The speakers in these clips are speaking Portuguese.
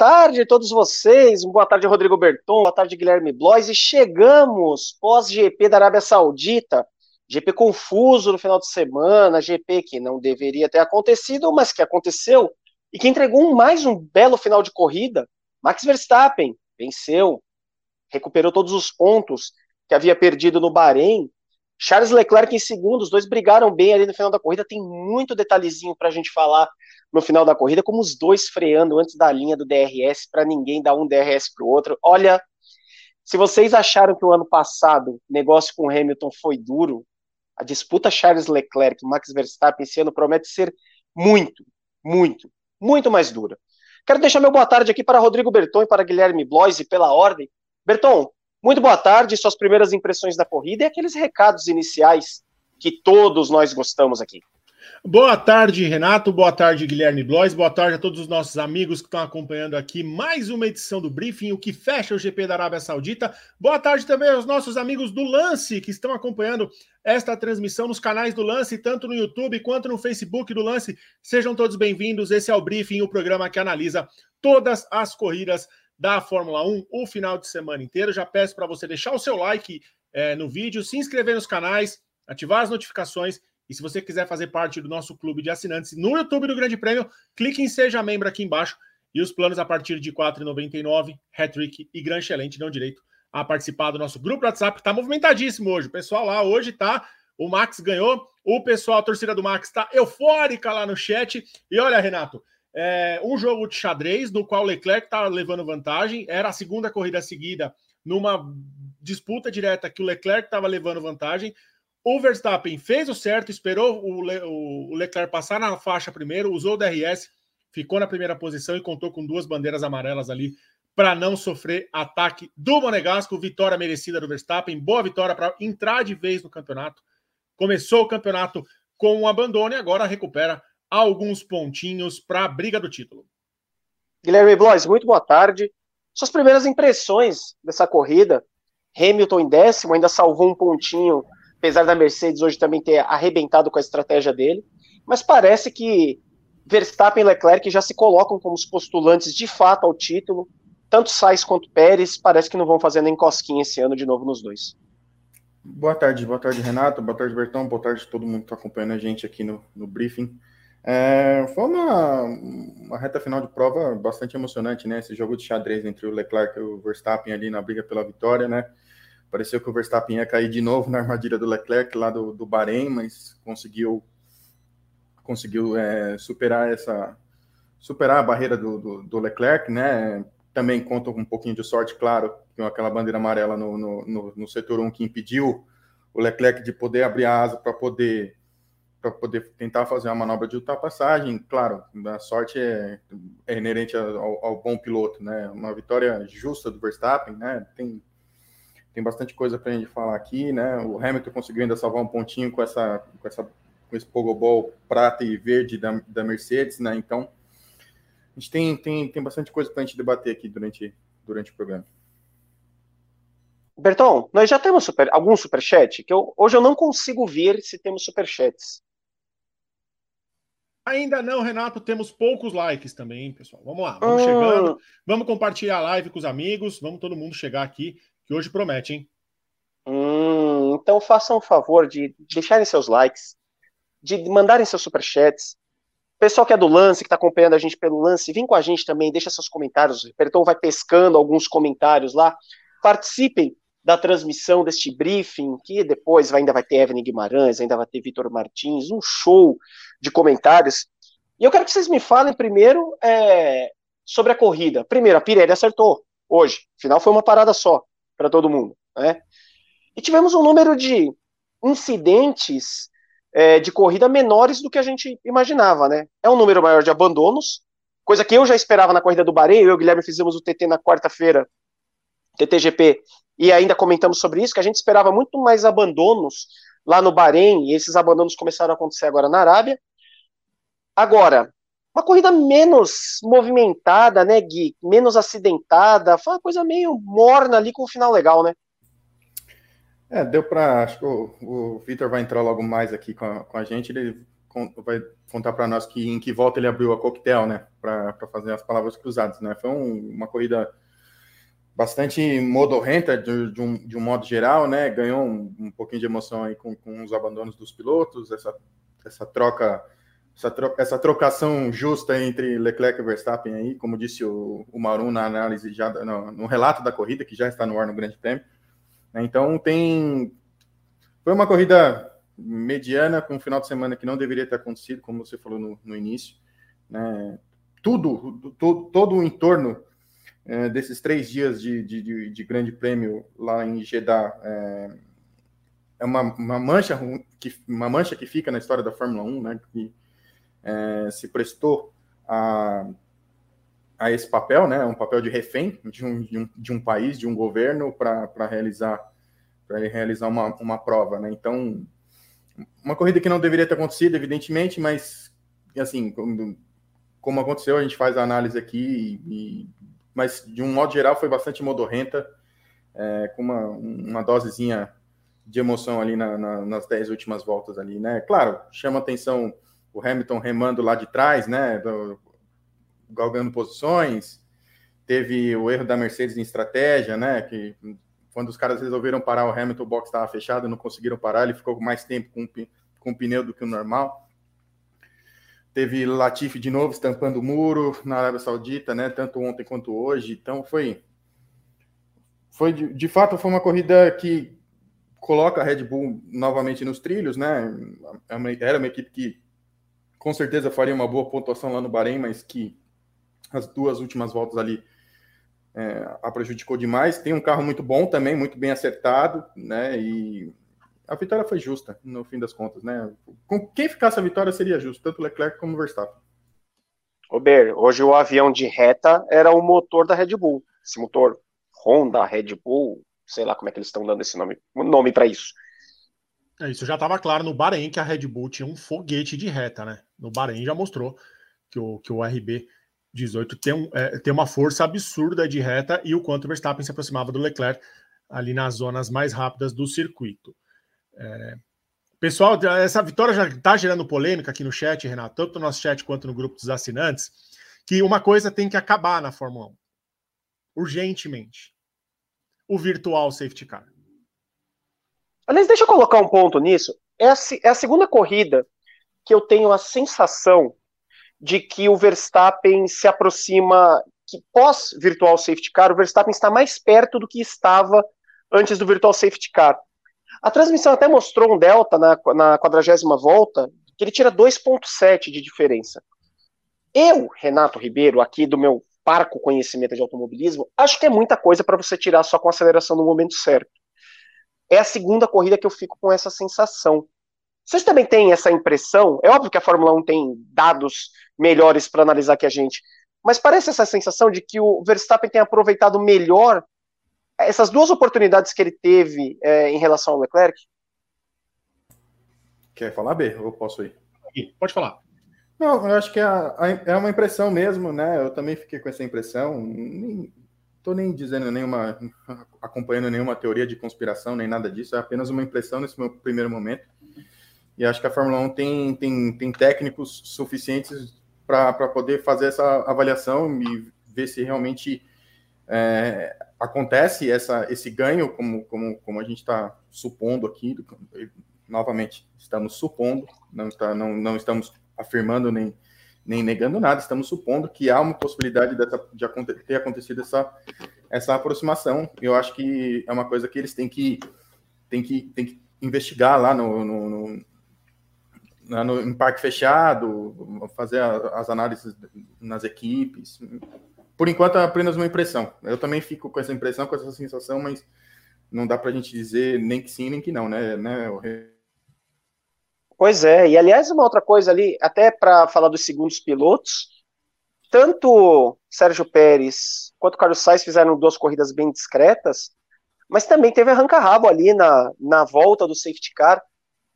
Tarde a todos vocês, boa tarde Rodrigo Berton, boa tarde Guilherme Blois, e chegamos pós-GP da Arábia Saudita, GP confuso no final de semana, GP que não deveria ter acontecido, mas que aconteceu, e que entregou mais um belo final de corrida, Max Verstappen venceu, recuperou todos os pontos que havia perdido no Bahrein, Charles Leclerc em segundo, os dois brigaram bem ali no final da corrida, tem muito detalhezinho para a gente falar no final da corrida, como os dois freando antes da linha do DRS para ninguém dar um DRS para o outro. Olha, se vocês acharam que o ano passado o negócio com o Hamilton foi duro, a disputa Charles Leclerc e Max Verstappen esse ano promete ser muito, muito, muito mais dura. Quero deixar meu boa tarde aqui para Rodrigo Berton e para Guilherme Bloise pela ordem. Berton, muito boa tarde, suas primeiras impressões da corrida e aqueles recados iniciais que todos nós gostamos aqui. Boa tarde, Renato. Boa tarde, Guilherme Blois. Boa tarde a todos os nossos amigos que estão acompanhando aqui mais uma edição do Briefing, o que fecha o GP da Arábia Saudita. Boa tarde também aos nossos amigos do Lance que estão acompanhando esta transmissão nos canais do Lance, tanto no YouTube quanto no Facebook do Lance. Sejam todos bem-vindos. Esse é o Briefing, o programa que analisa todas as corridas da Fórmula 1 o final de semana inteiro. Já peço para você deixar o seu like é, no vídeo, se inscrever nos canais, ativar as notificações e se você quiser fazer parte do nosso clube de assinantes no YouTube do Grande Prêmio, clique em Seja Membro aqui embaixo. E os planos a partir de R$ 4,99, Hattrick e Gran Excelente dão direito a participar do nosso grupo WhatsApp, que está movimentadíssimo hoje. O pessoal lá hoje tá. O Max ganhou, o pessoal, a torcida do Max está eufórica lá no chat. E olha, Renato, é um jogo de xadrez no qual o Leclerc está levando vantagem. Era a segunda corrida seguida numa disputa direta que o Leclerc estava levando vantagem. O Verstappen fez o certo, esperou o, Le, o Leclerc passar na faixa primeiro, usou o DRS, ficou na primeira posição e contou com duas bandeiras amarelas ali para não sofrer ataque do Monegasco. Vitória merecida do Verstappen, boa vitória para entrar de vez no campeonato. Começou o campeonato com um abandono e agora recupera alguns pontinhos para a briga do título. Guilherme Blois, muito boa tarde. Suas primeiras impressões dessa corrida. Hamilton em décimo, ainda salvou um pontinho apesar da Mercedes hoje também ter arrebentado com a estratégia dele, mas parece que Verstappen e Leclerc já se colocam como os postulantes de fato ao título, tanto Sainz quanto Pérez, parece que não vão fazer nem cosquinha esse ano de novo nos dois. Boa tarde, boa tarde, Renato, boa tarde, Bertão, boa tarde a todo mundo que está acompanhando a gente aqui no, no briefing. É, foi uma, uma reta final de prova bastante emocionante, né? Esse jogo de xadrez entre o Leclerc e o Verstappen ali na briga pela vitória, né? Pareceu que o Verstappen ia cair de novo na armadilha do Leclerc lá do, do Bahrein, mas conseguiu conseguiu é, superar essa superar a barreira do, do, do, Leclerc, né? Também conta um pouquinho de sorte, claro, com aquela bandeira amarela no, no, no, no setor 1 que impediu o Leclerc de poder abrir a asa para poder para poder tentar fazer uma manobra de ultrapassagem. Claro, a sorte é, é inerente ao, ao, bom piloto, né? Uma vitória justa do Verstappen, né? Tem tem bastante coisa para a gente falar aqui, né? O Hamilton conseguiu ainda salvar um pontinho com essa, com essa, com esse pogobol prata e verde da, da Mercedes, né? Então, a gente tem, tem, tem bastante coisa para a gente debater aqui durante, durante o programa. Berton, nós já temos super, algum superchat? Que eu, hoje eu não consigo ver se temos superchats. Ainda não, Renato, temos poucos likes também, pessoal. Vamos lá, vamos hum. chegando. Vamos compartilhar a live com os amigos. Vamos todo mundo chegar aqui que hoje promete, hein? Hum, então façam o favor de deixarem seus likes, de mandarem seus superchats. Pessoal que é do lance, que está acompanhando a gente pelo lance, vem com a gente também, deixa seus comentários. O Perton vai pescando alguns comentários lá. Participem da transmissão deste briefing, que depois ainda vai ter Evelyn Guimarães, ainda vai ter Vitor Martins, um show de comentários. E eu quero que vocês me falem primeiro é, sobre a corrida. Primeiro, a Pirelli acertou hoje, afinal foi uma parada só para todo mundo. Né? E tivemos um número de incidentes é, de corrida menores do que a gente imaginava. Né? É um número maior de abandonos, coisa que eu já esperava na corrida do Bahrein. Eu e o Guilherme fizemos o TT na quarta-feira, TTGP, e ainda comentamos sobre isso, que a gente esperava muito mais abandonos lá no Bahrein, e esses abandonos começaram a acontecer agora na Arábia. Agora, uma corrida menos movimentada, né, Gui? Menos acidentada. Foi uma coisa meio morna ali com um final legal, né? É, deu para. Acho que o, o Vitor vai entrar logo mais aqui com a, com a gente. Ele vai contar para nós que em que volta ele abriu a coquetel, né, para fazer as palavras cruzadas, né? Foi um, uma corrida bastante modorrenta de, de, um, de um modo geral, né? Ganhou um, um pouquinho de emoção aí com, com os abandonos dos pilotos, essa, essa troca, essa, essa trocação justa entre Leclerc e Verstappen aí, como disse o, o Marum na análise já no, no relato da corrida que já está no ar no Grande Prêmio. Né? Então tem foi uma corrida mediana, com um final de semana que não deveria ter acontecido, como você falou no, no início. Né? Tudo, to, todo o entorno é, desses três dias de, de, de, grande prêmio lá em Jeddah é, é uma, uma, mancha, que, uma mancha que fica na história da Fórmula 1, né? que é, se prestou a, a esse papel, né? um papel de refém de um, de um, de um país, de um governo, para realizar para realizar uma, uma prova, né? Então, uma corrida que não deveria ter acontecido, evidentemente, mas assim, como, como aconteceu, a gente faz a análise aqui, e, mas de um modo geral foi bastante modorrenta, é, com uma, uma dosezinha de emoção ali na, na, nas dez últimas voltas ali, né? Claro, chama atenção o Hamilton remando lá de trás, né? Do, galgando posições, teve o erro da Mercedes em estratégia, né? Que quando os caras resolveram parar o Hamilton, o box estava fechado, não conseguiram parar, ele ficou mais tempo com, com o pneu do que o normal. Teve Latifi de novo estampando o muro na Arábia Saudita, né? Tanto ontem quanto hoje. Então foi. Foi de, de fato foi uma corrida que coloca a Red Bull novamente nos trilhos, né? Era uma equipe que com certeza faria uma boa pontuação lá no Bahrein, mas que as duas últimas voltas ali é, a prejudicou demais. Tem um carro muito bom também, muito bem acertado, né? E a vitória foi justa, no fim das contas, né? Com quem ficasse a vitória seria justo, tanto Leclerc como Verstappen. Ber, hoje o avião de reta era o motor da Red Bull. Esse motor Honda, Red Bull, sei lá como é que eles estão dando esse nome, nome para isso. É, isso já estava claro no Bahrein que a Red Bull tinha um foguete de reta, né? No Bahrein já mostrou que o, que o RB 18 tem, um, é, tem uma força absurda de reta e o quanto o Verstappen se aproximava do Leclerc ali nas zonas mais rápidas do circuito. É, pessoal, essa vitória já está gerando polêmica aqui no chat, Renato, tanto no nosso chat quanto no grupo dos assinantes, que uma coisa tem que acabar na Fórmula 1. Urgentemente. O virtual safety car. Aliás, deixa eu colocar um ponto nisso. É a, é a segunda corrida que eu tenho a sensação de que o Verstappen se aproxima, que pós Virtual Safety Car, o Verstappen está mais perto do que estava antes do Virtual Safety Car. A transmissão até mostrou um delta na, na 40 volta, que ele tira 2,7 de diferença. Eu, Renato Ribeiro, aqui do meu parco conhecimento de automobilismo, acho que é muita coisa para você tirar só com aceleração no momento certo. É a segunda corrida que eu fico com essa sensação. Vocês também têm essa impressão? É óbvio que a Fórmula 1 tem dados melhores para analisar que a gente, mas parece essa sensação de que o Verstappen tem aproveitado melhor essas duas oportunidades que ele teve é, em relação ao Leclerc? Quer falar, B? Ou posso ir? Pode falar. Não, eu acho que é, é uma impressão mesmo, né? Eu também fiquei com essa impressão. Tô nem dizendo nenhuma, acompanhando nenhuma teoria de conspiração, nem nada disso. É apenas uma impressão nesse meu primeiro momento. E acho que a Fórmula 1 tem, tem, tem técnicos suficientes para poder fazer essa avaliação e ver se realmente é, acontece essa, esse ganho, como, como, como a gente está supondo aqui. Novamente, estamos supondo, não, está, não, não estamos afirmando nem, nem negando nada, estamos supondo que há uma possibilidade dessa, de ter acontecido essa, essa aproximação. Eu acho que é uma coisa que eles têm que, têm que, têm que investigar lá no, no, né, no, em parque fechado, fazer a, as análises nas equipes. Por enquanto é apenas uma impressão. Eu também fico com essa impressão, com essa sensação, mas não dá para a gente dizer nem que sim, nem que não, né? né? Pois é, e aliás, uma outra coisa ali, até para falar dos segundos pilotos, tanto Sérgio Pérez quanto Carlos Sainz fizeram duas corridas bem discretas, mas também teve arranca-rabo ali na, na volta do safety car.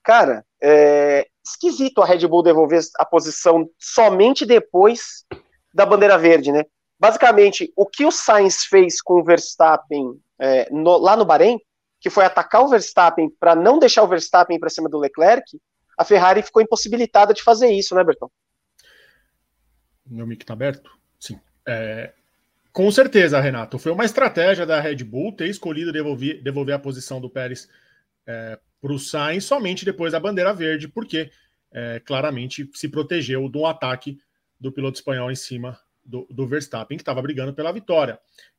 Cara, é, esquisito a Red Bull devolver a posição somente depois da bandeira verde, né? Basicamente, o que o Sainz fez com o Verstappen é, no, lá no Bahrein, que foi atacar o Verstappen para não deixar o Verstappen para cima do Leclerc, a Ferrari ficou impossibilitada de fazer isso, né, Bertão? Meu mic tá aberto? Sim. É, com certeza, Renato. Foi uma estratégia da Red Bull ter escolhido devolver, devolver a posição do Pérez é, para o Sainz somente depois da bandeira verde, porque é, claramente se protegeu do ataque do piloto espanhol em cima do, do Verstappen, que estava brigando pela vitória.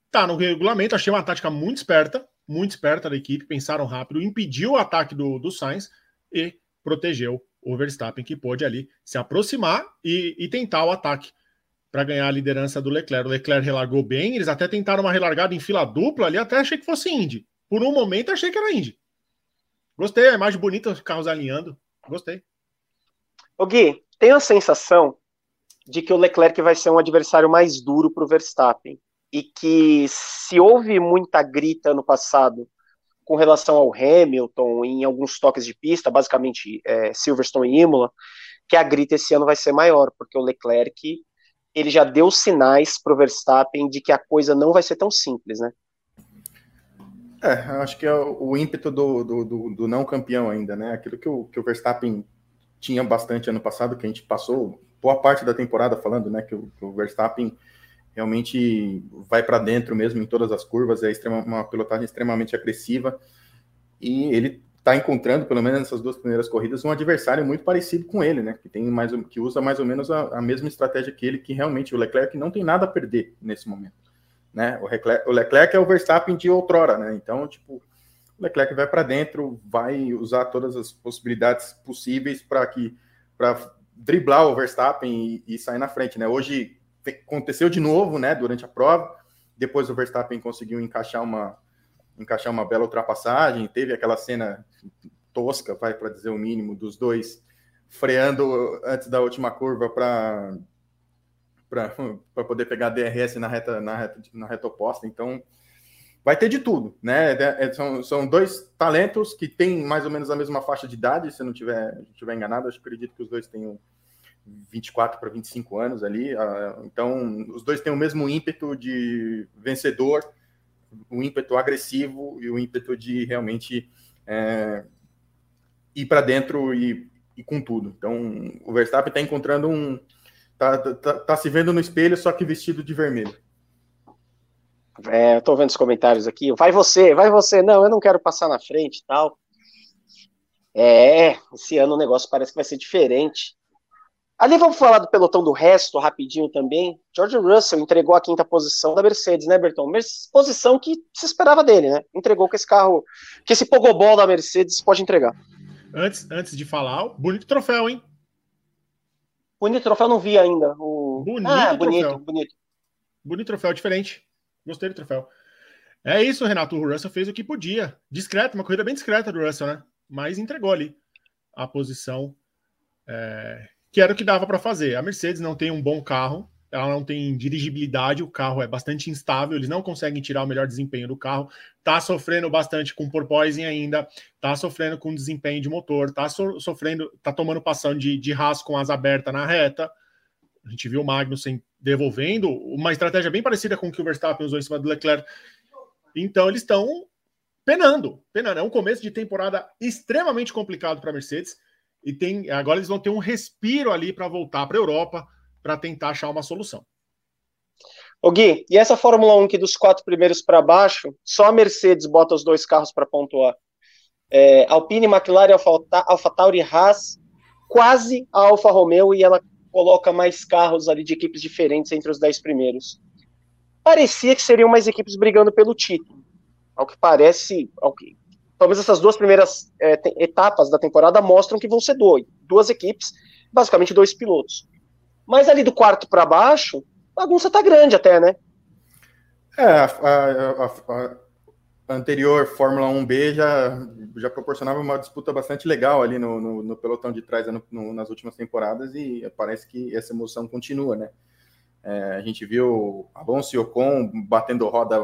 Tá no regulamento, achei uma tática muito esperta, muito esperta da equipe, pensaram rápido, impediu o ataque do, do Sainz e protegeu o Verstappen, que pôde ali se aproximar e, e tentar o ataque para ganhar a liderança do Leclerc. O Leclerc relargou bem, eles até tentaram uma relargada em fila dupla ali, até achei que fosse Indy. Por um momento achei que era Indy. Gostei, a imagem bonita, os carros alinhando. Gostei. O Gui, tenho a sensação de que o Leclerc vai ser um adversário mais duro para o Verstappen. E que se houve muita grita no passado com relação ao Hamilton em alguns toques de pista, basicamente é, Silverstone e Imola, que a grita esse ano vai ser maior, porque o Leclerc ele já deu sinais para o Verstappen de que a coisa não vai ser tão simples, né? É, acho que é o ímpeto do, do, do, do, não campeão ainda, né? Aquilo que o, que o Verstappen tinha bastante ano passado, que a gente passou boa parte da temporada falando, né? Que o, que o Verstappen realmente vai para dentro mesmo em todas as curvas, é extrema, uma pilotagem extremamente agressiva e ele está encontrando, pelo menos nessas duas primeiras corridas, um adversário muito parecido com ele, né? Que tem mais que usa mais ou menos a, a mesma estratégia que ele, que realmente o Leclerc não tem nada a perder nesse momento, né? O Leclerc, o Leclerc é o Verstappen de outrora, né? Então, tipo, o Leclerc vai para dentro, vai usar todas as possibilidades possíveis para que para driblar o Verstappen e, e sair na frente, né? Hoje aconteceu de novo, né, durante a prova. Depois o Verstappen conseguiu encaixar uma encaixar uma bela ultrapassagem. Teve aquela cena tosca, vai para dizer o mínimo, dos dois freando antes da última curva para para poder pegar DRS na reta na reta na reta oposta. Então vai ter de tudo, né? É, é, são, são dois talentos que têm mais ou menos a mesma faixa de idade, se não tiver, tiver enganado, acho que acredito que os dois tenham 24 para 25 anos ali. Então, os dois têm o mesmo ímpeto de vencedor, o ímpeto agressivo e o ímpeto de realmente é, ir para dentro e, e, com tudo. Então, o Verstappen está encontrando um. Tá, tá, tá, se vendo no espelho, só que vestido de vermelho. É, eu tô vendo os comentários aqui. Vai você, vai você. Não, eu não quero passar na frente e tal. É, esse ano o negócio parece que vai ser diferente. Ali vamos falar do pelotão do resto rapidinho também. George Russell entregou a quinta posição da Mercedes, né, Berton? Posição que se esperava dele, né? Entregou que esse carro, que esse pogobol da Mercedes pode entregar. Antes, antes de falar, bonito troféu, hein? Bonito troféu, não vi ainda. O... Bonito, ah, bonito, troféu. bonito. Bonito troféu, diferente. Gostei do troféu. É isso, Renato. O Russell fez o que podia. Discreto, uma corrida bem discreta do Russell, né? Mas entregou ali a posição. É que era o que dava para fazer. A Mercedes não tem um bom carro, ela não tem dirigibilidade, o carro é bastante instável, eles não conseguem tirar o melhor desempenho do carro, tá sofrendo bastante com porpoising ainda, tá sofrendo com desempenho de motor, tá so, sofrendo, tá tomando passão de, de com asa aberta na reta. A gente viu o Magnussen devolvendo, uma estratégia bem parecida com o que o Verstappen usou em cima do Leclerc. Então eles estão penando, penando. É um começo de temporada extremamente complicado para a Mercedes e tem agora eles vão ter um respiro ali para voltar para a Europa para tentar achar uma solução. O Gui, e essa Fórmula 1 que dos quatro primeiros para baixo, só a Mercedes bota os dois carros para pontuar. É, Alpine, McLaren, Alfa, Tauri, Haas, quase a Alfa Romeo e ela coloca mais carros ali de equipes diferentes entre os dez primeiros. Parecia que seriam mais equipes brigando pelo título. Ao que parece, ao que talvez essas duas primeiras é, etapas da temporada mostram que vão ser dois, duas equipes, basicamente dois pilotos. Mas ali do quarto para baixo, a bagunça tá grande até, né? É, a, a, a, a, anterior Fórmula 1B já, já proporcionava uma disputa bastante legal ali no, no, no pelotão de trás no, no, nas últimas temporadas e parece que essa emoção continua, né? É, a gente viu Alonso e Ocon batendo roda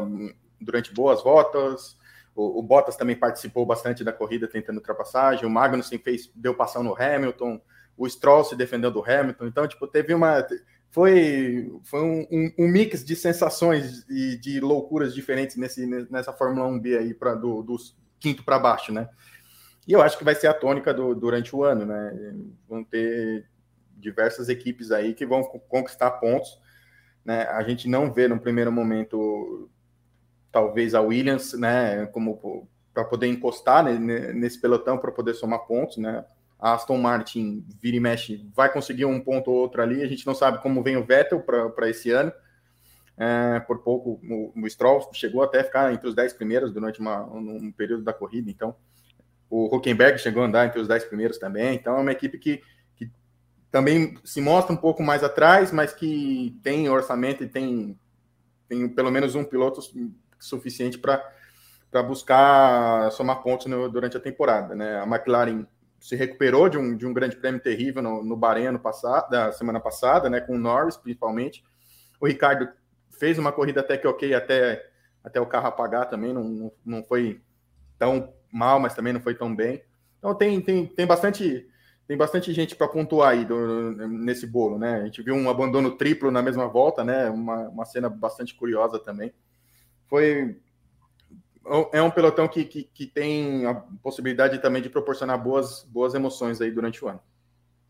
durante boas voltas, o, o, Bottas também participou bastante da corrida tentando ultrapassagem. O Magnussen fez, deu passão no Hamilton. O Stroll se defendeu do Hamilton. Então, tipo, teve uma. Foi, foi um, um, um mix de sensações e de loucuras diferentes nesse, nessa Fórmula 1B aí, pra, do, do quinto para baixo, né? E eu acho que vai ser a tônica do, durante o ano, né? Vão ter diversas equipes aí que vão conquistar pontos. Né? A gente não vê no primeiro momento, talvez a Williams, né, como para poder encostar nesse pelotão para poder somar pontos, né? A Aston Martin vira e mexe, vai conseguir um ponto ou outro ali. A gente não sabe como vem o Vettel para esse ano. É, por pouco, o, o, Stroll chegou até a ficar entre os 10 primeiros durante uma, um, período da corrida. Então, o Huckenberg chegou a andar entre os 10 primeiros também. Então, é uma equipe que também se mostra um pouco mais atrás, mas que tem orçamento e tem, tem pelo menos um piloto suficiente para buscar somar pontos no, durante a temporada. Né? A McLaren se recuperou de um, de um grande prêmio terrível no, no Bahrein no passado, da semana passada, né, com o Norris principalmente. O Ricardo fez uma corrida até que ok, até, até o carro apagar também, não, não, não foi tão mal, mas também não foi tão bem. Então tem, tem, tem bastante tem bastante gente para pontuar aí do, nesse bolo, né? A gente viu um abandono triplo na mesma volta, né? Uma, uma cena bastante curiosa também. Foi é um pelotão que, que, que, tem a possibilidade também de proporcionar boas, boas emoções aí durante o ano.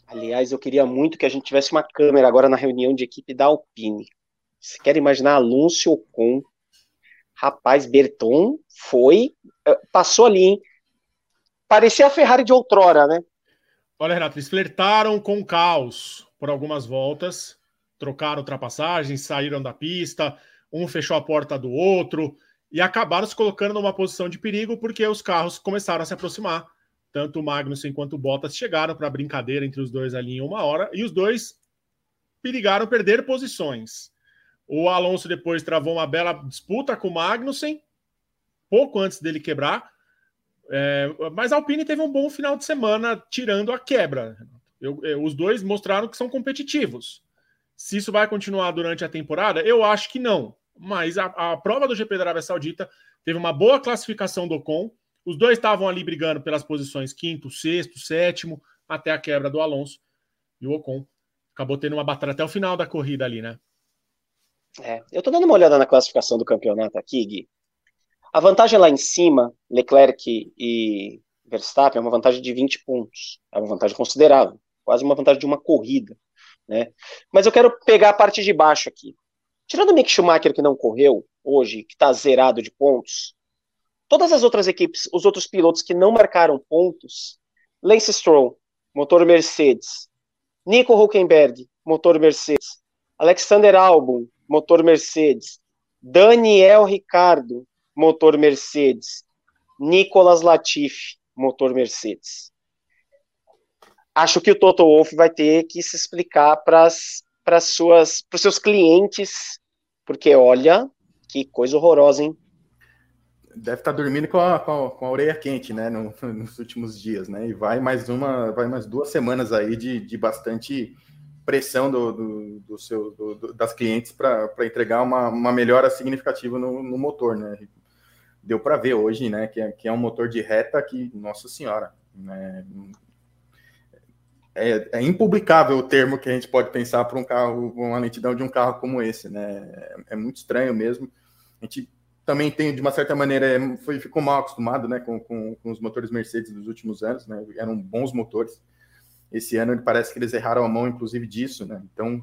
Aliás, eu queria muito que a gente tivesse uma câmera agora na reunião de equipe da Alpine. Você quer imaginar Alonso Ocon? Rapaz, Berton foi. Eh, passou ali, hein? Parecia a Ferrari de outrora, né? Olha, Renato, eles flertaram com o caos por algumas voltas, trocaram ultrapassagens, saíram da pista, um fechou a porta do outro e acabaram se colocando numa posição de perigo porque os carros começaram a se aproximar. Tanto o Magnussen quanto o Bottas chegaram para a brincadeira entre os dois ali em uma hora e os dois perigaram perder posições. O Alonso depois travou uma bela disputa com o Magnussen, pouco antes dele quebrar, é, mas a Alpine teve um bom final de semana, tirando a quebra. Eu, eu, os dois mostraram que são competitivos. Se isso vai continuar durante a temporada, eu acho que não. Mas a, a prova do GP da Arábia Saudita teve uma boa classificação do Ocon. Os dois estavam ali brigando pelas posições quinto, sexto, sétimo, até a quebra do Alonso. E o Ocon acabou tendo uma batalha até o final da corrida ali, né? É, eu tô dando uma olhada na classificação do campeonato aqui, Gui. A vantagem lá em cima, Leclerc e Verstappen, é uma vantagem de 20 pontos. É uma vantagem considerável, quase uma vantagem de uma corrida. Né? Mas eu quero pegar a parte de baixo aqui. Tirando o Mick Schumacher, que não correu hoje, que está zerado de pontos, todas as outras equipes, os outros pilotos que não marcaram pontos, Lance Stroll, motor Mercedes, Nico Huckenberg, motor Mercedes, Alexander Albon, motor Mercedes, Daniel Ricardo, motor Mercedes. Nicolas Latifi, motor Mercedes. Acho que o Toto Wolff vai ter que se explicar para os seus clientes, porque olha que coisa horrorosa, hein? Deve estar tá dormindo com a, com a, com a orelha quente, né, no, nos últimos dias, né? E vai mais uma, vai mais duas semanas aí de, de bastante pressão do, do, do seu, do, das clientes para entregar uma, uma melhora significativa no, no motor, né? deu para ver hoje, né, que é, que é um motor de reta que, nossa senhora, né, é, é, impublicável o termo que a gente pode pensar para um carro, uma lentidão de um carro como esse, né, é, é, muito estranho mesmo. A gente também tem, de uma certa maneira, é, foi, ficou mal acostumado, né, com, com, com os motores Mercedes dos últimos anos, né, eram bons motores. Esse ano parece que eles erraram a mão, inclusive, disso, né, então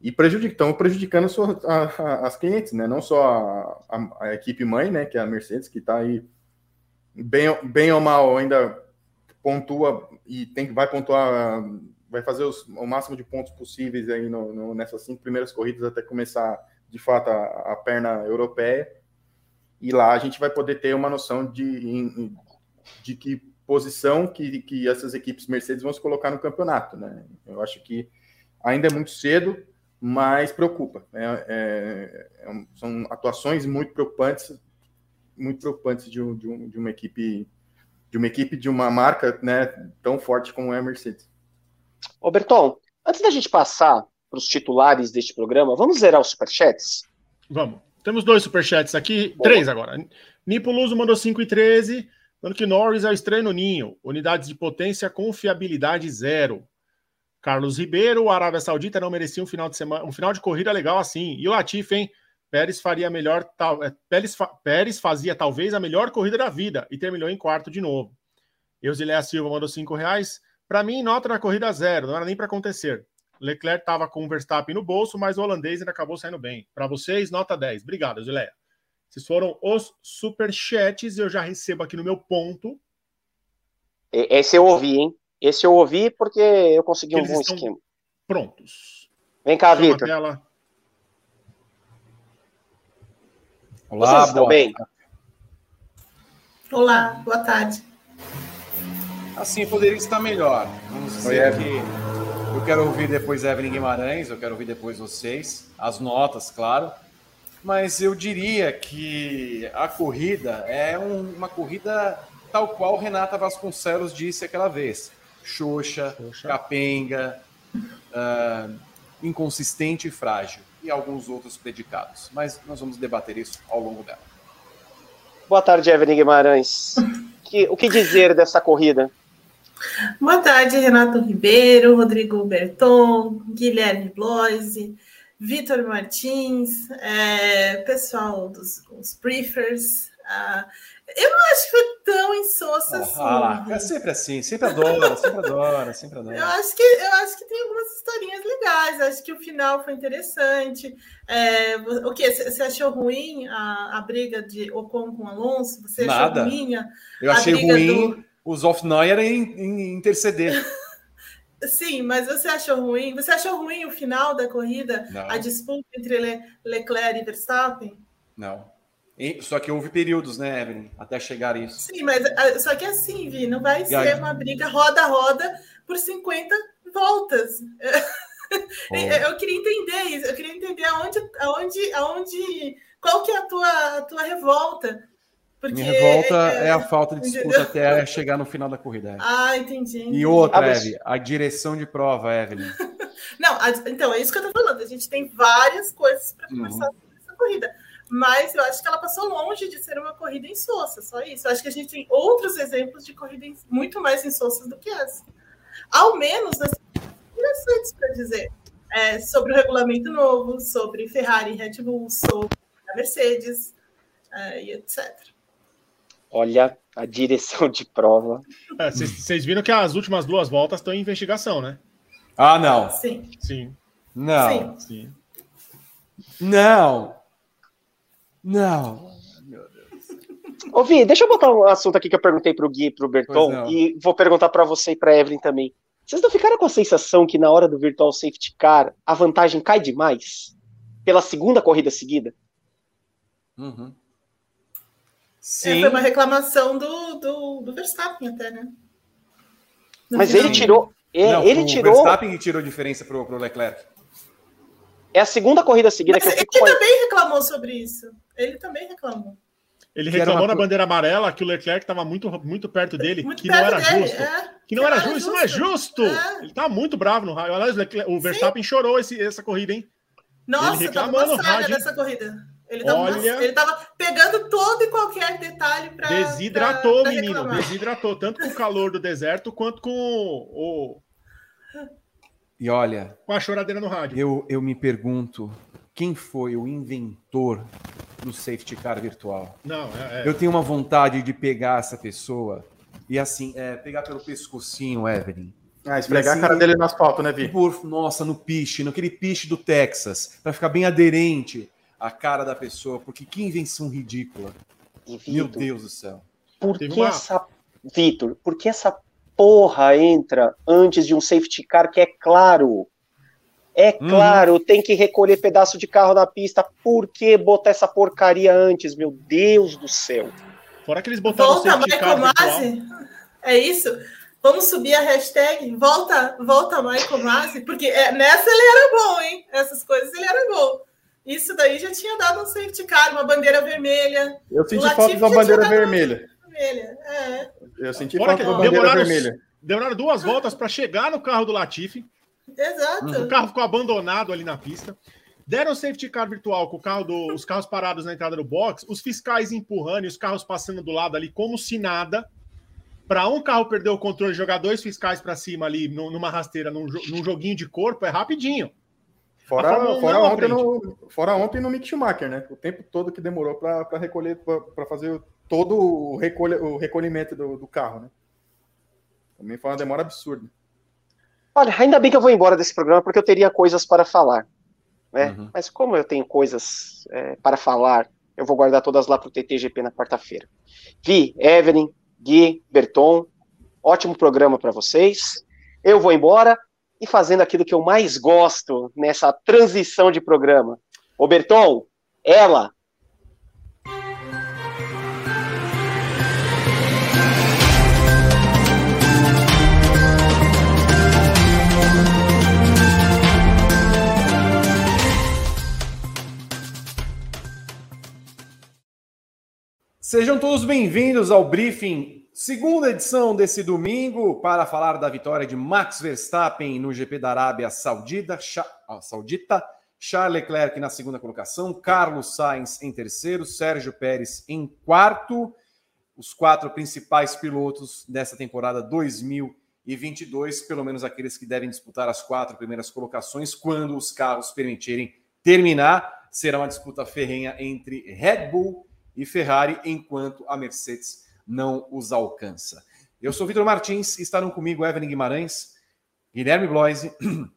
e estão prejudicando a, a, as clientes, né? Não só a, a, equipe mãe, né? Que é a Mercedes, que está aí bem, bem ou mal ainda pontua e tem vai pontuar, vai fazer os, o máximo de pontos possíveis aí no, no, nessas cinco primeiras corridas até começar de fato a, a, perna europeia. E lá a gente vai poder ter uma noção de, de que posição que, que essas equipes Mercedes vão se colocar no campeonato, né? Eu acho que ainda é muito cedo mas preocupa. É, é, é são atuações muito preocupantes, muito preocupantes de, um, de, um, de, uma equipe, de uma equipe de uma marca, né, tão forte como é a Mercedes. Ô Berton, antes da gente passar para os titulares deste programa, vamos zerar os superchats? Vamos. Temos dois superchats aqui, Boa. três agora. Nipo Luso mandou 5 e 13, falando que Norris é o estranho no ninho. Unidades de potência, confiabilidade zero. Carlos Ribeiro, o Arábia Saudita não merecia um final de semana, um final de corrida legal assim. E o Latifi, hein? Pérez faria melhor, tal, é, Pérez, Pérez fazia talvez a melhor corrida da vida e terminou em quarto de novo. Eusiléia Silva mandou cinco reais. Para mim, nota na corrida zero, não era nem para acontecer. Leclerc estava com o Verstappen no bolso, mas o holandês ainda acabou saindo bem. Para vocês, nota 10. Obrigado, Eusiléia. Esses foram os superchats. Eu já recebo aqui no meu ponto. Esse eu ouvi, hein? Esse eu ouvi porque eu consegui um bom esquema. Prontos. Vem cá, Vitor. Olá, Vocês estão bem? Olá, boa tarde. Assim poderia estar melhor. Vamos dizer Oi, que eu quero ouvir depois Evelyn Guimarães, eu quero ouvir depois vocês, as notas, claro. Mas eu diria que a corrida é um, uma corrida tal qual Renata Vasconcelos disse aquela vez: xoxa, xoxa. capenga, uh, inconsistente e frágil, e alguns outros predicados. Mas nós vamos debater isso ao longo dela. Boa tarde, Evelyn Guimarães. que, o que dizer dessa corrida? Boa tarde, Renato Ribeiro, Rodrigo Berton, Guilherme Bloise, Vitor Martins, é, pessoal dos briefers. Ah, eu não acho que foi tão insossa assim. Ah, é sempre assim, sempre adora, sempre adora, sempre adora. Eu acho que, eu acho que tem algumas historinhas legais, acho que o final foi interessante. É, o que? Você achou ruim a, a briga de Ocon com Alonso? Você Nada. achou ruim? A, eu achei ruim do... os off-Neuer em, em interceder. Sim, mas você achou ruim? Você achou ruim o final da corrida? Não. A disputa entre Le Leclerc e Verstappen? Não. Só que houve períodos, né, Evelyn, até chegar isso. Sim, mas ah, só que assim, Vi, não vai ser uma briga roda a roda por 50 voltas. Oh. Eu queria entender isso, eu queria entender aonde, aonde, aonde, qual que é a tua, a tua revolta. Porque, Minha revolta é, é a falta de disputa até chegar no final da corrida. É. Ah, entendi. entendi. E outra, ah, Evelyn, a direção de prova, Evelyn. Não, a, então, é isso que eu tô falando. A gente tem várias coisas para uhum. conversar uhum. sobre essa corrida mas eu acho que ela passou longe de ser uma corrida insossa, só isso. Eu acho que a gente tem outros exemplos de corridas muito mais insossas do que essa. Ao menos assim, interessantes para dizer é, sobre o regulamento novo, sobre Ferrari e Red Bull, sobre a Mercedes é, e etc. Olha a direção de prova. Vocês é, viram que as últimas duas voltas estão em investigação, né? Ah, não. Sim. Sim. Não. Sim. Sim. Não. Não. Ô, Vi, deixa eu botar um assunto aqui que eu perguntei pro Gui e pro Berton e vou perguntar para você e pra Evelyn também. Vocês não ficaram com a sensação que na hora do Virtual Safety Car a vantagem cai demais? Pela segunda corrida seguida? Uhum. Sim. É, foi uma reclamação do, do, do Verstappen até, né? No Mas final. ele tirou. É, não, ele tirou. O Verstappen tirou diferença pro, pro Leclerc. É a segunda corrida seguida Mas que eu fico Ele também reclamou sobre isso. Ele também reclamou. Ele reclamou uma... na bandeira amarela que o Leclerc estava muito, muito perto dele, muito que, perto não dele, justo, é. que, não era justo. Isso não é justo. É. Ele tá muito bravo no raio. Aliás, o Verstappen Sim. chorou esse, essa corrida, hein? Nossa, ele tava passada dessa corrida. Ele tava, Olha... ele tava pegando todo e qualquer detalhe para. Desidratou, pra, pra menino. Reclamar. Desidratou, tanto com o calor do deserto quanto com o, e olha. Com a choradeira no rádio. Eu, eu me pergunto quem foi o inventor do safety car virtual. Não, é, é... Eu tenho uma vontade de pegar essa pessoa e assim, é, pegar pelo pescocinho, Evelyn. Ah, esfregar assim, a cara dele no asfalto, né, Vi? Por, nossa, no piche, naquele piche do Texas, para ficar bem aderente à cara da pessoa, porque que invenção ridícula. Meu Deus do céu. Por que uma... essa. Vitor, por que essa porra entra antes de um safety car que é claro. É hum. claro, hum. tem que recolher pedaço de carro na pista. Por que botar essa porcaria antes, meu Deus do céu? Fora que eles botaram volta, o safety car Masi. É isso? Vamos subir a hashtag volta, volta Michael Masi, porque é, nessa ele era bom, hein? Essas coisas ele era bom. Isso daí já tinha dado um safety car, uma bandeira vermelha. Eu senti falta de uma bandeira vermelha vermelha. É. Eu senti Fora falta da bandeira demoraram, vermelha. Demoraram duas voltas para chegar no carro do Latifi. Exato. O carro ficou abandonado ali na pista. Deram safety car virtual com carro do, os carros parados na entrada do box, os fiscais empurrando e os carros passando do lado ali como se nada. Para um carro perder o controle e jogar dois fiscais para cima ali numa rasteira, num, num joguinho de corpo, é rapidinho. Fora, fora, ontem no, fora ontem no Mick Schumacher, né? O tempo todo que demorou para recolher, para fazer todo o, recolhe, o recolhimento do, do, carro, né? Também foi uma demora absurda. Olha, ainda bem que eu vou embora desse programa porque eu teria coisas para falar. Né? Uhum. Mas como eu tenho coisas é, para falar, eu vou guardar todas lá para o TTGP na quarta-feira. Vi, Evelyn, Gui, Berton, ótimo programa para vocês. Eu vou embora e fazendo aquilo que eu mais gosto nessa transição de programa. Ô Berton, ela, Sejam todos bem-vindos ao briefing, segunda edição desse domingo, para falar da vitória de Max Verstappen no GP da Arábia Saudita, Saudita Charles Leclerc na segunda colocação, Carlos Sainz em terceiro, Sérgio Pérez em quarto, os quatro principais pilotos dessa temporada 2022, pelo menos aqueles que devem disputar as quatro primeiras colocações, quando os carros permitirem terminar. Será uma disputa ferrenha entre Red Bull e Ferrari, enquanto a Mercedes não os alcança. Eu sou Vitor Martins, estarão comigo Evelyn Guimarães, Guilherme Bloise,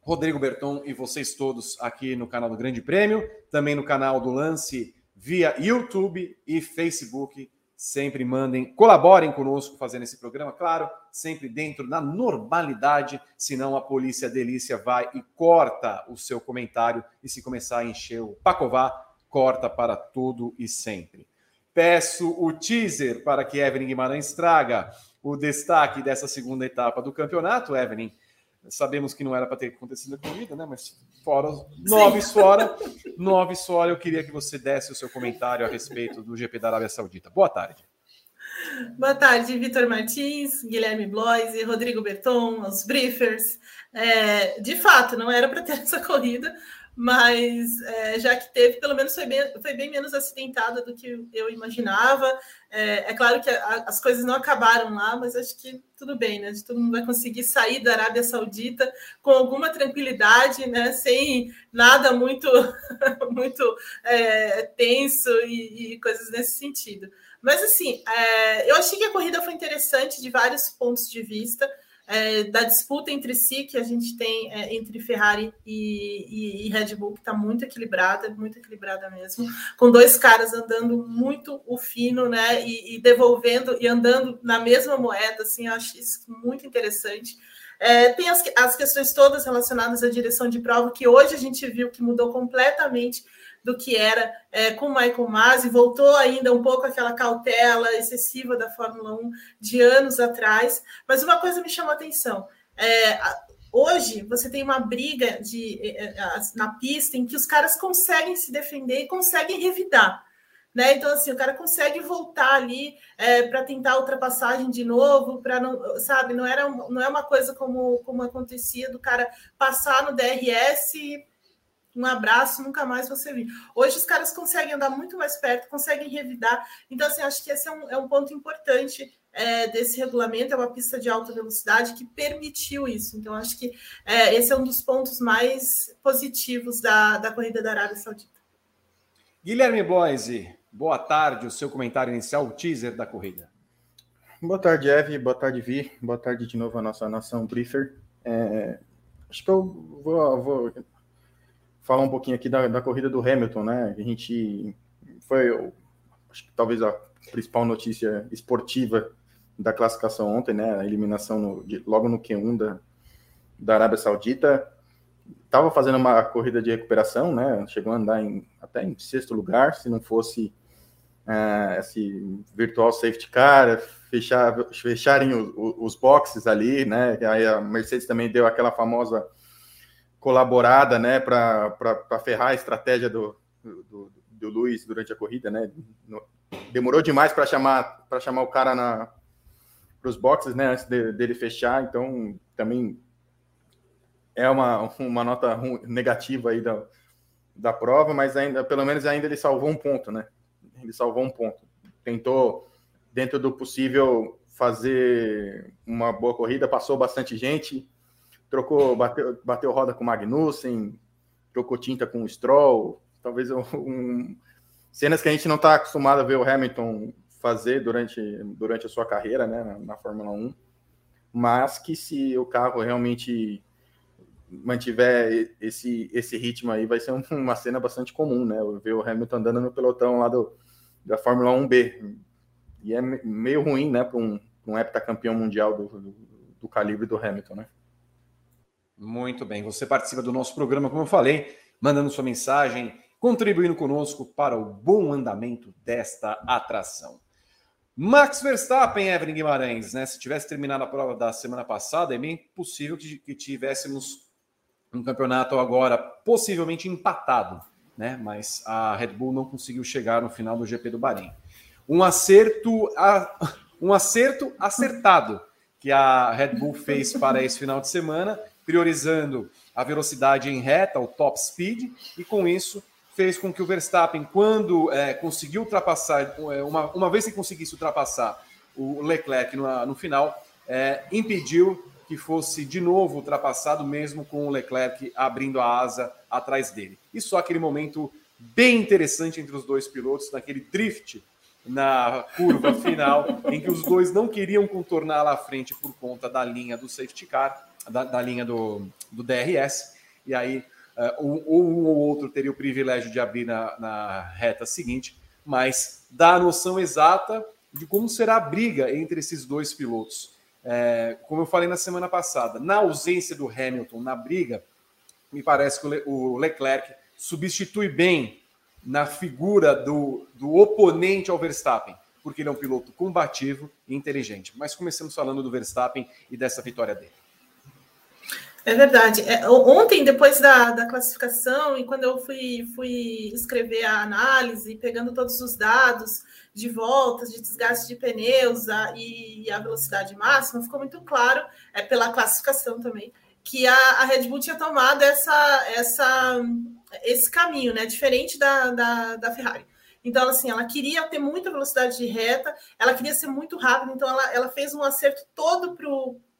Rodrigo Berton e vocês todos aqui no canal do Grande Prêmio, também no canal do Lance via YouTube e Facebook. Sempre mandem, colaborem conosco fazendo esse programa, claro, sempre dentro da normalidade, senão a polícia delícia vai e corta o seu comentário e se começar a encher o pacová, corta para tudo e sempre. Peço o teaser para que Evelyn Guimarães traga o destaque dessa segunda etapa do campeonato. Evelyn, sabemos que não era para ter acontecido a corrida, né? Mas fora nove fora, nove fora, eu queria que você desse o seu comentário a respeito do GP da Arábia Saudita. Boa tarde. Boa tarde, Vitor Martins, Guilherme Bloise, Rodrigo Berton, os briefers. É, de fato, não era para ter essa corrida, mas é, já que teve, pelo menos foi bem, foi bem menos acidentada do que eu imaginava. É, é claro que a, as coisas não acabaram lá, mas acho que tudo bem, né? Todo mundo vai conseguir sair da Arábia Saudita com alguma tranquilidade, né? Sem nada muito, muito é, tenso e, e, coisas nesse sentido. Mas assim, é, eu achei que a corrida foi interessante de vários pontos de vista é, da disputa entre si que a gente tem é, entre Ferrari e, e, e Red Bull, que está muito equilibrada, muito equilibrada mesmo, com dois caras andando muito o fino, né? E, e devolvendo e andando na mesma moeda, assim, eu acho isso muito interessante. É, tem as, as questões todas relacionadas à direção de prova, que hoje a gente viu que mudou completamente do que era é, com Michael Masi, voltou ainda um pouco aquela cautela excessiva da Fórmula 1 de anos atrás. Mas uma coisa me chamou a atenção: é, hoje você tem uma briga de, é, é, na pista em que os caras conseguem se defender e conseguem revidar. Né? Então, assim, o cara consegue voltar ali é, para tentar ultrapassagem de novo, para não, sabe, não era não é uma coisa como, como acontecia do cara passar no DRS um abraço, nunca mais você vir. Hoje os caras conseguem andar muito mais perto, conseguem revidar. Então, assim, acho que esse é um, é um ponto importante é, desse regulamento. É uma pista de alta velocidade que permitiu isso. Então, acho que é, esse é um dos pontos mais positivos da, da corrida da Arábia Saudita. Guilherme Bloise, boa tarde. O seu comentário inicial, o teaser da corrida. Boa tarde, Eve. Boa tarde, Vi. Boa tarde de novo a nossa nação briefer. É, acho que eu vou, vou falar um pouquinho aqui da, da corrida do Hamilton, né? A gente foi, acho que talvez a principal notícia esportiva da classificação ontem, né? A eliminação no, de, logo no Q1 da, da Arábia Saudita. Estava fazendo uma corrida de recuperação, né? Chegou a andar em, até em sexto lugar, se não fosse uh, esse virtual safety car, fechar, fecharem os, os boxes ali, né? Aí a Mercedes também deu aquela famosa colaborada, né, para ferrar a estratégia do, do, do Luiz durante a corrida, né? Demorou demais para chamar para chamar o cara na para os boxes, né, antes de, dele fechar, então também é uma, uma nota negativa aí da, da prova, mas ainda pelo menos ainda ele salvou um ponto, né? Ele salvou um ponto. Tentou dentro do possível fazer uma boa corrida, passou bastante gente, trocou, bateu, bateu roda com Magnussen, trocou tinta com o Stroll, talvez um, cenas que a gente não está acostumado a ver o Hamilton fazer durante, durante a sua carreira né, na, na Fórmula 1. mas que se o carro realmente mantiver esse, esse ritmo aí, vai ser uma cena bastante comum, né? Ver o Hamilton andando no pelotão lá do, da Fórmula 1B. E é meio ruim, né, para um, um heptacampeão mundial do, do, do calibre do Hamilton, né? Muito bem. Você participa do nosso programa, como eu falei, mandando sua mensagem, contribuindo conosco para o bom andamento desta atração. Max Verstappen, Evelyn Guimarães, né? Se tivesse terminado a prova da semana passada, é bem possível que, que tivéssemos um campeonato agora possivelmente empatado, né? Mas a Red Bull não conseguiu chegar no final do GP do Bahrein. Um acerto, um acerto acertado que a Red Bull fez para esse final de semana priorizando a velocidade em reta, o top speed, e com isso fez com que o Verstappen, quando é, conseguiu ultrapassar, é, uma, uma vez que conseguisse ultrapassar o Leclerc no, no final, é, impediu que fosse de novo ultrapassado, mesmo com o Leclerc abrindo a asa atrás dele. E só aquele momento bem interessante entre os dois pilotos, naquele drift na curva final, em que os dois não queriam contornar lá à frente por conta da linha do safety car, da, da linha do, do DRS, e aí uh, um, um, ou outro teria o privilégio de abrir na, na reta seguinte, mas dá a noção exata de como será a briga entre esses dois pilotos. É, como eu falei na semana passada, na ausência do Hamilton na briga, me parece que o Leclerc substitui bem na figura do, do oponente ao Verstappen, porque ele é um piloto combativo e inteligente. Mas começamos falando do Verstappen e dessa vitória dele. É verdade. É, ontem, depois da, da classificação, e quando eu fui, fui escrever a análise, pegando todos os dados de voltas, de desgaste de pneus a, e a velocidade máxima, ficou muito claro, é pela classificação também, que a, a Red Bull tinha tomado essa, essa, esse caminho, né? Diferente da, da, da Ferrari. Então, assim, ela queria ter muita velocidade de reta, ela queria ser muito rápida, então ela, ela fez um acerto todo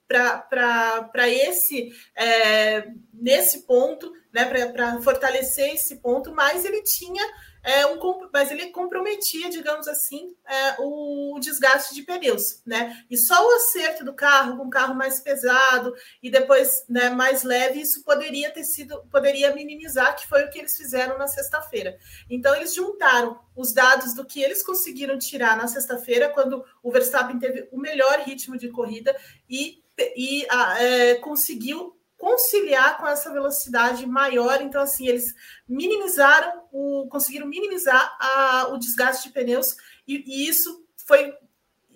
para esse é, nesse ponto, né, para fortalecer esse ponto, mas ele tinha é, um, mas ele comprometia, digamos assim, é, o desgaste de pneus, né? E só o acerto do carro, com um carro mais pesado e depois né, mais leve, isso poderia ter sido, poderia minimizar, que foi o que eles fizeram na sexta-feira. Então eles juntaram os dados do que eles conseguiram tirar na sexta-feira, quando o Verstappen teve o melhor ritmo de corrida e e é, conseguiu conciliar com essa velocidade maior. Então, assim, eles minimizaram o, conseguiram minimizar a, o desgaste de pneus, e, e isso foi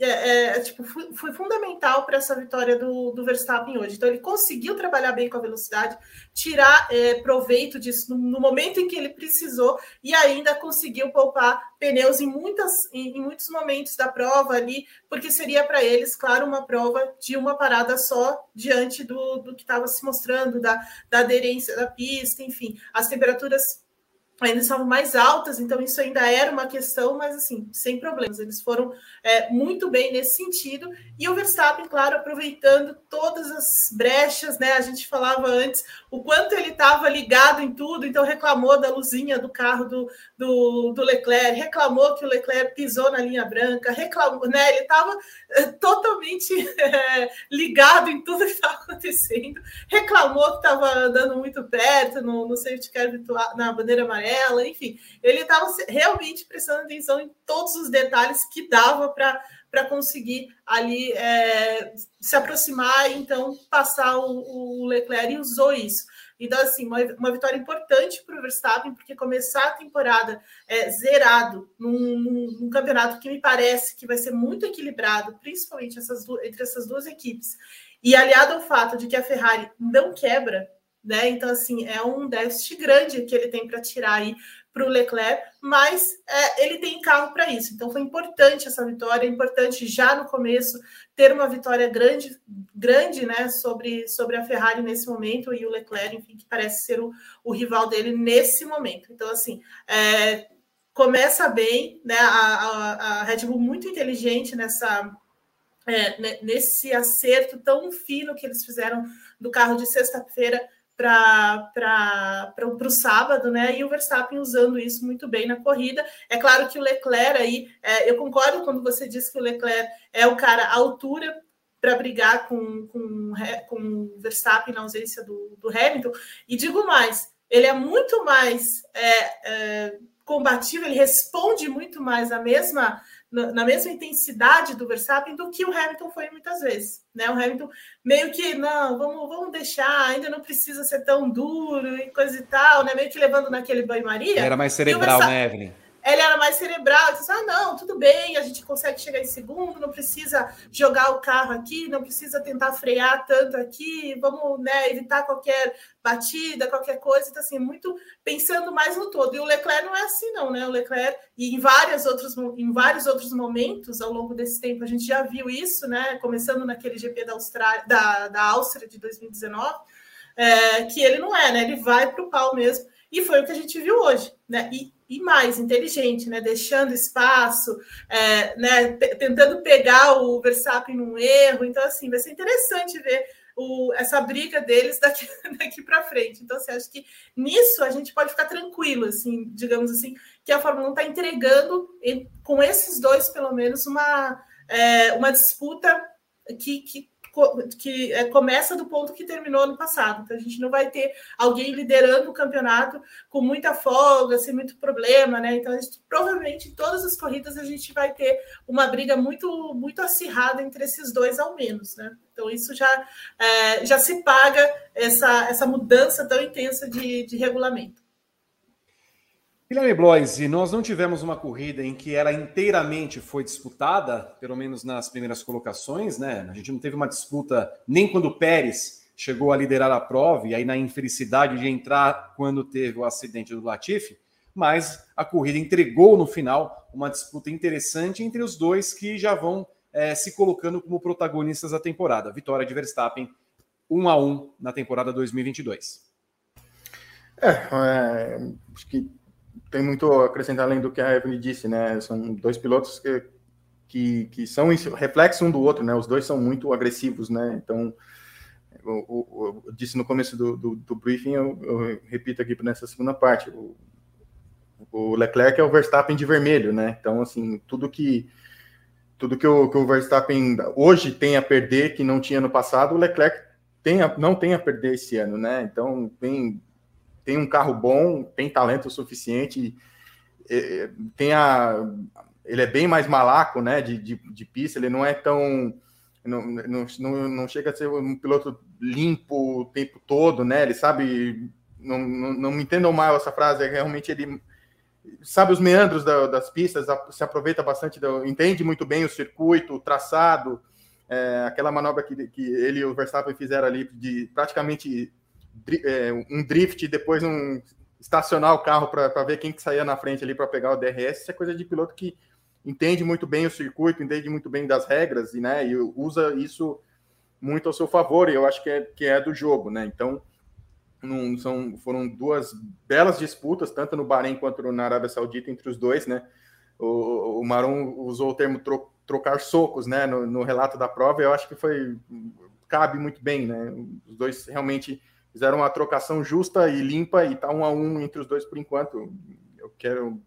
é, é, tipo, foi, foi fundamental para essa vitória do, do, Verstappen hoje. Então, ele conseguiu trabalhar bem com a velocidade, tirar é, proveito disso no, no, momento em que ele precisou e ainda conseguiu poupar pneus em, muitas, em, em muitos momentos da prova ali, porque seria para eles, claro, uma prova de uma parada só diante do, do que estava se mostrando, da, da aderência da pista, enfim, as temperaturas ainda estavam mais altas, então isso ainda era uma questão, mas assim, sem problemas. Eles foram é, muito bem nesse sentido. E o Verstappen, claro, aproveitando todas as brechas, né? A gente falava antes o quanto ele estava ligado em tudo, então reclamou da luzinha do carro do, do, do, Leclerc, reclamou que o Leclerc pisou na linha branca, reclamou, né? Ele estava é, totalmente é, ligado em tudo que estava acontecendo, reclamou que estava andando muito perto no, no safety car na bandeira amarela ela, enfim, ele estava realmente prestando atenção em todos os detalhes que dava para conseguir ali é, se aproximar então passar o, o, Leclerc e usou isso. Então, assim, uma, uma vitória importante para o Verstappen, porque começar a temporada é, zerado num, num, num, campeonato que me parece que vai ser muito equilibrado, principalmente essas, entre essas duas equipes, e aliado ao fato de que a Ferrari não quebra né? Então, assim, é um déficit grande que ele tem para tirar aí para o Leclerc, mas é, ele tem carro para isso. Então, foi importante essa vitória, é importante já no começo ter uma vitória grande, grande, né, sobre, sobre a Ferrari nesse momento e o Leclerc, enfim, que parece ser o, o rival dele nesse momento. Então, assim, é, começa bem, né? A, a, a Red Bull muito inteligente nessa é, nesse acerto tão fino que eles fizeram do carro de sexta-feira para o sábado, né? E o Verstappen usando isso muito bem na corrida. É claro que o Leclerc aí, é, eu concordo quando você diz que o Leclerc é o cara à altura para brigar com, com, com o Verstappen na ausência do, do Hamilton. E digo mais, ele é muito mais é, é, combativo, ele responde muito mais a mesma na mesma intensidade do Verstappen do que o Hamilton foi muitas vezes. Né? O Hamilton meio que, não, vamos, vamos deixar, ainda não precisa ser tão duro e coisa e tal, né? meio que levando naquele banho-maria. Era mais cerebral, né, Evelyn? Ele era mais cerebral, disse, ah, não, tudo bem, a gente consegue chegar em segundo, não precisa jogar o carro aqui, não precisa tentar frear tanto aqui, vamos né, evitar qualquer batida, qualquer coisa, então assim, muito pensando mais no todo. E o Leclerc não é assim, não, né? O Leclerc, e em, várias outros, em vários outros momentos ao longo desse tempo, a gente já viu isso, né? Começando naquele GP da, Austrália, da, da Áustria de 2019, é, que ele não é, né? Ele vai para o pau mesmo. E foi o que a gente viu hoje, né? E e mais inteligente, né? Deixando espaço, é, né? tentando pegar o Verstappen num erro. Então, assim, vai ser interessante ver o, essa briga deles daqui, daqui para frente. Então, assim, acho que nisso a gente pode ficar tranquilo, assim, digamos assim, que a Fórmula 1 está entregando, com esses dois, pelo menos, uma, é, uma disputa que, que que é, começa do ponto que terminou no passado. Então a gente não vai ter alguém liderando o campeonato com muita folga, sem muito problema, né? Então gente, provavelmente em todas as corridas a gente vai ter uma briga muito muito acirrada entre esses dois ao menos, né? Então isso já é, já se paga essa essa mudança tão intensa de, de regulamento. Guilherme Bloise, nós não tivemos uma corrida em que ela inteiramente foi disputada, pelo menos nas primeiras colocações, né? A gente não teve uma disputa nem quando o Pérez chegou a liderar a prova e aí na infelicidade de entrar quando teve o acidente do Latifi, mas a corrida entregou no final uma disputa interessante entre os dois que já vão é, se colocando como protagonistas da temporada. Vitória de Verstappen 1 a 1 na temporada 2022. É, é acho que tem muito a acrescentar além do que a Evelyn disse, né? São dois pilotos que, que, que são reflexo um do outro, né? Os dois são muito agressivos, né? Então, eu, eu, eu disse no começo do, do, do briefing, eu, repito aqui nessa segunda parte, o, o, Leclerc é o Verstappen de vermelho, né? Então, assim, tudo que tudo que o, que o Verstappen hoje tem a perder que não tinha no passado, o Leclerc tem a, não tem a perder esse ano, né? Então, tem tem um carro bom, tem talento suficiente, tem a, ele é bem mais malaco, né, de, de, de pista, ele não é tão, não, não, não, chega a ser um piloto limpo o tempo todo, né, ele sabe, não, não, não me entendam mal essa frase, é realmente ele sabe os meandros da, das pistas, se aproveita bastante, entende muito bem o circuito, o traçado, é, aquela manobra que, que ele e o Verstappen fizeram ali de praticamente é, um drift e depois um estacionar o carro para ver quem que saía na frente ali para pegar o DRS, isso é coisa de piloto que entende muito bem o circuito, entende muito bem das regras e, né, e usa isso muito ao seu favor, e eu acho que é, que é do jogo, né? Então, não, são, foram duas belas disputas, tanto no Bahrein quanto na Arábia Saudita, entre os dois, né? O, o usou o termo tro, trocar socos, né, no, no relato da prova, e eu acho que foi cabe muito bem, né? Os dois realmente fizeram uma trocação justa e limpa e tá um a um entre os dois por enquanto. Eu quero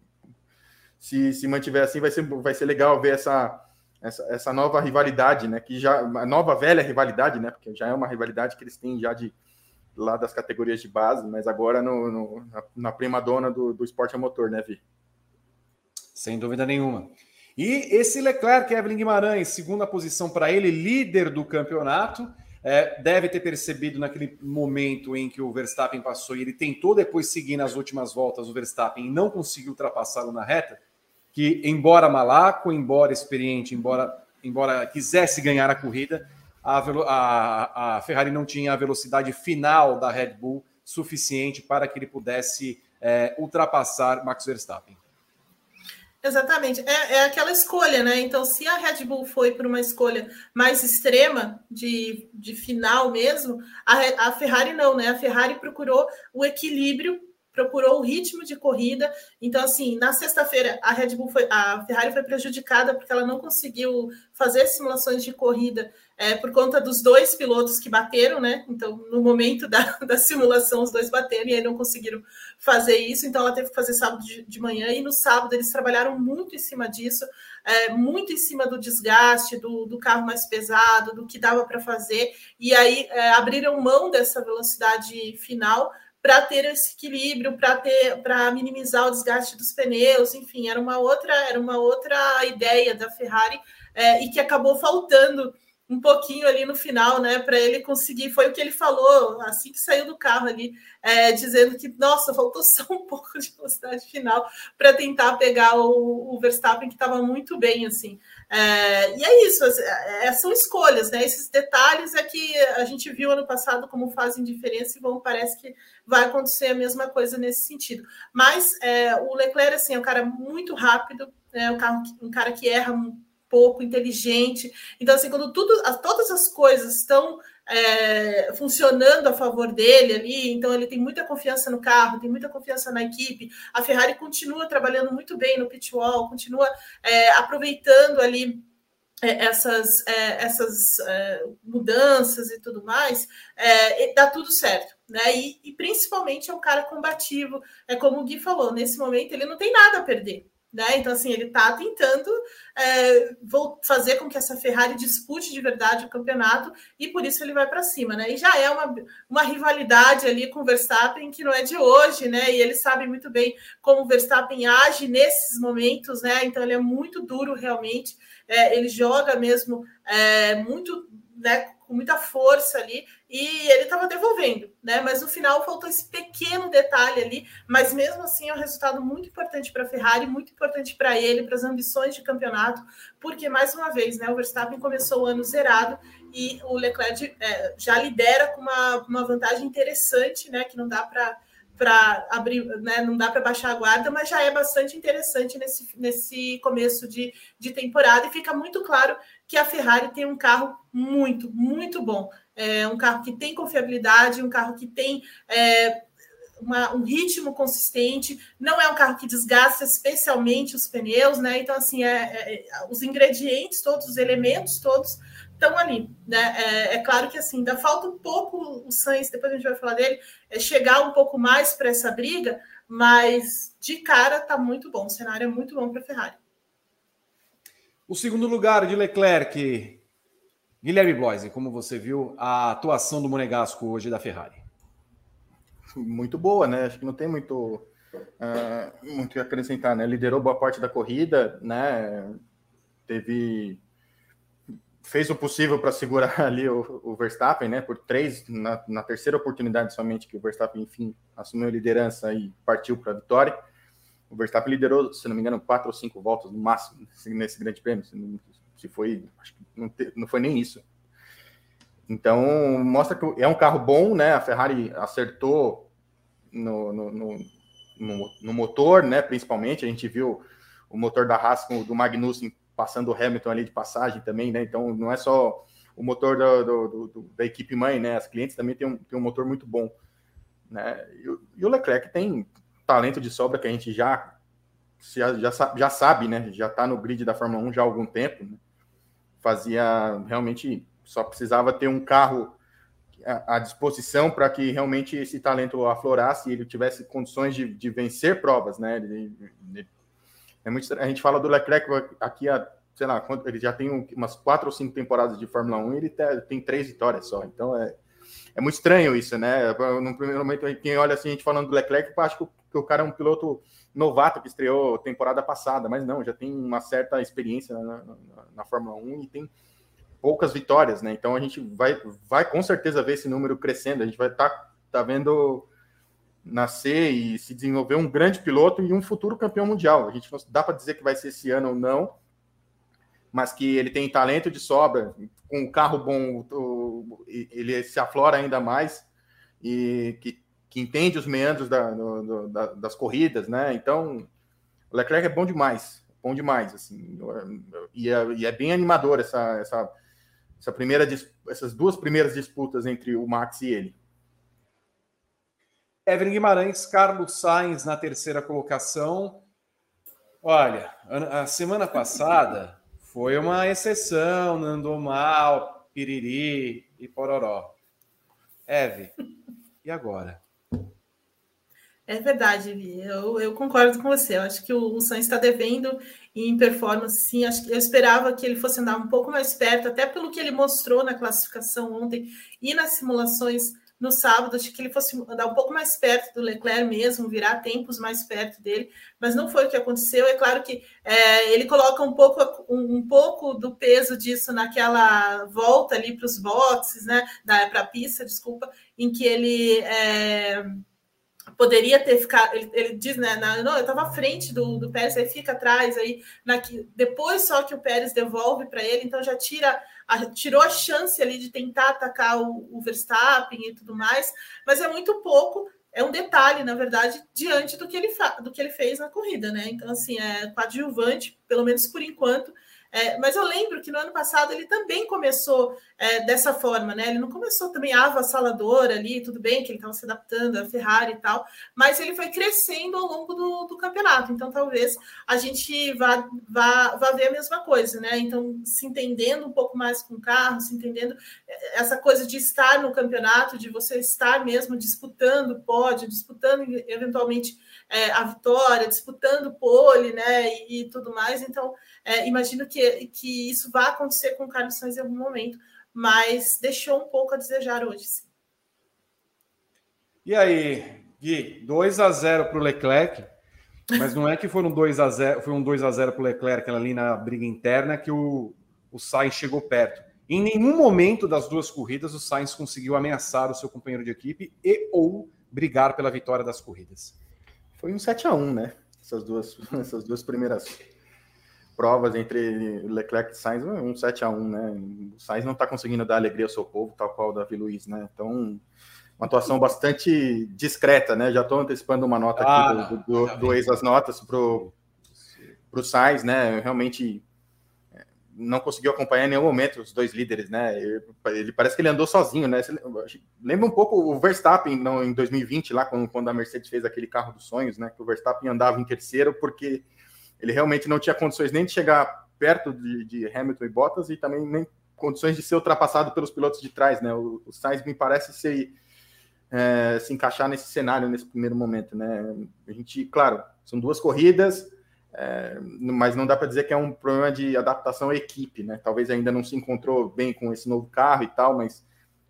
se, se mantiver assim vai ser vai ser legal ver essa essa, essa nova rivalidade, né? Que já uma nova velha rivalidade, né? Porque já é uma rivalidade que eles têm já de lá das categorias de base, mas agora no, no na, na prima dona do, do esporte a motor, né, Vi? Sem dúvida nenhuma. E esse Leclerc, Evelyn Guimarães, segunda posição para ele, líder do campeonato é, deve ter percebido naquele momento em que o Verstappen passou e ele tentou depois seguir nas últimas voltas o Verstappen e não conseguiu ultrapassá-lo na reta, que embora malaco, embora experiente, embora, embora quisesse ganhar a corrida, a, a, a Ferrari não tinha a velocidade final da Red Bull suficiente para que ele pudesse é, ultrapassar Max Verstappen. Exatamente. É, é aquela escolha, né? Então, se a Red Bull foi por uma escolha mais extrema, de, de final mesmo, a, a Ferrari não, né? A Ferrari procurou o equilíbrio, procurou o ritmo de corrida. Então, assim, na sexta-feira, a Red Bull foi. A Ferrari foi prejudicada porque ela não conseguiu fazer simulações de corrida é, por conta dos dois pilotos que bateram, né? Então, no momento da, da simulação, os dois bateram e aí não conseguiram fazer isso. Então, ela teve que fazer sábado de, de manhã e no sábado eles trabalharam muito em cima disso, é, muito em cima do desgaste do, do carro mais pesado, do que dava para fazer. E aí é, abriram mão dessa velocidade final para ter esse equilíbrio, para ter, para minimizar o desgaste dos pneus, enfim, era uma outra, era uma outra ideia da Ferrari é, e que acabou faltando um pouquinho ali no final, né, para ele conseguir. Foi o que ele falou assim que saiu do carro ali, é, dizendo que, nossa, faltou só um pouco de velocidade final para tentar pegar o, o Verstappen, que estava muito bem, assim. É, e é isso, é, são escolhas, né? Esses detalhes é que a gente viu ano passado como fazem diferença e vão, parece que vai acontecer a mesma coisa nesse sentido. Mas é, o Leclerc, assim, é um cara muito rápido, é um, carro, um cara que erra pouco, inteligente. Então, assim, quando tudo, todas as coisas estão é, funcionando a favor dele ali, então ele tem muita confiança no carro, tem muita confiança na equipe. A Ferrari continua trabalhando muito bem no pit wall, continua é, aproveitando ali é, essas, é, essas é, mudanças e tudo mais, dá tudo certo. Né? E, e, principalmente é um cara combativo, é como o Gui falou, nesse momento ele não tem nada a perder. Né? Então, assim, ele está tentando é, fazer com que essa Ferrari dispute de verdade o campeonato e por isso ele vai para cima, né? E já é uma, uma rivalidade ali com o Verstappen que não é de hoje, né? E ele sabe muito bem como o Verstappen age nesses momentos, né? Então ele é muito duro realmente, é, ele joga mesmo é, muito né, com muita força ali, e ele estava devolvendo, né? Mas no final faltou esse pequeno detalhe ali, mas mesmo assim é um resultado muito importante para a Ferrari, muito importante para ele, para as ambições de campeonato, porque mais uma vez, né, o Verstappen começou o ano zerado e o Leclerc é, já lidera com uma, uma vantagem interessante, né? Que não dá para para abrir, né, não dá para baixar a guarda, mas já é bastante interessante nesse, nesse começo de, de temporada e fica muito claro que a Ferrari tem um carro muito, muito bom. É um carro que tem confiabilidade, um carro que tem é, uma, um ritmo consistente, não é um carro que desgasta especialmente os pneus, né? Então, assim, é, é, é os ingredientes todos, os elementos todos estão ali, né? É, é, claro que assim, ainda falta um pouco o Sainz, depois a gente vai falar dele, é chegar um pouco mais para essa briga, mas de cara tá muito bom, o cenário é muito bom para a Ferrari. O segundo lugar de Leclerc, Guilherme Bloise, como você viu a atuação do Monegasco hoje da Ferrari? Muito boa, né? Acho que não tem muito uh, muito a acrescentar, né? Liderou boa parte da corrida, né? Teve fez o possível para segurar ali o, o, Verstappen, né? Por três na, na, terceira oportunidade somente que o Verstappen enfim assumiu a liderança e partiu para a vitória. O Verstappen liderou, se não me engano, quatro ou cinco voltas no máximo nesse grande prêmio. Se, se foi, não, te, não foi nem isso. Então, mostra que é um carro bom, né? A Ferrari acertou no, no, no, no, motor, né? Principalmente, a gente viu o motor da Haas com do Magnussen passando o Hamilton ali de passagem também, né? Então, não é só o motor do, do, do, da equipe mãe, né? As clientes também têm um, têm um motor muito bom, né? E, e o Leclerc tem talento de sobra que a gente já já, já, já sabe, né? Já está no grid da Fórmula 1 já há algum tempo. Né? Fazia realmente só precisava ter um carro à, disposição para que realmente esse talento aflorasse e ele tivesse condições de, de vencer provas, né? Ele, ele, é muito, a gente fala do Leclerc aqui há, sei lá, ele já tem umas quatro ou cinco temporadas de Fórmula 1 e ele tem três vitórias só. Então é, é muito estranho isso, né? No primeiro momento, quem olha assim, a gente falando do Leclerc, acho que o, cara é um piloto novato que estreou temporada passada, mas não, já tem uma certa experiência na, na, na, Fórmula 1 e tem poucas vitórias, né? Então a gente vai, vai com certeza ver esse número crescendo, a gente vai estar tá, tá vendo nascer e se desenvolver um grande piloto e um futuro campeão mundial. A gente não dá para dizer que vai ser esse ano ou não, mas que ele tem talento de sobra, com um carro bom, ele se aflora ainda mais e que, que entende os meandros da, do, da, das corridas, né? Então, o Leclerc é bom demais, bom demais, assim, e é, e é bem animador essa, essa, essa primeira, essas duas primeiras disputas entre o Max e ele. Evelyn Guimarães, Carlos Sainz na terceira colocação. Olha, a semana passada foi uma exceção, não andou mal. piriri e pororó. Eve, e agora? É verdade, Vi. Eu, eu, concordo com você. Eu acho que o, o Sainz está devendo em performance, sim. Acho que eu esperava que ele fosse andar um pouco mais perto, até pelo que ele mostrou na classificação ontem e nas simulações no sábado. Acho que ele fosse andar um pouco mais perto do Leclerc mesmo, virar tempos mais perto dele, mas não foi o que aconteceu. É claro que é, ele coloca um pouco, um, um, pouco do peso disso naquela volta ali para os boxes, né? Para a pista, desculpa, em que ele. É, poderia ter ficado. Ele, ele diz, né? Na, não, eu estava à frente do, do Pérez, aí fica atrás, aí na, depois só que o Pérez devolve para ele, então já tira a, tirou a chance ali de tentar atacar o, o Verstappen e tudo mais, mas é muito pouco. É um detalhe, na verdade, diante do que ele, do que ele fez na corrida, né? Então, assim, é coadjuvante, pelo menos por enquanto, é, mas eu lembro que no ano passado ele também começou é, dessa forma, né? Ele não começou também avassalador ali, tudo bem que ele estava se adaptando à Ferrari e tal, mas ele foi crescendo ao longo do, do campeonato. Então talvez a gente vá, vá, vá ver a mesma coisa, né? Então, se entendendo um pouco mais com o carro, se entendendo é, essa coisa de estar no campeonato, de você estar mesmo disputando pódio, disputando eventualmente é, a vitória, disputando pole, né? E, e tudo mais. Então, é, imagino que, que isso vai acontecer com o Carlos Sainz em algum momento, mas deixou um pouco a desejar hoje. Sim. E aí, Gui, 2 a 0 para o Leclerc, mas não é que foram 2 a 0 foi um 2 a 0 para o Leclerc ali na briga interna que o, o Sainz chegou perto. Em nenhum momento das duas corridas o Sainz conseguiu ameaçar o seu companheiro de equipe e ou brigar pela vitória das corridas. Foi um 7 a 1 né? Essas duas, essas duas primeiras provas entre Leclerc e Sainz, um 7 a 1 né? O Sainz não está conseguindo dar alegria ao seu povo, tal qual o Davi Luiz, né? Então, uma atuação bastante discreta, né? Já estou antecipando uma nota ah, aqui do, do, do ex das notas para o Sainz, né? Realmente é, não conseguiu acompanhar em nenhum momento os dois líderes, né? Ele parece que ele andou sozinho, né? Lembra um pouco o Verstappen não, em 2020, lá quando, quando a Mercedes fez aquele carro dos sonhos, né? Que o Verstappen andava em terceiro porque ele realmente não tinha condições nem de chegar perto de, de Hamilton e Bottas e também nem condições de ser ultrapassado pelos pilotos de trás, né? O, o Sainz me parece ser, é, se encaixar nesse cenário nesse primeiro momento, né? A gente, claro, são duas corridas, é, mas não dá para dizer que é um problema de adaptação à equipe, né? Talvez ainda não se encontrou bem com esse novo carro e tal, mas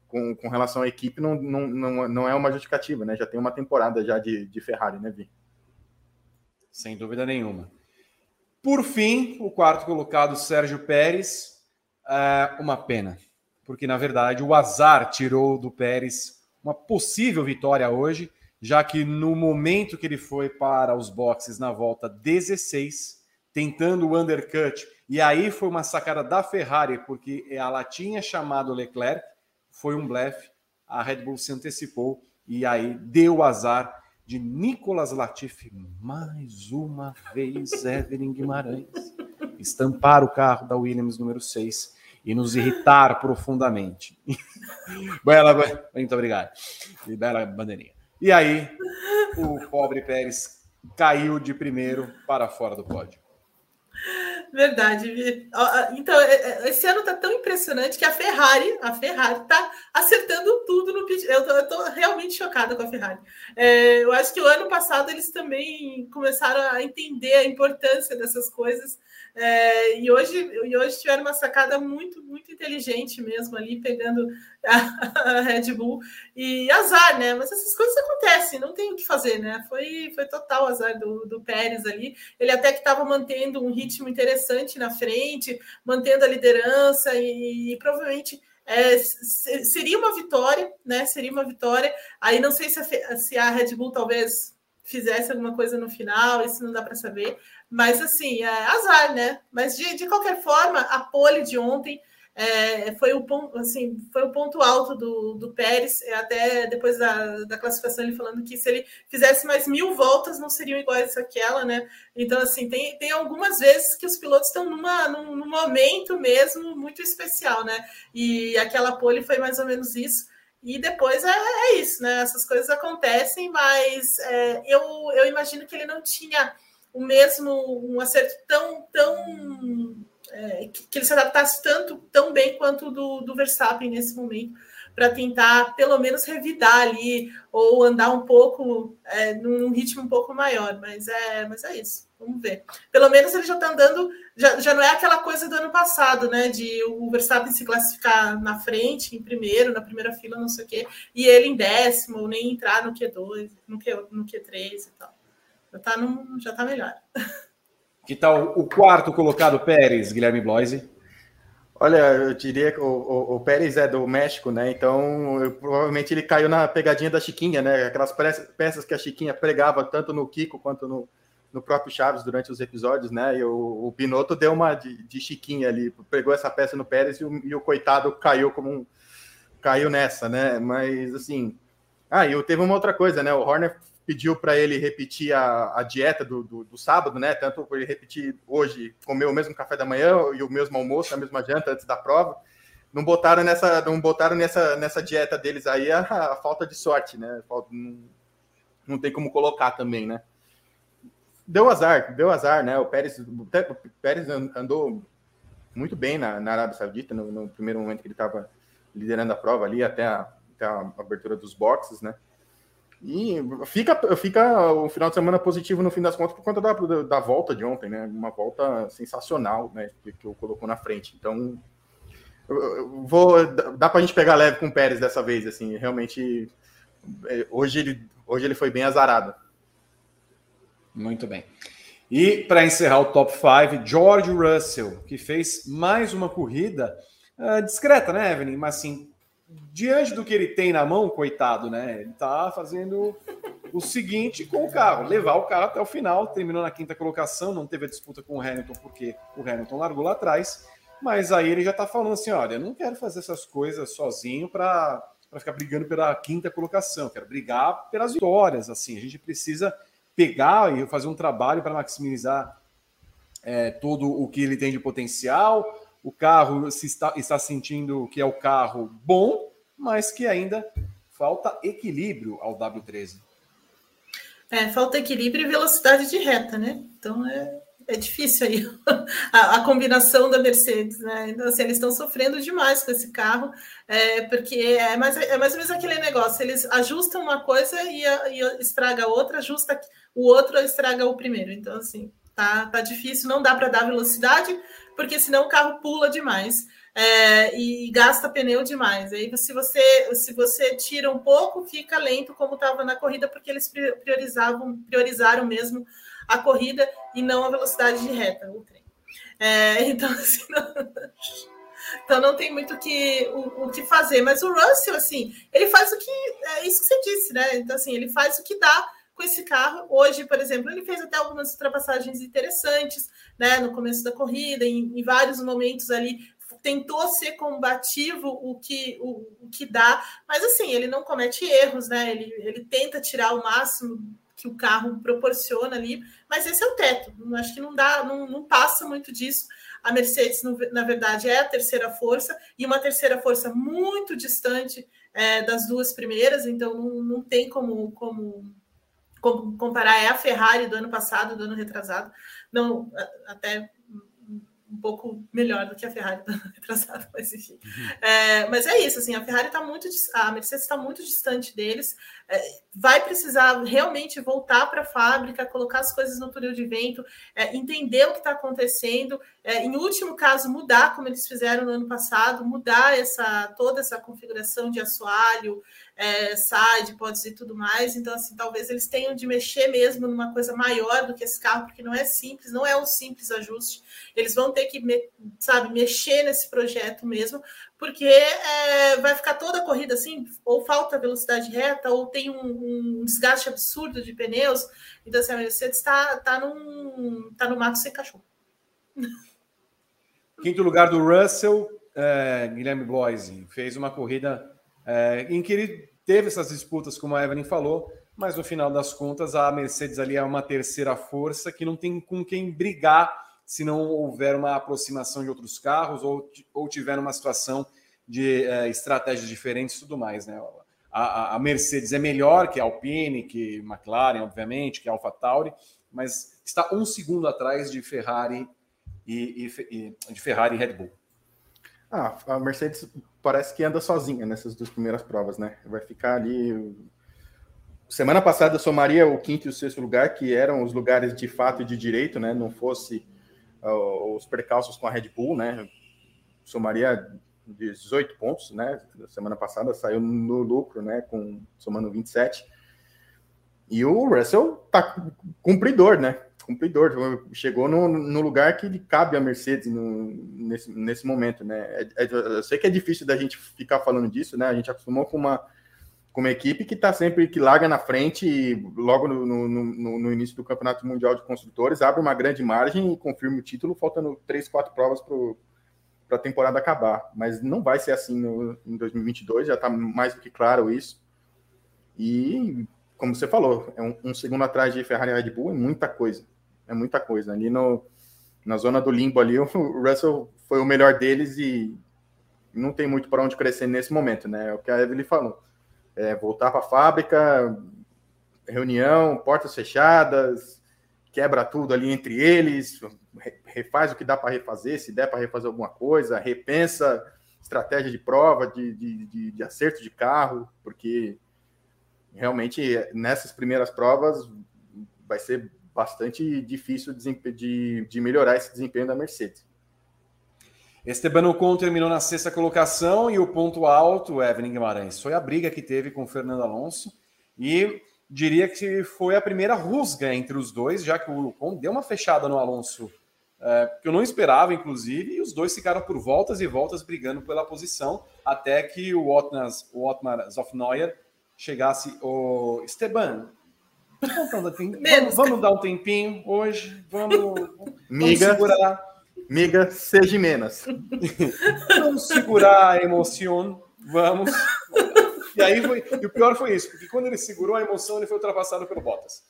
com, com relação à equipe não, não, não, não é uma justificativa, né? Já tem uma temporada já de, de Ferrari, né, Vi? Sem dúvida nenhuma. Por fim, o quarto colocado, Sérgio Pérez, é uma pena, porque na verdade o azar tirou do Pérez uma possível vitória hoje, já que no momento que ele foi para os boxes na volta 16, tentando o undercut, e aí foi uma sacada da Ferrari, porque ela tinha chamado Leclerc, foi um blefe, a Red Bull se antecipou e aí deu azar de Nicolas Latifi, mais uma vez Evelyn Guimarães, estampar o carro da Williams número 6 e nos irritar profundamente. bela, muito obrigado. E bela bandeirinha. E aí, o pobre Pérez caiu de primeiro para fora do pódio. Verdade. Então, é, é, esse ano tá tão impressionante que a Ferrari, a Ferrari tá acertando tudo no pit. Eu tô realmente chocada com a Ferrari. É, eu acho que o ano passado eles também começaram a entender a importância dessas coisas. É, e, hoje, e hoje tiveram uma sacada muito, muito inteligente mesmo ali, pegando a, a, Red Bull. E azar, né? Mas essas coisas acontecem, não tem o que fazer, né? Foi, foi total azar do, do Pérez ali. Ele até que estava mantendo um ritmo interessante na frente, mantendo a liderança e, e provavelmente. É, seria uma vitória, né? Seria uma vitória. Aí não sei se a, se a Red Bull talvez fizesse alguma coisa no final, isso não dá para saber. Mas assim, é azar, né? Mas de, de qualquer forma, a pole de ontem é, foi, o ponto, assim, foi o ponto alto do, do Pérez, é, até depois da, da classificação, ele falando que se ele fizesse mais mil voltas, não seriam iguais àquela, né? Então, assim, tem, tem algumas vezes que os pilotos estão numa, num, num momento mesmo muito especial, né? E aquela pole foi mais ou menos isso. E depois é, é isso, né? Essas coisas acontecem, mas é, eu, eu imagino que ele não tinha o mesmo um acerto tão tão é, que, que, ele se adaptasse tanto tão bem quanto do, do Verstappen nesse momento para tentar pelo menos revidar ali ou andar um pouco é, num ritmo um pouco maior, mas é, mas é isso. Vamos ver. Pelo menos ele já está andando, já, já não é aquela coisa do ano passado, né? De o Verstappen se classificar na frente, em primeiro, na primeira fila, não sei o quê, e ele em décimo, ou nem entrar no Q2, no, Q, no Q3 e tal. Já está já tá melhor. Que tal o quarto colocado, Pérez, Guilherme Bloise? Olha, eu diria que o, o, o, Pérez é do México, né? Então, eu, provavelmente ele caiu na pegadinha da Chiquinha, né? Aquelas peças que a Chiquinha pregava tanto no Kiko quanto no, no próprio Chaves durante os episódios, né? E o, o Binotto deu uma de, de, Chiquinha ali, pegou essa peça no Pérez e o, e o coitado caiu como um, caiu nessa, né? Mas assim, ah, e teve uma outra coisa, né? O Horner pediu para ele repetir a, a dieta do, do, do, sábado, né? Tanto ele repetir hoje, comer o mesmo café da manhã e o mesmo almoço, a mesma janta antes da prova. Não botaram nessa, não botaram nessa, nessa dieta deles aí a, a falta de sorte, né? Não, não tem como colocar também, né? Deu azar, deu azar, né? O Pérez, o Pérez andou muito bem na, na Arábia Saudita no, no primeiro momento que ele estava liderando a prova ali até a, até a abertura dos boxes, né? E fica, fica o final de semana positivo no fim das contas por conta da, da volta de ontem, né? Uma volta sensacional, né? Que, que eu colocou na frente. Então, eu, vou dá para a gente pegar leve com o Pérez dessa vez, assim. Realmente, é, hoje ele, hoje ele foi bem azarado. Muito bem. E para encerrar o top 5, George Russell, que fez mais uma corrida uh, discreta, né, Evelyn? Mas assim, diante do que ele tem na mão, coitado, né? Ele tá fazendo o seguinte com o carro, levar o carro até o final, terminou na quinta colocação, não teve a disputa com o Hamilton porque o Hamilton largou lá atrás, mas aí ele já tá falando assim, olha, eu não quero fazer essas coisas sozinho para para ficar brigando pela quinta colocação, quero brigar pelas vitórias, assim, a gente precisa pegar e fazer um trabalho para maximizar é, todo o que ele tem de potencial, o carro se está, está sentindo que é o carro bom, mas que ainda falta equilíbrio ao W13. É, falta equilíbrio e velocidade de reta, né? Então é, é difícil aí a, a, combinação da Mercedes, né? Então, assim, eles estão sofrendo demais com esse carro, é, porque é mais, é mais ou menos aquele negócio: eles ajustam uma coisa e, a, e estraga a outra, ajusta o outro, estraga o primeiro. Então, assim, tá, tá difícil, não dá para dar velocidade, porque senão o carro pula demais. É, e gasta pneu demais. Aí, se você, se você tira um pouco, fica lento, como estava na corrida, porque eles priorizavam, priorizaram mesmo a corrida e não a velocidade de reta, o trem. É, então, assim, não, então não tem muito que, o, o, que fazer. Mas o Russell, assim, ele faz o que. É isso que você disse, né? Então, assim, ele faz o que dá com esse carro. Hoje, por exemplo, ele fez até algumas ultrapassagens interessantes, né? No começo da corrida, em, em vários momentos ali, tentou ser combativo o que, o, o, que dá, mas assim, ele não comete erros, né? Ele, ele tenta tirar o máximo que o carro proporciona ali, mas esse é o teto. Acho que não dá, não, não passa muito disso. A Mercedes, na verdade, é a terceira força, e uma terceira força muito distante é, das duas primeiras, então não, não tem como, como comparar é a Ferrari do ano passado, do ano retrasado, não, até um pouco melhor do que a Ferrari do ano retrasado, mas enfim. Uhum. É, mas é isso, assim, a Ferrari está muito, a Mercedes está muito distante deles, é, vai precisar realmente voltar para a fábrica, colocar as coisas no túnel de vento, é, entender o que está acontecendo, é, em último caso, mudar como eles fizeram no ano passado, mudar essa toda essa configuração de assoalho, é, side pods e tudo mais. Então, assim, talvez eles tenham de mexer mesmo numa coisa maior do que esse carro, porque não é simples, não é um simples ajuste. Eles vão ter que, sabe, mexer nesse projeto mesmo, porque é, vai ficar toda a corrida assim, ou falta velocidade reta, ou tem um, um desgaste absurdo de pneus. Então, assim, a Mercedes está tá num, tá no mato sem cachorro. Quinto lugar do Russell, é, Guilherme Bloise, fez uma corrida é, em que ele teve essas disputas, como a Evelyn falou, mas no final das contas a Mercedes ali é uma terceira força que não tem com quem brigar se não houver uma aproximação de outros carros ou, ou tiver uma situação de é, estratégias diferentes e tudo mais, né? A, a, Mercedes é melhor que a Alpine, que McLaren, obviamente, que a AlphaTauri, mas está um segundo atrás de Ferrari e, e, de Ferrari e Red Bull. Ah, a Mercedes parece que anda sozinha nessas duas primeiras provas, né? Vai ficar ali. Semana passada somaria o quinto e o sexto lugar, que eram os lugares de fato e de direito, né? Não fosse uh, os percalços com a Red Bull, né? Somaria 18 pontos, né? Semana passada saiu no lucro, né? Com somando 27. E o Russell tá cumpridor, né? Cumpridor. Chegou no, no lugar que cabe a Mercedes no, nesse, nesse momento, né? É, é, eu sei que é difícil da gente ficar falando disso, né? A gente acostumou com uma, com uma equipe que está sempre, que larga na frente e logo no, no, no, início do Campeonato Mundial de Construtores abre uma grande margem e confirma o título, faltando três, quatro provas para a temporada acabar. Mas não vai ser assim no, em 2022, já está mais do que claro isso. E como você falou, é um, um, segundo atrás de Ferrari e Red Bull é muita coisa. É muita coisa. Ali no, na zona do limbo ali, o Russell foi o melhor deles e não tem muito para onde crescer nesse momento, né? É o que a Evelyn falou. É voltar para a fábrica, reunião, portas fechadas, quebra tudo ali entre eles, refaz o que dá para refazer, se der para refazer alguma coisa, repensa estratégia de prova, de, de, de, de acerto de carro, porque realmente nessas primeiras provas vai ser bastante difícil de, de melhorar esse desempenho da Mercedes. Esteban Ocon terminou na sexta colocação e o ponto alto, Evelyn Guimarães, foi a briga que teve com o Fernando Alonso e diria que foi a primeira rusga entre os dois, já que o Ocon deu uma fechada no Alonso é, que eu não esperava, inclusive, e os dois ficaram por voltas e voltas brigando pela posição, até que o Otmar, o Otmar chegasse o Esteban. Vamos, vamos, dar um tempinho hoje, vamos, vamos segurar. Miga, seja menos. vamos segurar a emoção, vamos. E aí foi, e o pior foi isso, porque quando ele segurou a emoção, ele foi ultrapassado pelo Bottas.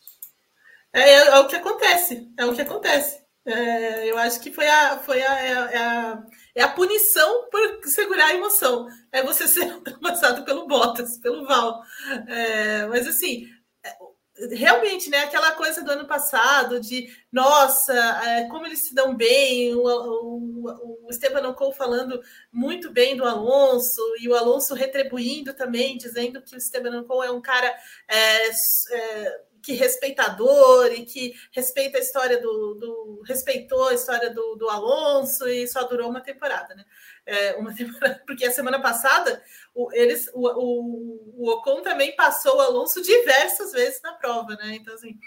É, é, é o que acontece, é o que acontece. É, eu acho que foi a, foi a, é, é, a, é a punição por segurar a emoção. É você ser ultrapassado pelo Bottas, pelo Val. É, mas assim, realmente, né? Aquela coisa do ano passado de nossa, é, como eles se dão bem, o, o, o Esteban Ocon falando muito bem do Alonso, e o Alonso retribuindo também, dizendo que o Esteban Ocon é um cara. É, é, que respeitador e que respeita a história do, do respeitou a história do, do, Alonso e só durou uma temporada, né? É, uma temporada, porque a semana passada o, eles, o, o, o Ocon também passou o Alonso diversas vezes na prova, né? Então assim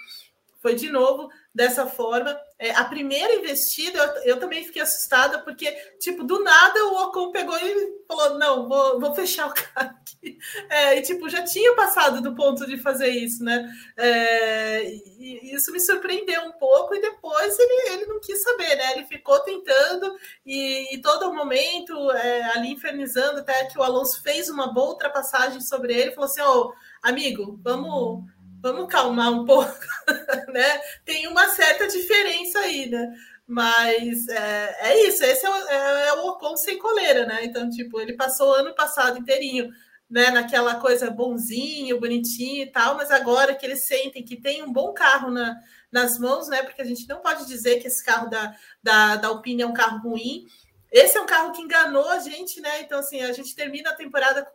foi de novo dessa forma. É, a primeira investida, eu, eu, também fiquei assustada, porque, tipo, do nada o Ocon pegou e falou: não, vou, vou fechar o carro aqui. É, e, tipo, já tinha passado do ponto de fazer isso, né? É, e, isso me surpreendeu um pouco, e depois ele, ele não quis saber, né? Ele ficou tentando e, e todo momento é, ali infernizando, até que o Alonso fez uma boa ultrapassagem sobre ele, falou assim: ô, oh, amigo, vamos vamos calmar um pouco, né? Tem uma certa diferença aí, né? Mas é, é isso, esse é o, é, é o Ocon sem coleira, né? Então, tipo, ele passou o ano passado inteirinho, né? Naquela coisa bonzinho, bonitinho e tal, mas agora que eles sentem que tem um bom carro na, nas mãos, né? Porque a gente não pode dizer que esse carro da, da, da Alpine é um carro ruim, esse é um carro que enganou a gente, né? Então, assim, a gente termina a temporada,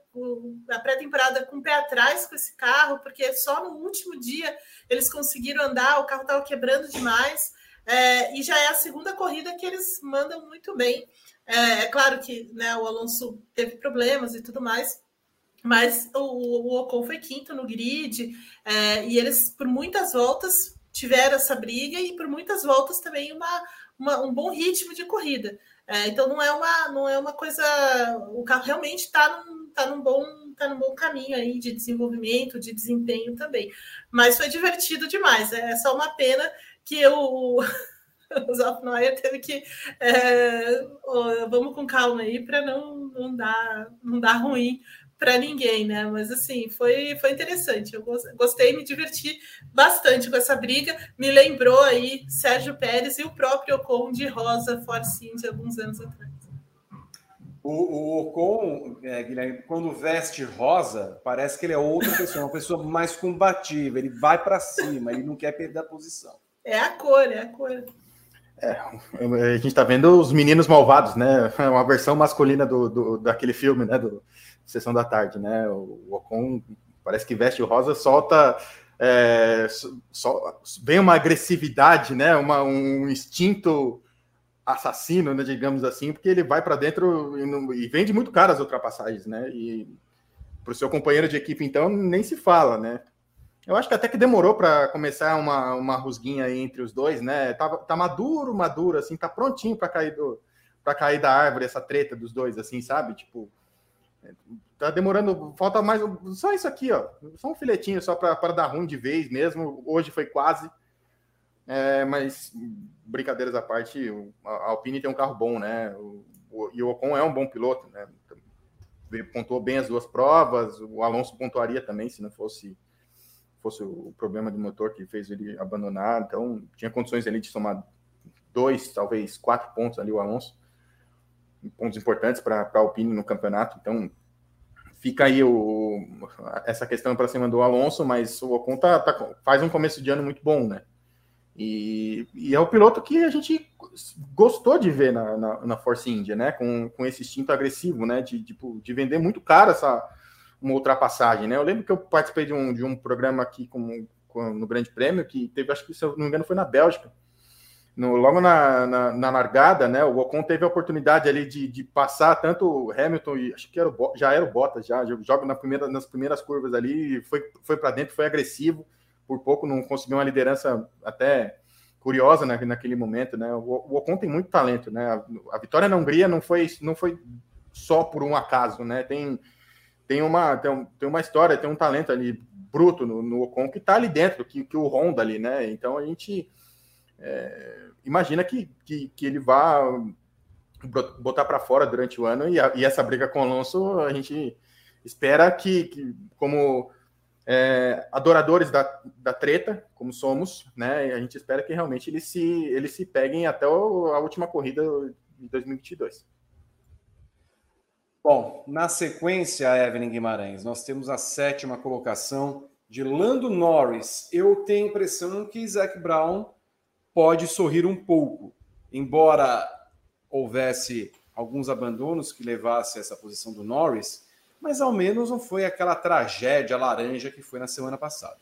a pré-temporada com o pé atrás com esse carro, porque só no último dia eles conseguiram andar, o carro estava quebrando demais. É, e já é a segunda corrida que eles mandam muito bem. É, é claro que né, o Alonso teve problemas e tudo mais, mas o, o Ocon foi quinto no grid, é, e eles, por muitas voltas, tiveram essa briga e por muitas voltas também uma, uma um bom ritmo de corrida. É, então não é uma não é uma coisa. O carro realmente está num, tá num bom tá num bom caminho aí de desenvolvimento, de desempenho também. Mas foi divertido demais. É só uma pena que o, o Zafnoyer teve que é, vamos com calma aí para não, não dar não dar ruim para ninguém, né? Mas assim, foi, foi interessante. Eu gostei, me diverti bastante com essa briga. Me lembrou aí Sérgio Pérez e o próprio Ocon de Rosa Force India alguns anos atrás. O, o Ocon, é, Guilherme, quando veste rosa, parece que ele é outra pessoa, uma pessoa mais combativa, ele vai para cima, ele não quer perder a posição. É a cor, é a cor. É, a gente está vendo os meninos malvados, né? É uma versão masculina do, do, daquele filme, né? Do Sessão da Tarde, né? O Ocon parece que veste o rosa, solta é, vem uma agressividade, né? Uma, um instinto assassino, né, digamos assim, porque ele vai para dentro e, e, vende muito caro as ultrapassagens, né? E para o seu companheiro de equipe, então, nem se fala, né? Eu acho que até que demorou para começar uma, uma rusguinha entre os dois, né? Tá, tá maduro, maduro, assim, tá prontinho para cair do para cair da árvore essa treta dos dois, assim, sabe? Tipo, tá demorando, falta mais só isso aqui, ó, só um filetinho só para dar ruim de vez mesmo. Hoje foi quase, é, mas brincadeiras à parte, a Alpine tem um carro bom, né? O, o, e o Ocon é um bom piloto, né? Pontuou bem as duas provas, o Alonso pontuaria também se não fosse fosse o problema do motor que fez ele abandonar. Então, tinha condições ali de somar dois, talvez quatro pontos ali o Alonso. Pontos importantes para a Alpine no campeonato. Então, fica aí o, essa questão para cima do Alonso, mas o Ocon tá, tá, faz um começo de ano muito bom, né? E, e, é o piloto que a gente gostou de ver na, na, na Force India, né? Com, com esse instinto agressivo, né? De, de, de vender muito caro essa, uma ultrapassagem, né? Eu lembro que eu participei de um, de um programa aqui com, com, no Grande Prêmio, que teve, acho que se eu não me engano, foi na Bélgica. No, logo na, na, na, largada, né? O Ocon teve a oportunidade ali de, de passar tanto o Hamilton e acho que era o, já era o Bottas, já joga na primeira, nas primeiras curvas ali, foi, foi para dentro, foi agressivo, por pouco não conseguiu uma liderança até curiosa na, naquele momento, né? O, o Ocon tem muito talento, né? A, a vitória na Hungria não foi, não foi só por um acaso, né? Tem tem uma, tem, tem uma história, tem um talento ali bruto no, no Ocon que está ali dentro, que, que o Honda ali, né? Então a gente é, imagina que, que, que, ele vá botar para fora durante o ano e, a, e, essa briga com o Alonso a gente espera que, que como é, adoradores da, da treta, como somos, né? A gente espera que realmente eles se, eles se peguem até o, a última corrida de 2022. Bom, na sequência, Evelyn Guimarães, nós temos a sétima colocação de Lando Norris. Eu tenho a impressão que Zac Brown pode sorrir um pouco, embora houvesse alguns abandonos que levasse a essa posição do Norris, mas ao menos não foi aquela tragédia laranja que foi na semana passada.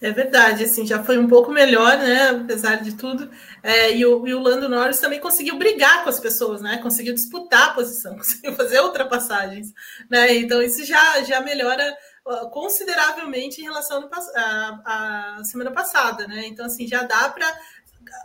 É verdade, assim, já foi um pouco melhor, né? Apesar de tudo. É, e, o, e o Lando Norris também conseguiu brigar com as pessoas, né? Conseguiu disputar a posição, conseguiu fazer ultrapassagens, né? Então isso já, já melhora consideravelmente em relação à semana passada, né? Então, assim, já dá para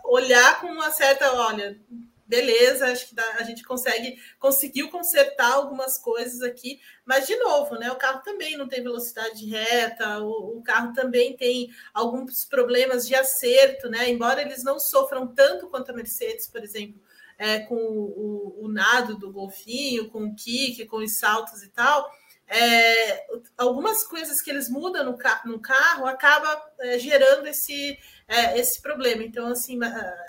olhar com uma certa, olha, beleza, acho que a gente consegue conseguiu consertar algumas coisas aqui, mas de novo, né? O carro também não tem velocidade reta, o, o carro também tem alguns problemas de acerto, né? Embora eles não sofram tanto quanto a Mercedes, por exemplo, é, com o, o, o nado do golfinho, com o kick, com os saltos e tal. É, algumas coisas que eles mudam no, no carro acaba é, gerando esse, é, esse problema. Então, assim,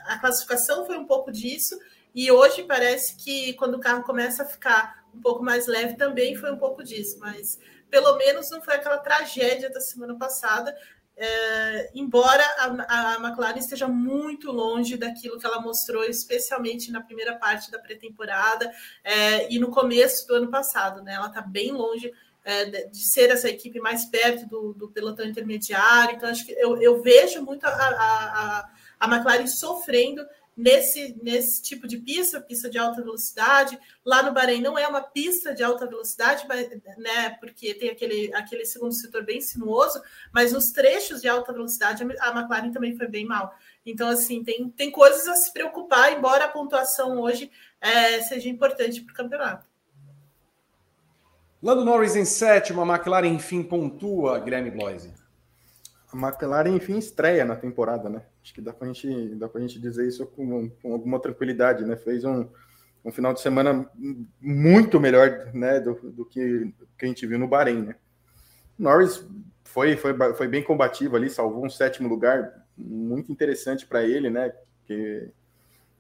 a classificação foi um pouco disso, e hoje parece que quando o carro começa a ficar um pouco mais leve, também foi um pouco disso, mas pelo menos não foi aquela tragédia da semana passada. É, embora a, a, McLaren esteja muito longe daquilo que ela mostrou, especialmente na primeira parte da pré-temporada é, e no começo do ano passado, né? Ela está bem longe é, de ser essa equipe mais perto do, do pelotão intermediário. Então, acho que eu, eu vejo muito a, a, a McLaren sofrendo nesse, nesse tipo de pista, pista de alta velocidade. Lá no Bahrein não é uma pista de alta velocidade, mas, né, porque tem aquele, aquele segundo setor bem sinuoso, mas nos trechos de alta velocidade a McLaren também foi bem mal. Então, assim, tem, tem coisas a se preocupar, embora a pontuação hoje é, seja importante para o campeonato. Lando Norris em sétimo, a McLaren enfim pontua, Guilherme Bloise. A McLaren enfim estreia na temporada, né? Acho que dá para gente, dá a gente dizer isso com, com, alguma tranquilidade, né? Fez um, um final de semana muito melhor, né, do, do que, que a gente viu no Bahrein, né? Norris foi, foi, foi bem combativo ali, salvou um sétimo lugar, muito interessante para ele, né? Que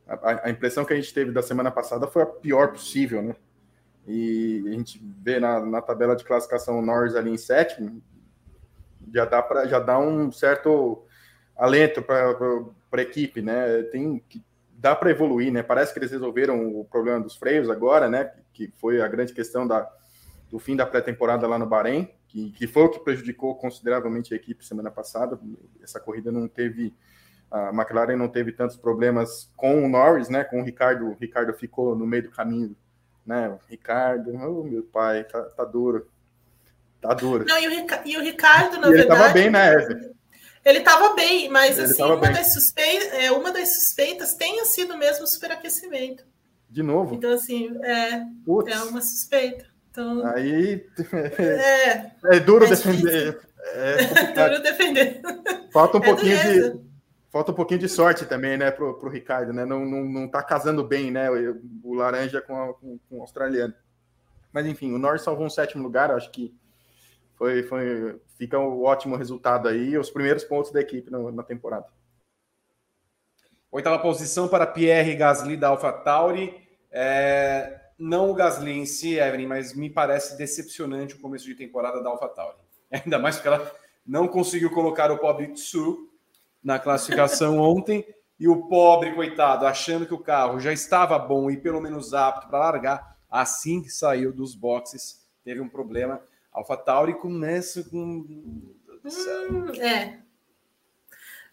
a, a, impressão que a gente teve da semana passada foi a pior possível, né? E a gente vê na, na tabela de classificação o Norris ali em sétimo, já dá para já dá um certo alento para a equipe, né? Tem dá para evoluir, né? Parece que eles resolveram o problema dos freios agora, né? Que foi a grande questão da, do fim da pré-temporada lá no Bahrein, que, que foi o que prejudicou consideravelmente a equipe semana passada. Essa corrida não teve a McLaren não teve tantos problemas com o Norris, né? Com o Ricardo, o Ricardo ficou no meio do caminho, né? O Ricardo, oh, meu pai, tá, tá duro. Tá duro. Não, e o, Rica e o Ricardo, na e verdade. Ele tava bem, né, Ever? Ele estava bem, mas ele assim, uma, bem. Das suspeitas, é, uma das suspeitas tenha sido mesmo o superaquecimento. De novo? Então, assim, é, é uma suspeita. Então, Aí é, é duro é defender. É, é duro defender. Falta um é pouquinho dureza. de falta um pouquinho de sorte também, né, pro, pro Ricardo, né? Não, não, não tá casando bem, né? O, o laranja com, a, com, com, o australiano. Mas enfim, o Norris salvou um sétimo lugar, acho que foi, foi fica um ótimo resultado aí, os primeiros pontos da equipe na, na temporada. Oitava posição para Pierre Gasly da AlphaTauri. É, não o Gasly em si, Evelyn, mas me parece decepcionante o começo de temporada da AlphaTauri. Ainda mais porque ela não conseguiu colocar o pobre Tsu na classificação ontem. E o pobre, coitado, achando que o carro já estava bom e pelo menos apto para largar, assim que saiu dos boxes, teve um problema. AlphaTauri começa com. Hum, é.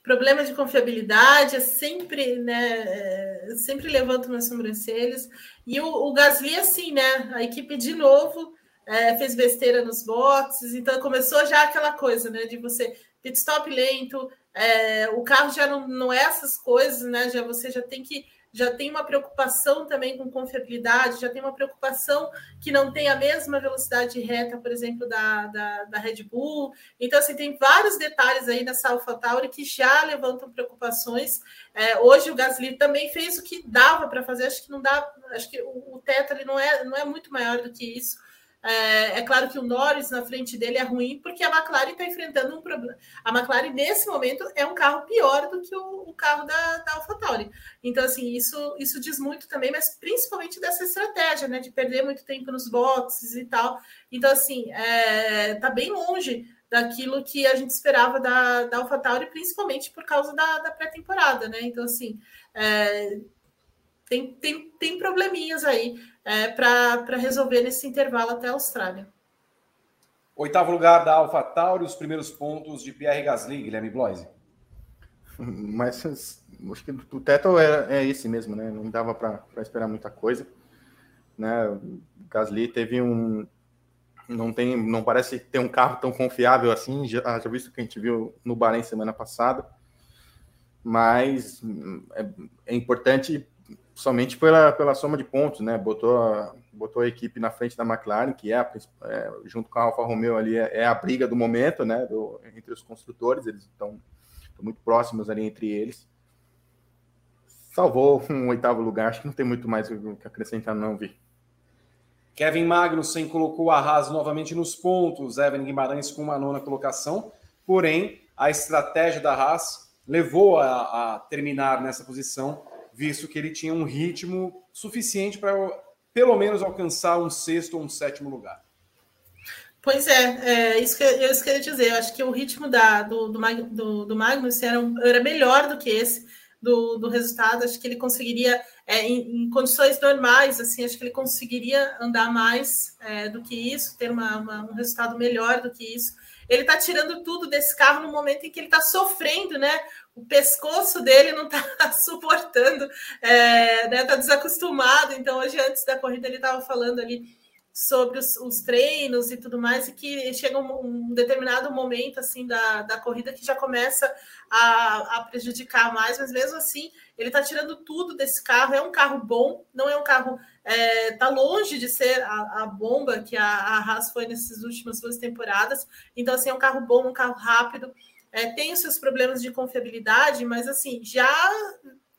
Problema de confiabilidade é sempre, né? É, sempre levanta umas sobrancelhas. E o, o Gasly, assim, né? A equipe de novo é, fez besteira nos boxes, então começou já aquela coisa, né? De você pit stop lento, é, o carro já não, não é essas coisas, né? Já você já tem que já tem uma preocupação também com confiabilidade, já tem uma preocupação que não tem a mesma velocidade reta, por exemplo, da, da, da Red Bull. Então, assim, tem vários detalhes aí nessa AlphaTauri que já levantam preocupações. É, hoje o Gasly também fez o que dava para fazer, acho que não dá, acho que o, o teto ali não é, não é muito maior do que isso. É, é, claro que o Norris na frente dele é ruim, porque a McLaren está enfrentando um problema. A McLaren, nesse momento, é um carro pior do que o, o carro da, da AlphaTauri. Então, assim, isso, isso diz muito também, mas principalmente dessa estratégia, né? De perder muito tempo nos boxes e tal. Então, assim, é, tá bem longe daquilo que a gente esperava da, da AlphaTauri, principalmente por causa da, da pré-temporada, né? Então, assim, é, tem, tem, tem probleminhas aí é, para resolver nesse intervalo até a Austrália. Oitavo lugar da AlphaTauri, os primeiros pontos de Pierre Gasly, Guilherme Bloise. Mas acho que o teto é, é esse mesmo, né? Não dava para esperar muita coisa. Né? O Gasly teve um. Não, tem, não parece ter um carro tão confiável assim, já, já visto que a gente viu no Bahrein semana passada. Mas é, é importante somente pela, pela soma de pontos, né? Botou a, botou a equipe na frente da McLaren, que é, a, é junto com a Alfa Romeo ali, é, é, a briga do momento, né? Do, entre os construtores, eles estão muito próximos ali entre eles. Salvou um oitavo lugar, acho que não tem muito mais o que acrescentar, não, Vi. Kevin Magnussen colocou a Haas novamente nos pontos, Evan Guimarães com uma nona colocação, porém a estratégia da Haas levou a, a terminar nessa posição visto que ele tinha um ritmo suficiente para pelo menos alcançar um sexto ou um sétimo lugar. Pois é, é isso que eu, isso queria dizer. Eu acho que o ritmo da, do, do, do, do Magnus era, um, era melhor do que esse do, do resultado. Acho que ele conseguiria, é, em, em, condições normais, assim, acho que ele conseguiria andar mais é, do que isso, ter uma, uma, um resultado melhor do que isso. Ele está tirando tudo desse carro no momento em que ele está sofrendo, né? O pescoço dele não está suportando, é, né, tá desacostumado. Então, hoje, antes da corrida, ele estava falando ali sobre os, os, treinos e tudo mais, e que chega um, um, determinado momento assim da, da corrida que já começa a, a prejudicar mais, mas mesmo assim ele está tirando tudo desse carro. É um carro bom, não é um carro. É, tá longe de ser a, a bomba que a, a Haas foi nessas últimas duas temporadas. Então, assim, é um carro bom, um carro rápido é, tem os seus problemas de confiabilidade, mas assim, já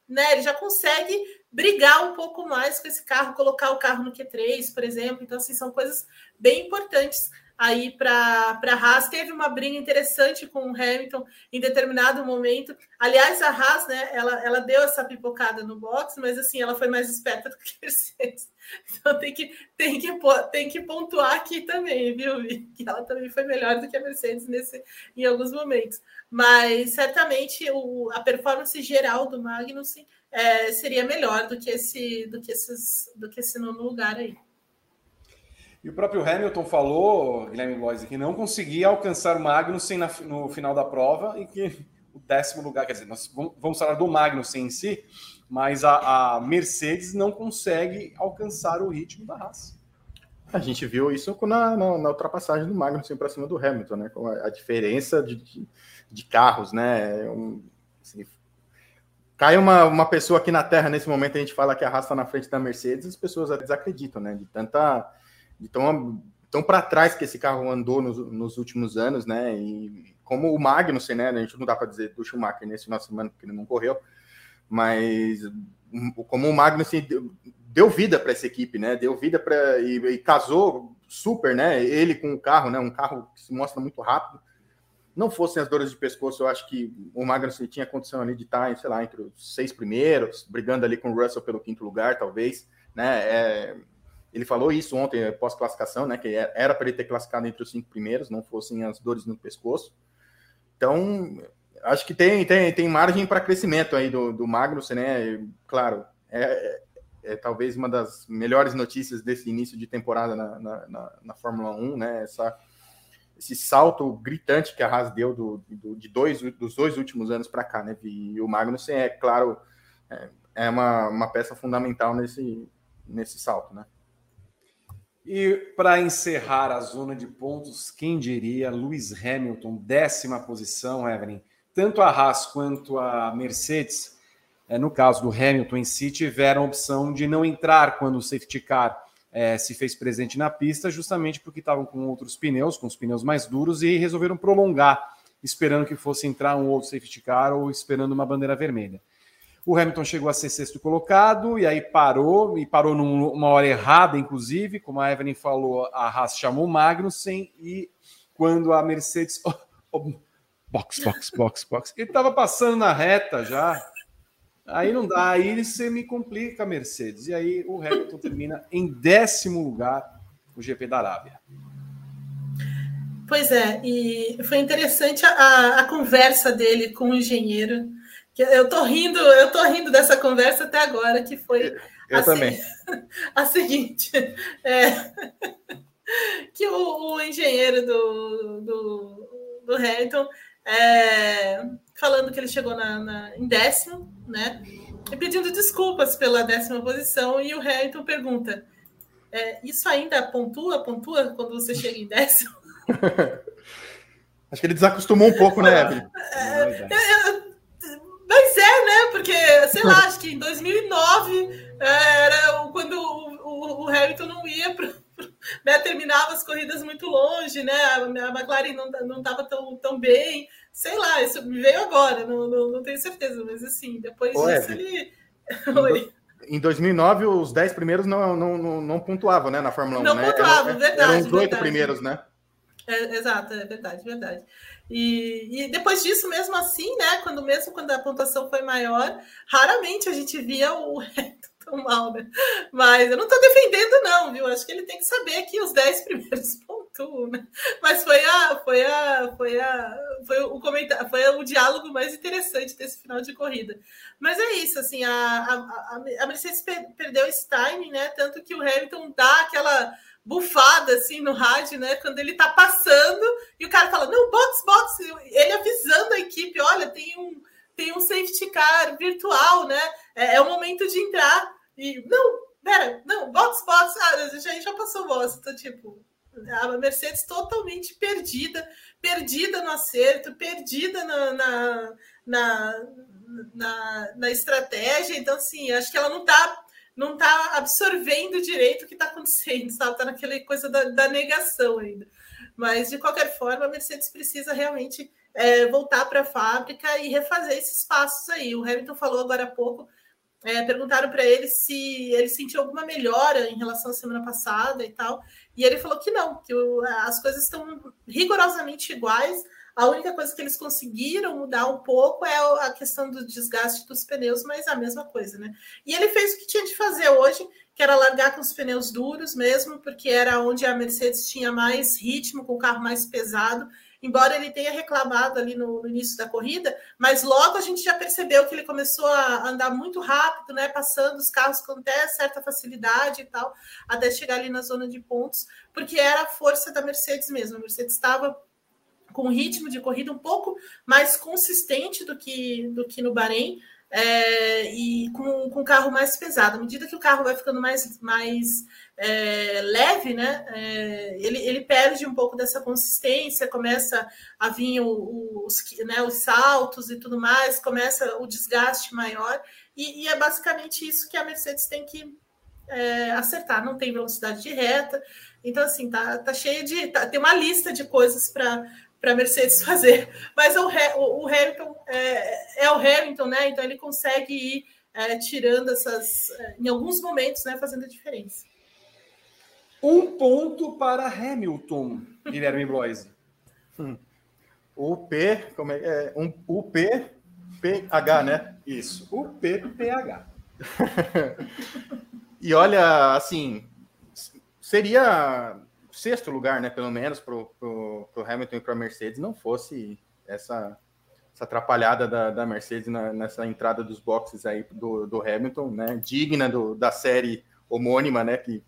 né, ele já consegue brigar um pouco mais com esse carro, colocar o carro no Q3, por exemplo. Então, assim, são coisas bem importantes aí para a Haas. Teve uma briga interessante com o Hamilton em determinado momento. Aliás, a Haas, né, ela, ela deu essa pipocada no box, mas assim, ela foi mais esperta do que a Mercedes. Então tem que, tem que, tem que pontuar aqui também, viu, Que ela também foi melhor do que a Mercedes nesse, em alguns momentos. Mas certamente o, a performance geral do Magnussen é, seria melhor do que esse do que esses do que esse nono lugar aí. E o próprio Hamilton falou, Guilherme Lois, que não conseguia alcançar o Magnussen na, no final da prova e que o décimo lugar, quer dizer, nós vamos falar do Magnussen em si, mas a, a Mercedes não consegue alcançar o ritmo da Haas. A gente viu isso na, na, na ultrapassagem do Magnussen para cima do Hamilton, né? Com a, a diferença de, de, de, carros, né? Um, assim, cai uma, uma pessoa aqui na Terra nesse momento a gente fala que a Haas está na frente da Mercedes, as pessoas desacreditam, né? De tanta de tão, para trás que esse carro andou nos, nos, últimos anos, né? E como o Magnussen, né? A gente não dá para dizer do Schumacher nesse final de semana porque ele não correu, mas como o Magnussen deu, deu vida para essa equipe, né? Deu vida para e, e, casou super, né? Ele com o carro, né? Um carro que se mostra muito rápido. Não fossem as dores de pescoço, eu acho que o Magnussen tinha condição ali de estar, sei lá, entre os seis primeiros, brigando ali com o Russell pelo quinto lugar, talvez, né? É, ele falou isso ontem, pós-classificação, né? Que era para ele ter classificado entre os cinco primeiros, não fossem as dores no pescoço. Então, acho que tem, tem, tem margem para crescimento aí do, do Magnussen, né? Claro, é, é, é, talvez uma das melhores notícias desse início de temporada na, na, na, na Fórmula 1, né? Essa, esse salto gritante que a Haas deu do, do, de dois, dos dois últimos anos para cá, né? E o Magnussen é, claro, é, é uma, uma peça fundamental nesse, nesse salto, né? E para encerrar a zona de pontos, quem diria Lewis Hamilton, décima posição, Evelyn. Tanto a Haas quanto a Mercedes, é, no caso do Hamilton em si, tiveram a opção de não entrar quando o safety car é, se fez presente na pista, justamente porque estavam com outros pneus, com os pneus mais duros, e resolveram prolongar, esperando que fosse entrar um outro safety car ou esperando uma bandeira vermelha. O Hamilton chegou a ser sexto colocado e aí parou, e parou numa hora errada, inclusive, como a Evelyn falou, a Haas chamou Magnussen e quando a Mercedes. Oh, oh, box, box, box, box. Ele estava passando na reta já. Aí não dá, aí você me complica, Mercedes. E aí o Hamilton termina em décimo lugar o GP da Arábia. Pois é, e foi interessante a, a conversa dele com o engenheiro eu tô rindo, eu tô rindo dessa conversa até agora, que foi eu a, também. a seguinte. É, que o, o, engenheiro do, do, do Hamilton é, falando que ele chegou na, na, em décimo, né? E pedindo desculpas pela décima posição, e o Hamilton pergunta: é, isso ainda pontua, pontua quando você chega em décimo? Acho que ele desacostumou um pouco, né, Evelyn? É, eu, mas é, né? Porque, sei lá, acho que em 2009 é, era quando o, o, o Hamilton não ia para. Né, terminava as corridas muito longe, né? A, a McLaren não estava tão, tão bem. Sei lá, isso me veio agora, não, não, não tenho certeza, mas assim, depois Ô, disso ele. Oi. Em 2009, os 10 primeiros não, não, não, não pontuavam, né, na Fórmula 1. Não né? pontuavam, era, verdade. Eram os oito primeiros, né? É, exato, é verdade, verdade. E, e, depois disso, mesmo assim, né? Quando mesmo quando a pontuação foi maior, raramente a gente via o reto tão mal, né? Mas eu não estou defendendo, não, viu? Acho que ele tem que saber que os 10 primeiros pontuam, né? Mas foi a, foi a, foi a, foi o comentário, foi o diálogo mais interessante desse final de corrida. Mas é isso, assim, a, a, a Mercedes perdeu esse timing, né? Tanto que o Hamilton dá aquela bufada assim no rádio, né? Quando ele tá passando e o cara fala: "Não, box, box". Ele avisando a equipe: "Olha, tem um tem um safety car virtual, né? É, é o momento de entrar". E não, pera, não, box, box. Ah, a gente já passou box, então tipo, a Mercedes totalmente perdida, perdida no acerto, perdida na, na, na, na, na estratégia. Então, assim, acho que ela não tá não está absorvendo direito o que está acontecendo, sabe? Está naquela coisa da, da, negação ainda. Mas, de qualquer forma, a Mercedes precisa realmente é, voltar para a fábrica e refazer esses passos aí. O Hamilton falou agora há pouco é, perguntaram para ele se ele sentiu alguma melhora em relação à semana passada e tal. E ele falou que não, que o, as coisas estão rigorosamente iguais. A única coisa que eles conseguiram mudar um pouco é a questão do desgaste dos pneus, mas é a mesma coisa, né? E ele fez o que tinha de fazer hoje, que era largar com os pneus duros mesmo, porque era onde a Mercedes tinha mais ritmo, com o carro mais pesado embora ele tenha reclamado ali no, no, início da corrida, mas logo a gente já percebeu que ele começou a andar muito rápido, né, passando os carros com até certa facilidade e tal, até chegar ali na zona de pontos, porque era a força da Mercedes mesmo. A Mercedes estava com um ritmo de corrida um pouco mais consistente do que, do que no Bahrein, é, e com, com o carro mais pesado. À medida que o carro vai ficando mais, mais é, leve, né, é, ele, ele perde um pouco dessa consistência, começa a vir os, né, os saltos e tudo mais, começa o desgaste maior, e, e é basicamente isso que a Mercedes tem que é, acertar. Não tem velocidade de reta, então assim tá, tá cheio de tá, tem uma lista de coisas para para a Mercedes fazer. Mas o, o, o Hamilton é, é, o Hamilton, né? Então ele consegue ir é, tirando essas, é, em alguns momentos, né? Fazendo a diferença. Um ponto para Hamilton, Guilherme Bloise. Hum. O P, como é, é um o P, PH, né? Isso, o PPH. e olha, assim, seria sexto lugar, né? Pelo menos para o Hamilton e para a Mercedes, não fosse essa, essa atrapalhada da, da Mercedes na, nessa entrada dos boxes aí do, do Hamilton, né? Digna do, da série homônima, né? Que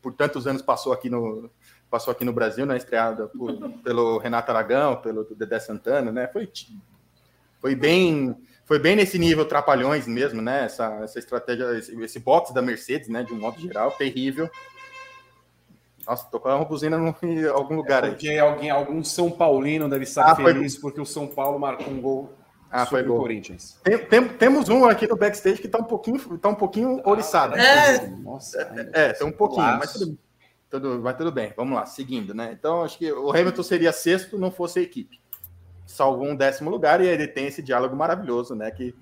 por tantos anos passou aqui no passou aqui no Brasil, né? Estreada por, pelo Renato Aragão, pelo Dedé Santana, né? Foi foi bem foi bem nesse nível trapalhões mesmo, né? Essa, essa estratégia, esse, esse box da Mercedes, né? De um modo geral, terrível. Nossa, tocou uma buzina em algum lugar é porque aí. alguém, algum São Paulino deve estar ah, feliz foi... porque o São Paulo marcou um gol ah, foi gol. Corinthians. Tem, tem, temos um aqui no backstage que está um pouquinho, tá um pouquinho ah, oriçado. É. Nossa, é, é, tem um pouquinho, mas tudo, tudo, mas tudo bem. Vamos lá, seguindo, né? Então, acho que o Hamilton seria sexto, não fosse a equipe. Salvou um décimo lugar e ele tem esse diálogo maravilhoso, né? Que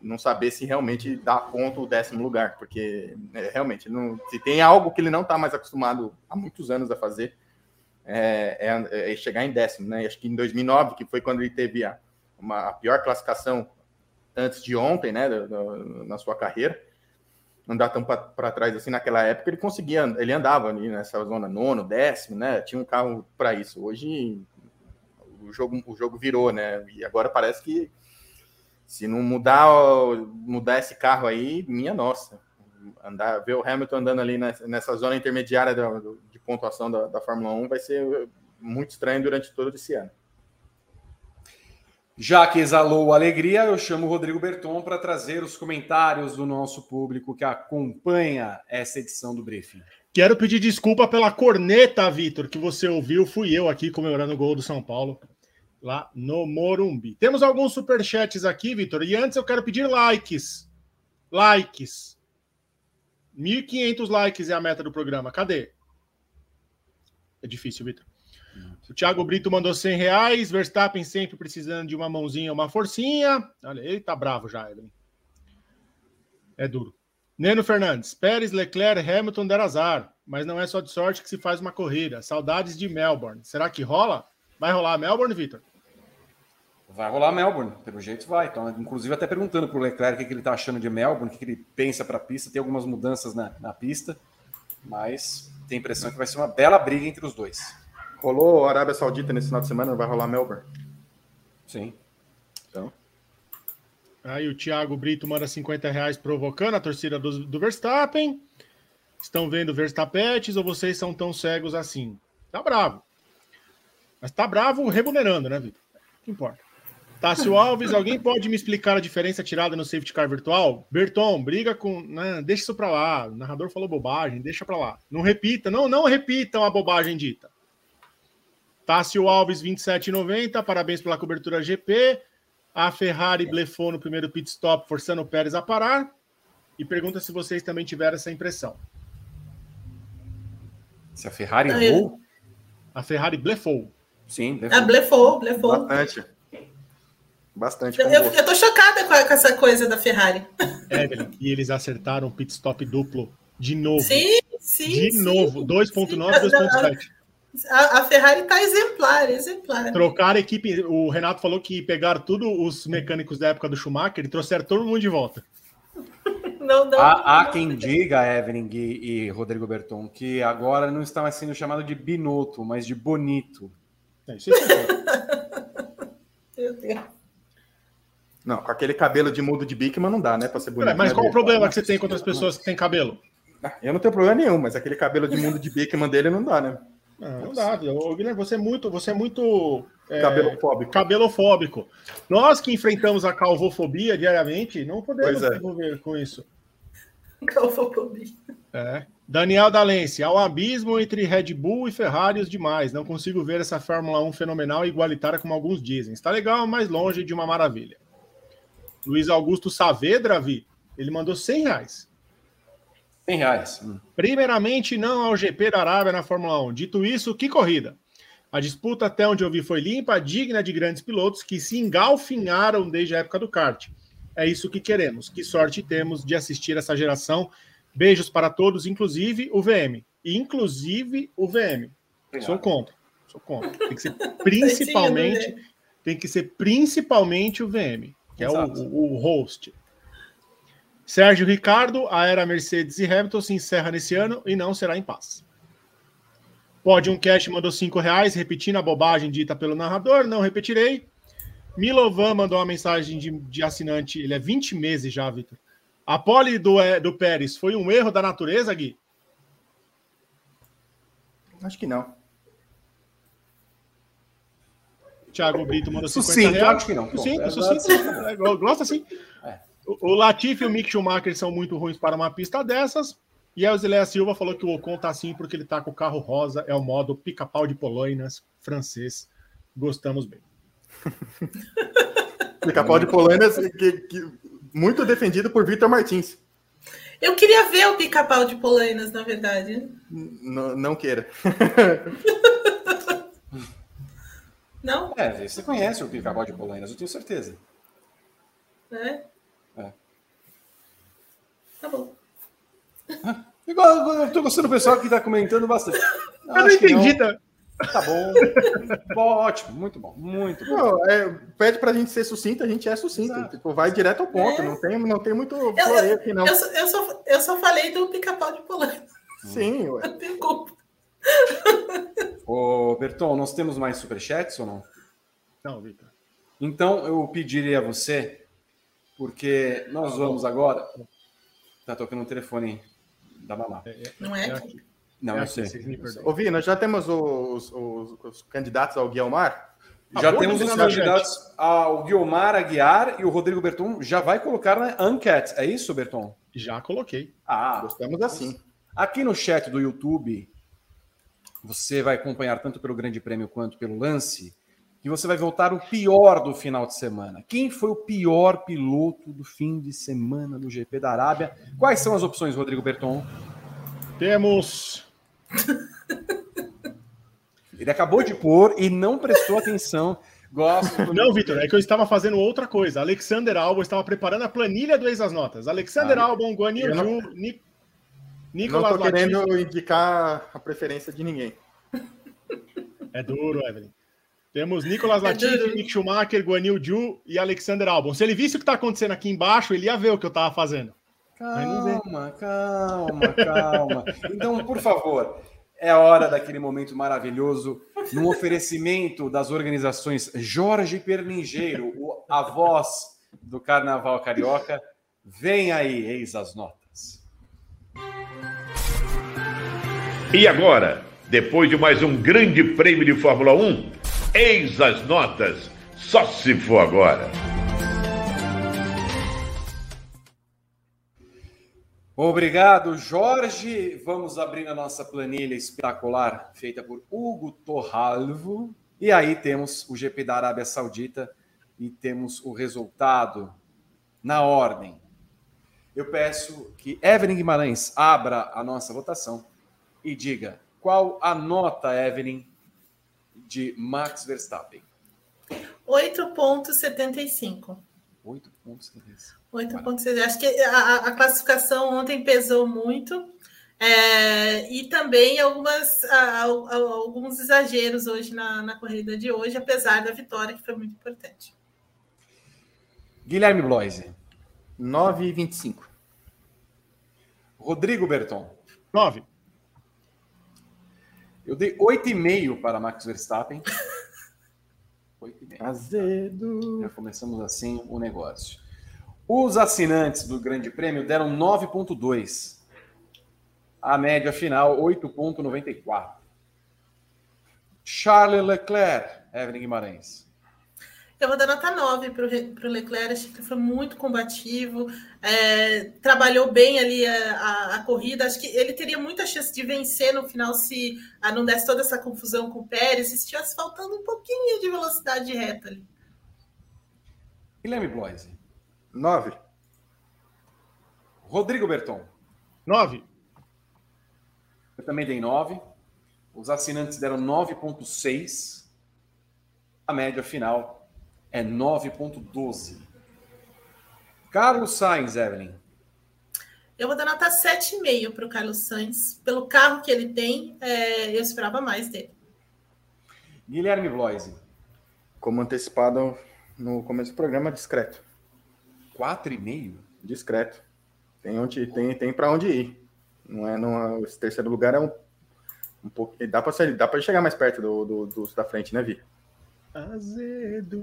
não saber se realmente dá ponto o décimo lugar, porque é, realmente não, se tem algo que ele não está mais acostumado há muitos anos a fazer é, é, é, chegar em décimo, né? Acho que em 2009 que foi quando ele teve a, uma, a pior classificação antes de ontem, né, na sua carreira, andar tão para trás assim naquela época ele conseguia, ele andava ali nessa zona nono, décimo, né? Tinha um carro para isso. Hoje o jogo o jogo virou, né? E agora parece que se não mudar, mudar esse carro aí, minha nossa. Andar, ver o Hamilton andando ali nessa, zona intermediária de pontuação da, da Fórmula 1 vai ser muito estranho durante todo esse ano. Já que exalou alegria, eu chamo o Rodrigo Berton para trazer os comentários do nosso público que acompanha essa edição do Briefing. Quero pedir desculpa pela corneta, Vitor, que você ouviu. Fui eu aqui comemorando o gol do São Paulo lá no Morumbi. Temos alguns superchats aqui, Vitor, e antes eu quero pedir likes. Likes. 1.500 likes é a meta do programa. Cadê? É difícil, Vitor. O Thiago Brito mandou 100 reais. Verstappen sempre precisando de uma mãozinha, uma forcinha. Olha, ele tá bravo já, Evelyn. É duro. Neno Fernandes. Pérez, Leclerc, Hamilton deram azar. Mas não é só de sorte que se faz uma corrida. Saudades de Melbourne. Será que rola? Vai rolar Melbourne, Vitor? Vai rolar Melbourne, pelo jeito vai. Então, inclusive, até perguntando para o Leclerc o que ele está achando de Melbourne, o que ele pensa para a pista. Tem algumas mudanças na, na pista, mas tem a impressão que vai ser uma bela briga entre os dois. Rolou Arábia Saudita nesse final de semana, vai rolar Melbourne? Sim. Então. Aí o Thiago Brito manda 50 reais provocando a torcida do, do Verstappen. Estão vendo Verstappetes ou vocês são tão cegos assim? Tá bravo. Mas tá bravo remunerando, né, Vitor? O que importa? Tássio Alves, alguém pode me explicar a diferença tirada no safety car virtual? Berton, briga com. Né, deixa isso pra lá. O narrador falou bobagem, deixa pra lá. Não repita, não, não repitam a bobagem dita. Tássio Alves, 27,90. Parabéns pela cobertura GP. A Ferrari blefou no primeiro pit stop, forçando o Pérez a parar. E pergunta se vocês também tiveram essa impressão. Se a Ferrari errou? A Ferrari blefou. Sim, blefou. É, blefou, blefou. Bastante. Bastante. Eu, eu, tô chocada com, com, essa coisa da Ferrari. Evelyn, e eles acertaram pit stop duplo de novo. Sim, sim. De sim, novo, 2.9, 2.7. A, a, Ferrari está exemplar, exemplar. Trocar a equipe. O Renato falou que pegaram todos os mecânicos da época do Schumacher e trouxeram todo mundo de volta. Não, não, há, há quem diga, Evelyn e, e Rodrigo Berton, que agora não está mais sendo chamado de Binotto, mas de Bonito. É, isso é Meu Deus. Não, com aquele cabelo de mudo de Bikman não dá, né? Para ser bonito. É, mas qual o problema que você tem contra as pessoas que têm cabelo? Ah, eu não tenho problema nenhum, mas aquele cabelo de mundo de Bikman dele não dá, né? Não, não dá, Guilherme, você é muito, você é muito é, cabelofóbico. cabelofóbico. Nós que enfrentamos a calvofobia diariamente, não podemos é. se envolver com isso. Calvofobia. É. Daniel Dalense, ao abismo entre Red Bull e Ferrari os demais. Não consigo ver essa Fórmula 1 fenomenal e igualitária como alguns dizem. Está legal, mas longe de uma maravilha. Luiz Augusto Saavedra, Vi, ele mandou 100 reais. 100 reais. Hum. Primeiramente, não ao GP da Arábia na Fórmula 1. Dito isso, que corrida! A disputa, até onde eu vi, foi limpa, digna de grandes pilotos que se engalfinharam desde a época do kart. É isso que queremos. Que sorte temos de assistir essa geração. Beijos para todos, inclusive o VM. Inclusive o VM. Obrigado. Sou contra. Sou contra. Tem que ser principalmente, tem que ser principalmente o VM, que Exato. é o, o, o host. Sérgio Ricardo, a era Mercedes e Hamilton se encerra nesse ano e não será em paz. Pode um Cash mandou cinco reais, repetindo a bobagem dita pelo narrador, não repetirei. Milovan mandou uma mensagem de, de assinante, ele é 20 meses já, Vitor. A pole do, é, do Pérez foi um erro da natureza, Gui? Acho que não. Thiago Brito mandou 50 sucinto, reais. Acho que não. Sucinto, é, sucinto. É, gosto assim. É. O Latifi e o Mick Schumacher são muito ruins para uma pista dessas. E a Zilea Silva falou que o Ocon tá assim porque ele tá com o carro rosa, é o modo pica-pau de Polônias, francês. Gostamos bem. pica-pau de Polônias, que, que, muito defendido por Vitor Martins. Eu queria ver o pica-pau de Polônias, na verdade. N não queira. não? É, você conhece o pica-pau de Polônias, eu tenho certeza. É? Tá bom. eu tô gostando do pessoal que tá comentando bastante. Eu não entendi, não. Tá? tá bom. bom. Ótimo, muito bom, muito bom. Não, é, pede pra gente ser sucinto, a gente é sucinto. Tipo, vai direto ao ponto, é. não, tem, não tem muito floreio aqui, não. Eu, eu, só, eu só falei do pica-pau de polônia. Sim, ué. Não tem culpa. Ô, Berton, nós temos mais superchats ou não? Não, Vitor. Então, eu pediria a você, porque nós vamos agora Tá tocando o telefone da mamá. É, é, não é? Não, é eu sei. Ô, nós já temos os, os, os candidatos ao Guilmar? Já temos os candidatos ao Guilmar Aguiar e o Rodrigo Berton já vai colocar na enquete. É isso, Berton? Já coloquei. Ah, gostamos assim. Aqui no chat do YouTube, você vai acompanhar tanto pelo Grande Prêmio quanto pelo lance que você vai voltar o pior do final de semana. Quem foi o pior piloto do fim de semana do GP da Arábia? Quais são as opções, Rodrigo Berton? Temos. Ele acabou de pôr e não prestou atenção. Gosto. Não, Vitor, é que eu estava fazendo outra coisa. Alexander Albon estava preparando a planilha do Ex as Notas. Alexander ah, Albon, Guanil não... Ju, Nic... Nicolas Não estou querendo indicar a preferência de ninguém. É duro, Evelyn. Temos Nicolas é Latifi, Mick Schumacher, Guanil Ju e Alexander Albon. Se ele visse o que está acontecendo aqui embaixo, ele ia ver o que eu estava fazendo. Calma, calma, calma. Então, por favor, é a hora daquele momento maravilhoso, no oferecimento das organizações Jorge Perningeiro, a voz do Carnaval Carioca. Vem aí, eis as notas. E agora, depois de mais um grande prêmio de Fórmula 1, Eis as notas, só se for agora. Obrigado, Jorge. Vamos abrir a nossa planilha espetacular feita por Hugo Torralvo. E aí temos o GP da Arábia Saudita e temos o resultado na ordem. Eu peço que Evelyn Guimarães abra a nossa votação e diga qual a nota, Evelyn, de Max Verstappen. 8,75. 8,75. 8,75. Acho que a, a, classificação ontem pesou muito. É, e também algumas, a, alguns exageros hoje na, na corrida de hoje, apesar da vitória, que foi muito importante. Guilherme Bloise. 9,25. Rodrigo Berton. 9. Eu dei 8,5 para Max Verstappen. 8,5. Azedo. Já começamos assim o negócio. Os assinantes do Grande Prêmio deram 9,2. A média final, 8,94. Charles Leclerc, Evelyn Guimarães. Eu vou dar nota 9 para o Leclerc, acho que foi muito combativo, é, trabalhou bem ali a, a, a, corrida. Acho que ele teria muita chance de vencer no final se ah, não desse toda essa confusão com o Pérez, se estivesse faltando um pouquinho de velocidade reta ali. Guilherme Bloise. 9. Rodrigo Berton. 9. Eu também dei 9. Os assinantes deram 9,6. A média final é 9,12. Carlos Sainz, Evelyn. Eu vou dar nota 7,5 para o Carlos Sainz. Pelo carro que ele tem, é, eu esperava mais dele. Guilherme Bloise. Como antecipado no começo do programa, discreto. 4,5? Discreto. Tem, onde, tem, tem para onde ir. Não é, não é, esse terceiro lugar é um, um pouco. Dá para dá para chegar mais perto do, do, do, da frente, né, Vi? Azedo.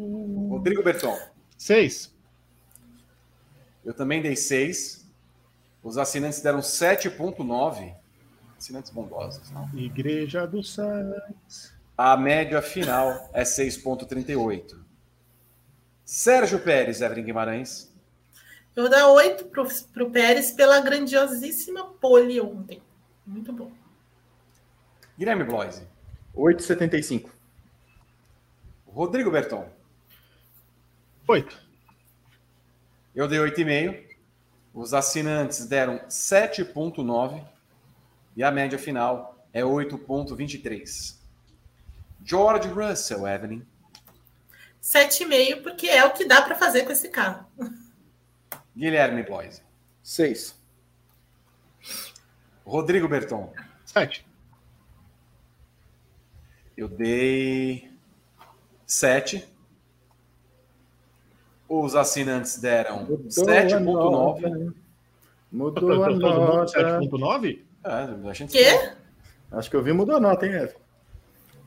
Rodrigo Berton. Seis. Eu também dei seis. Os assinantes deram 7,9. Assinantes bondosos. Não? Igreja do Sainz. A média final é 6,38. Sérgio Pérez, Evelyn Guimarães. Eu vou dar 8 para o Pérez pela grandiosíssima pole ontem. Muito bom. Guilherme Bloise. 8,75. Rodrigo Berton. Oito. Eu dei 8,5. Os assinantes deram 7,9. E a média final é 8,23. George Russell, Evelyn. 7,5, porque é o que dá para fazer com esse carro. Guilherme Bloise. 6. Rodrigo Berton. 7. Eu dei 7. Os assinantes deram 7.9. Mudou a nota. 7.9? É, a gente Quê? Acho que eu vi mudou a nota, hein, Eve?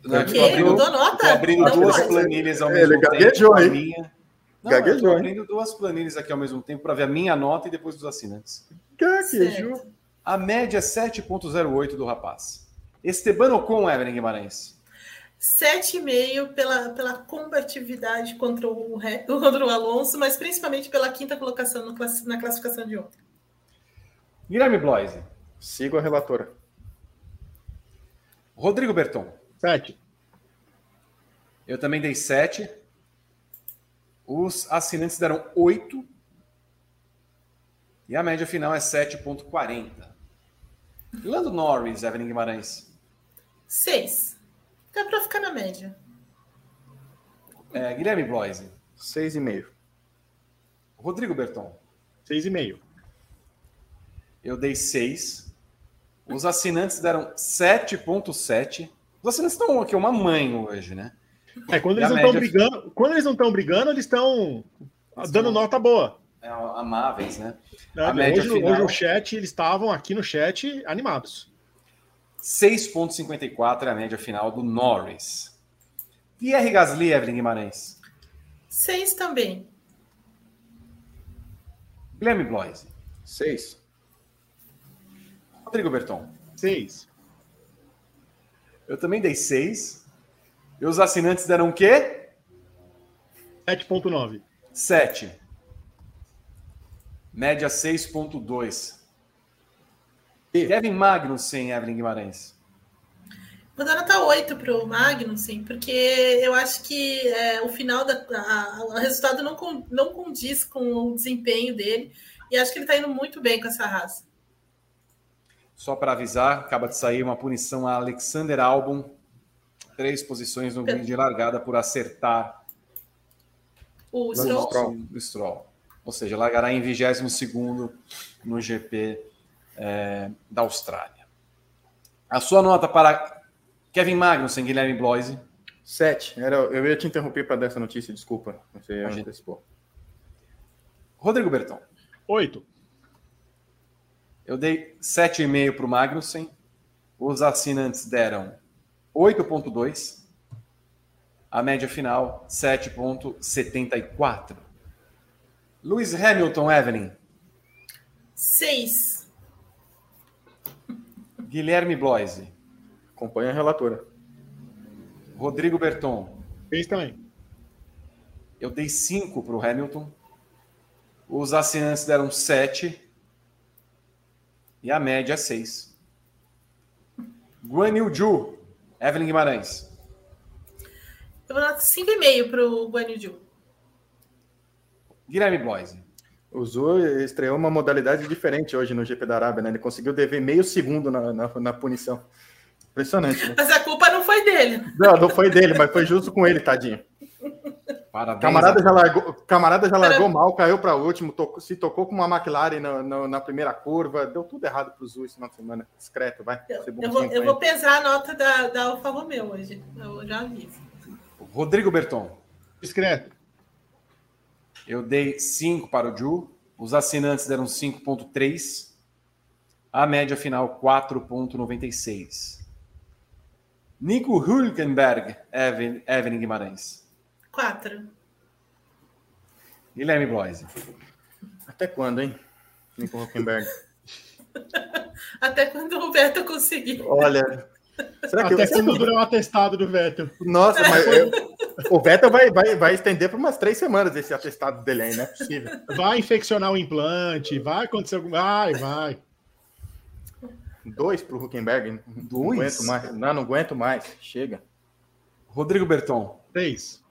Não, que? Abrindo, mudou a nota? Estou abrindo não duas pode. planilhas ao mesmo Ele tempo. Gaguejou, hein? Não, gaguejou, abrindo duas planilhas aqui ao mesmo tempo para ver a minha nota e depois dos assinantes. Gaguejou. A média é 7.08 do rapaz. Esteban Ocon, Evelyn Guimarães. 7,5 pela, pela combatividade contra o, contra o Alonso, mas principalmente pela quinta colocação no, na classificação de ontem. Guilherme Bloise. Sigo a relatora. Rodrigo Berton. 7. Eu também dei 7. Os assinantes deram 8. E a média final é 7,40. Lando Norris, Evelyn Guimarães. 6. Dá para ficar na média. É, Guilherme Bloise. 6,5. Rodrigo Berton. 6,5. Eu dei 6. Os assinantes deram 7,7. Os assinantes estão aqui uma mãe hoje, né? É, quando eles não estão média... brigando, quando eles não estão brigando, eles estão dando nota boa. É, amáveis, né? É, hoje, final... hoje o chat, eles estavam aqui no chat animados. 6,54 é a média final do Norris. Pierre Gasly, Evelyn Guimarães. 6 também. Guilherme Bloise. 6. Rodrigo Berton. 6. Eu também dei 6. E os assinantes deram o quê? 7,9. 7. Média 6,2. Kevin Magnussen, Evelyn Guimarães. Vou dar nota 8 para o Magnussen, porque eu acho que é, o final da a, o resultado não, não condiz com o desempenho dele e acho que ele está indo muito bem com essa raça. Só para avisar, acaba de sair uma punição a Alexander Albon, três posições no grid de largada por acertar O Stroll? Stroll. O Stroll. Ou seja, largará em 22 no GP é, da Austrália. A sua nota para Kevin Magnussen, Guilherme Bloise? Sete. Era, eu ia te interromper para dar essa notícia, desculpa. Você antecipou. Rodrigo Berton. Oito. Eu dei 7,5 para o Magnussen. Os assinantes deram 8,2. A média final, 7,74. Lewis Hamilton, Evelyn. 6. Guilherme Bloise. Acompanha a relatora. Rodrigo Berton. Fez também. Eu dei 5 para o Hamilton. Os assinantes deram 7. E a média é 6. Guan Yu Ju. Evelyn Guimarães. Eu vou dar 5,5 para o Guan Yu Ju. Guilherme Bloise. O Zu estreou uma modalidade diferente hoje no GP da Arábia, né? Ele conseguiu dever meio segundo na, na, na punição. Impressionante, né? Mas a culpa não foi dele. Não, não foi dele, mas foi justo com ele, tadinho. Parabéns. Camarada já largou, camarada já largou mal, caiu para o último, tocou, se tocou com uma McLaren na, na, na, primeira curva, deu tudo errado para o Zu esse final de semana. Discreto, vai. Eu, eu vou, eu vou pesar a nota da, da Alfa Romeo hoje. Eu já aviso. Rodrigo Berton. Discreto. Eu dei 5 para o Ju. Os assinantes deram 5,3. A média final, 4,96. Nico Hülkenberg, Evelyn, Evelyn Guimarães. 4. Guilherme Bloise. Até quando, hein? Nico Hülkenberg. Até quando o Vettel conseguir. Olha. Será que Até eu... quando dura o atestado do Vettel. Nossa, mas eu... o Vettel vai, vai, vai estender por umas três semanas esse atestado dele aí, não é possível. Vai infeccionar o implante, vai acontecer algum. Vai, vai. Dois para o Huckenberg. Dois? Não aguento mais. Não, não aguento mais. Chega. Rodrigo Berton. Três.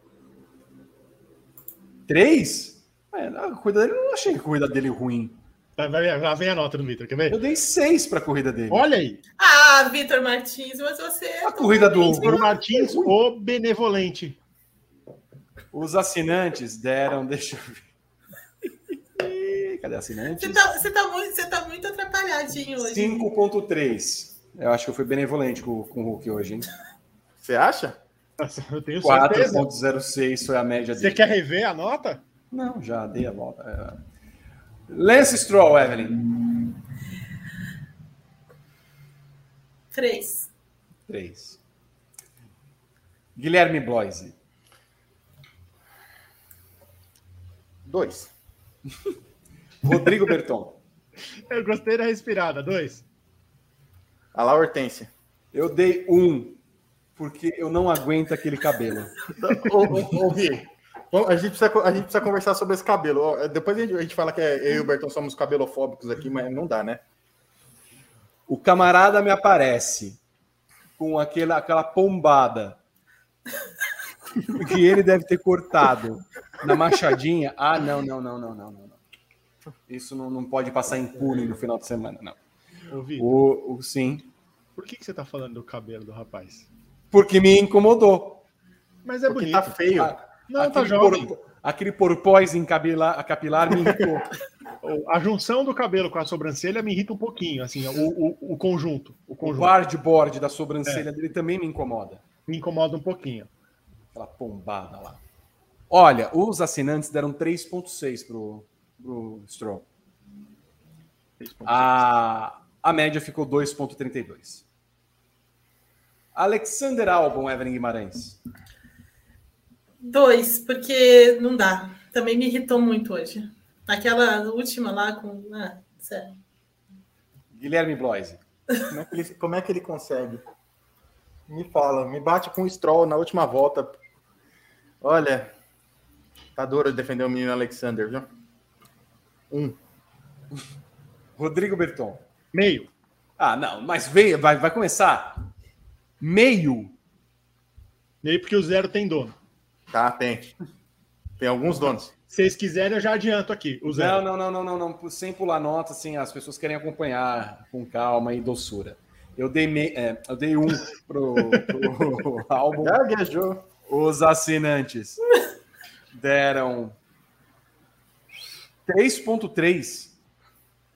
Três? É, a corrida dele, eu não achei a corrida dele ruim. Vai, vai, vai, vem a nota do Vitor, quer ver? Eu dei seis para a corrida dele. Olha aí. Ah, Vitor Martins, mas você. A corrida do Vitor Martins, o benevolente. Os assinantes deram, deixa eu ver. Cadê assinantes? Você tá, você tá, muito, você tá muito atrapalhadinho hoje. 5,3. Eu acho que eu fui benevolente com, com o Hulk hoje, hein? Você acha? Eu tenho certeza. 4,06 foi a média Você dele. quer rever a nota? Não, já dei a volta. É... Lance Stroll, Evelyn. 3. 3. Guilherme Bloise. Dois. Rodrigo Berton. Eu gostei da respirada. Dois. A lá, Hortência. Eu dei um, porque eu não aguento aquele cabelo. Ouvi. A gente, precisa, a gente precisa conversar sobre esse cabelo. Depois a gente, a gente fala que é, eu e o Berton somos cabelofóbicos aqui, mas não dá, né? O camarada me aparece com aquela, aquela pombada que ele deve ter cortado na machadinha. Ah, não, não, não, não, não, não. Isso não, não pode passar impune no final de semana, não. Ouvi. O, o, sim. Por que, que você tá falando do cabelo do rapaz? Porque me incomodou. Mas é Porque bonito. tá feio. Ah, Não, tá jovem. por- aquele porpóis em capilar, capilar me irritou. A junção do cabelo com a sobrancelha me irrita um pouquinho, assim, o, o, o conjunto. O o conjunto board da sobrancelha dele também me incomoda. me incomoda um pouquinho. Aquela pombada lá. Olha, os assinantes deram 3,6 pro, pro Stroll. A, a média ficou 2,32. Alexander Albon, Evelyn Guimarães. 2, porque não dá. Também me irritou muito hoje. Aquela última lá com. Ah, sério. Guilherme Bloise. Como é, que ele, como é que ele consegue? Me fala, me bate com o Stroll na última volta. Olha, tá duro defender o menino Alexander, viu? Um. Rodrigo Berton. Meio. Ah, não, mas veio, vai, vai começar. Meio. Meio porque o zero tem dono. Tá, tem. Tem alguns donos. Se vocês quiserem, eu já adianto aqui. O zero. Não, não, não, não, não, não. Sem pular nota, assim, as pessoas querem acompanhar com calma e doçura. Eu dei, me... é, eu dei um pro, pro álbum. Já viajou. Os assinantes deram 3,3.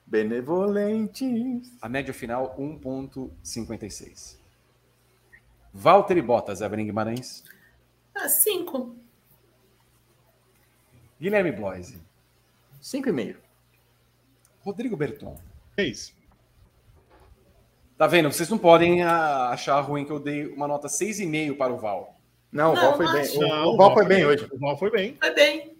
Benevolentes. A média final, 1,56. Walter e Bottas, Evelyn Guimarães. Ah, cinco. Guilherme Bloise. 5,5. Rodrigo Berton. Fez. Tá vendo? Vocês não podem ah, achar ruim que eu dei uma nota 6,5 para o Val. Não, o Não, Val foi não bem. acho. O, Não, o Val foi bem hoje. O Val foi bem. Foi bem.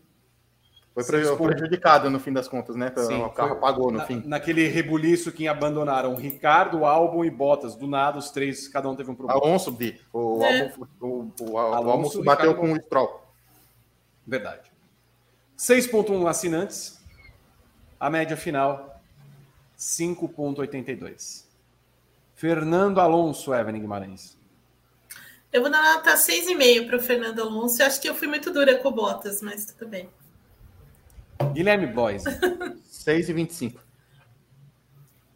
Foi Seis pre- pontos. prejudicado no fim das contas, né? Sim, o carro foi- apagou no Na- fim. Naquele rebuliço que abandonaram Ricardo, Albon e Bottas. Do nada, os três, cada um teve um problema. Alonso, Bi. O, É. Albon- o, o, o Alonso, Alonso bateu Ricardo- com o Stroll. Verdade. 6,1 assinantes. A média final, 5,82. Fernando Alonso, Evelyn Guimarães. Eu vou dar nota 6,5 para o Fernando Alonso. Eu acho que eu fui muito dura com o Bottas, mas tudo bem. Guilherme Bloise. 6,25.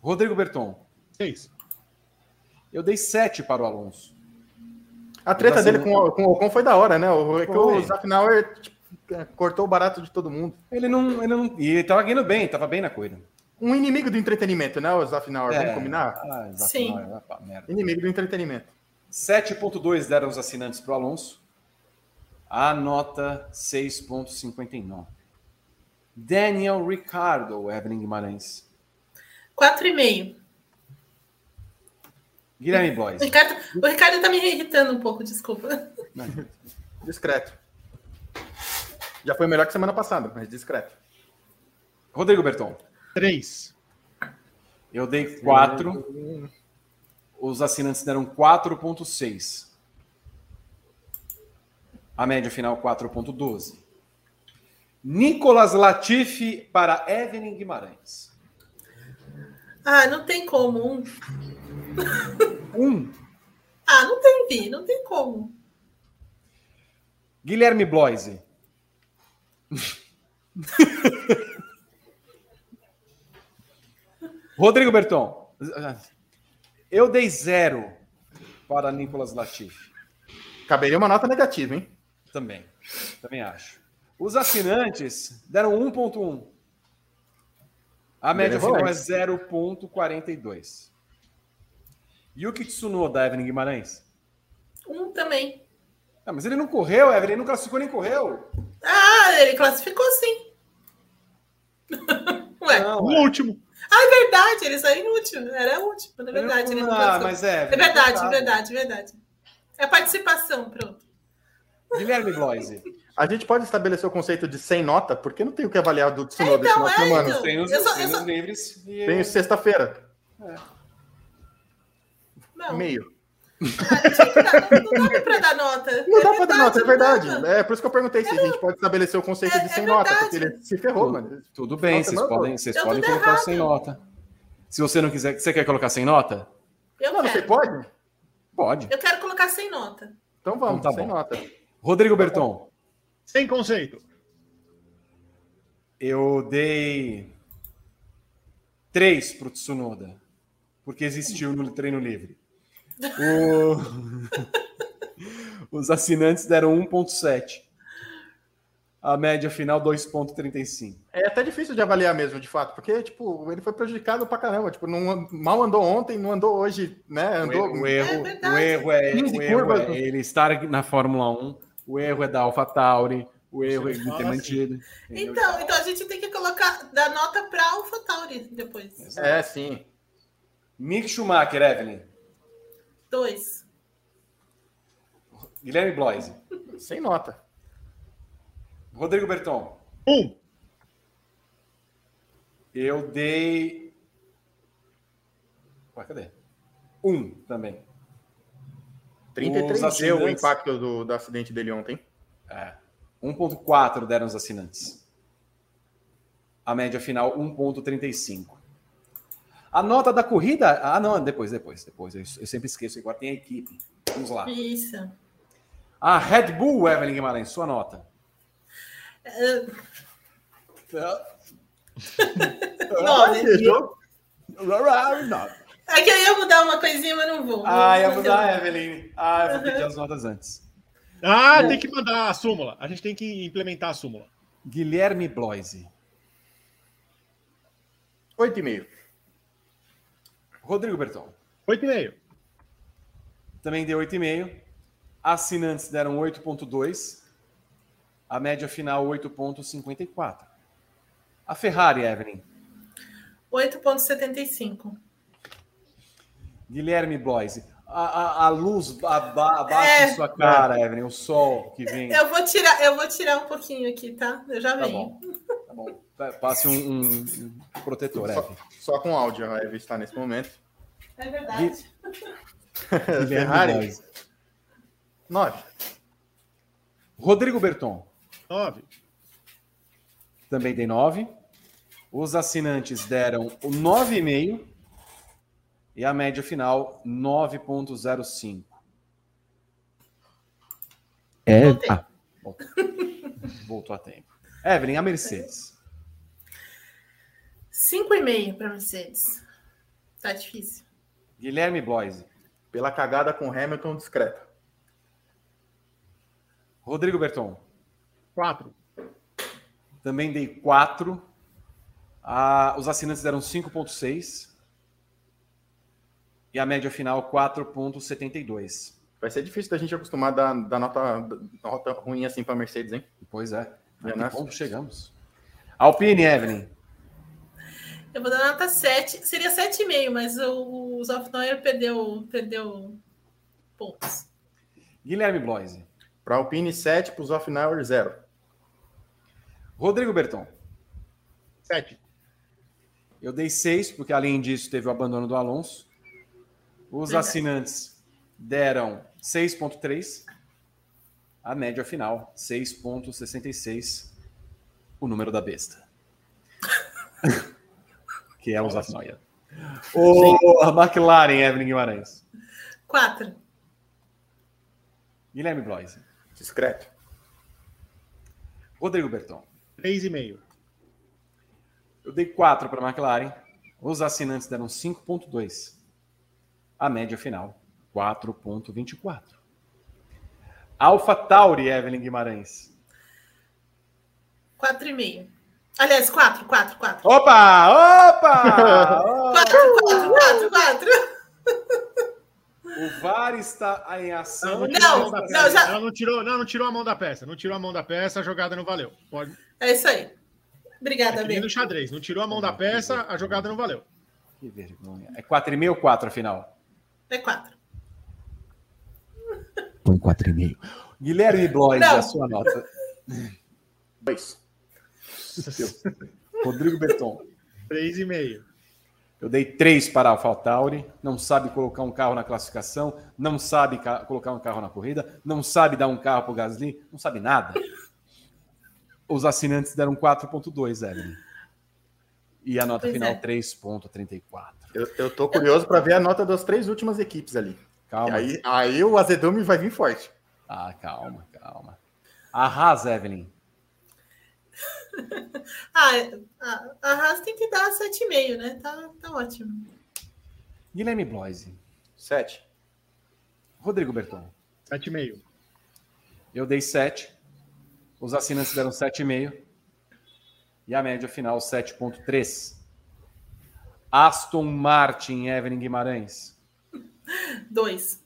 Rodrigo Berton. Fez. Eu dei 7 para o Alonso. A treta dele assim, com, o- com o Ocon foi da hora, né? O, é que o Zafnauer tipo, cortou o barato de todo mundo. Ele não. Ele não e ele tava ganhando bem, tava bem na corrida. Um inimigo do entretenimento, né? O Zafnauer, É. vamos combinar? Ah, exato. Sim. Pá, merda. Inimigo do entretenimento. 7,2 deram os assinantes para o Alonso. A nota 6,59. Daniel Ricardo, Evelyn Guimarães. 4,5. Guilherme O. Ricardo, o Ricardo tá me irritando um pouco, desculpa. Discreto. Já foi melhor que semana passada, mas discreto. Rodrigo Berton. Três. Eu dei 4. Os assinantes deram 4,6. A média final 4,12. Nicolas Latifi para Evelyn Guimarães. Ah, não tem como. Um. 1. Ah, não tem vi, não tem como. Guilherme Bloise. Rodrigo Berton. Eu dei zero para Nicolas Latifi. Caberia uma nota negativa, hein? Também. Também acho. Os assinantes deram 1.1. A média final é Benevolente. 0.42. Yuki Tsunoda, Evelyn Guimarães. Um também. Ah, mas ele não correu, Evelyn, ele não classificou nem correu. Ah, ele classificou sim. Ué, Não, O é. último. Ah, é verdade, ele saiu no último. Era o último, na verdade. Ele não ah, mas é. É verdade, coitado. verdade, verdade. É a participação, pronto. Guilherme Bloise. A gente pode estabelecer o conceito de sem nota, porque não tem o que avaliar do Tsunoda esse então, final de é, semana. então. Tem os, Eu só- tem eu só- os livres. E Tem sexta-feira, Não, meio. Ah, não, não dá pra dar nota. Não É dá pra dar nota, é não verdade. É por isso que eu perguntei se a gente pode estabelecer o conceito É- de é sem nota, verdade. porque ele se ferrou, mano. Tudo bem, Nossa, vocês não, podem, vocês podem tudo colocar errado. sem nota. Se você não quiser, você quer colocar sem nota? Eu você quero. pode? Pode. Eu quero colocar sem nota. Então vamos, Então tá sem bom. nota. Rodrigo Berton. Sem conceito. Eu dei três para o Tsunoda, porque existiu no treino livre. O- Os assinantes deram 1,7. A média final 2,35. É até difícil de avaliar mesmo, de fato, porque, tipo, ele foi prejudicado pra caramba. Tipo, não, mal andou ontem, não andou hoje, né? O Andou. erro, o erro, É o erro é, 15 o erro curvas. é ele estar na Fórmula 1, o erro é da AlphaTauri, o erro é de ter assim. mantido. Então, então a gente tem que colocar, dar nota pra AlphaTauri depois. É, sim. Mick Schumacher, Evelyn. Dois. Guilherme Bloise. Sem nota. Rodrigo Berton. Um. Eu dei. Ué, cadê? Um também. 33 Os deu o impacto do, do acidente dele ontem. É. 1,4 deram os assinantes. A média final, 1,35. A nota da corrida. Ah, não, depois, depois, depois. Eu, eu sempre esqueço. Agora tem a equipe. Vamos lá. Isso. A Red Bull, Evelyn Guimarães, sua nota. É, Ah, nove. É que eu ia mudar uma coisinha, mas não vou. Ah, ia Não mudar. Evelyn. Ah, eu vou pedir as notas antes. Ah, tem que mandar a súmula. A gente tem que implementar a súmula. Guilherme Bloise. 8,5. Rodrigo Berton. 8,5. Também deu 8,5. Assinantes deram 8,2. A média final 8,54. A Ferrari, Evelyn. 8,75. Guilherme Bloise. A, a, a luz abate É. sua cara, Evelyn. O sol que vem. Eu vou tirar, eu vou tirar um pouquinho aqui, tá? Eu já Tá venho. bom. Bom. Pa- Passe um, um- protetor, Só, só com áudio a Eve está nesse momento. É verdade. Ferrari. Bloise. 9. Rodrigo Berton. 9. Também dei 9. Os assinantes deram o 9,5 e a média final 9,05. É. Ah, voltou a tempo. Evelyn, a Mercedes. 5,5 para Mercedes. Tá difícil. Guilherme Bloise. Pela cagada com Hamilton discreta. Rodrigo Berton. 4. Também dei 4. Ah, os assinantes deram 5,6. E a média final 4,72. Vai ser difícil da gente acostumar da, da nota, nota ruim assim para Mercedes, hein? Pois é. Que ponto chegamos? Alpine, Evelyn. Eu vou dar nota 7. Seria 7,5, mas o, o Zofnoyer perdeu, perdeu pontos. Guilherme Bloise. Para Alpine 7, para os Offenauer 0. Rodrigo Berton. 7. Eu dei 6, porque além disso teve o abandono do Alonso. Os Verdade. assinantes deram 6,3. A média final, 6,66. O número da besta. que é o Zafnoia. O a McLaren, Evelyn Guimarães. 4. Guilherme Bloise. Discreto. Rodrigo Berton. 3,5. Eu dei 4 para a McLaren. Os assinantes deram 5,2. A média final, 4,24. Alpha Tauri, Evelyn Guimarães. 4,5. Aliás, 4, 4, 4. Opa! Opa! 4, 4, 4, 4. o VAR está em ação. Não, não, peça. já- Não, não tirou, não, não tirou a mão da peça. Não tirou a mão da peça, a jogada não valeu. Pode. É isso aí. Obrigada, É Bê. no xadrez. Não tirou a mão da peça, a jogada não valeu. Que vergonha. É 4,5 ou 4 afinal? É 4. Põe 4,5. Guilherme Blois, a sua nota. 2. Rodrigo Berton. 3,5. Eu dei três para a AlphaTauri, não sabe colocar um carro na classificação, não sabe ca- colocar um carro na corrida, não sabe dar um carro para o Gasly, não sabe nada. Os assinantes deram 4.2, Evelyn. E a nota Pois final é. 3.34. Eu, eu tô curioso para ver a nota das três últimas equipes ali. Calma. aí, aí o azedume vai vir forte. Ah, calma, calma. A Haas, Evelyn. Ah, a, a Haas tem que dar 7,5, né? Tá, tá ótimo. Guilherme Bloise. 7. Rodrigo Berton. 7,5. Eu dei 7. Os assinantes deram 7,5. E a média final 7,3. Aston Martin, Evelyn Guimarães. 2.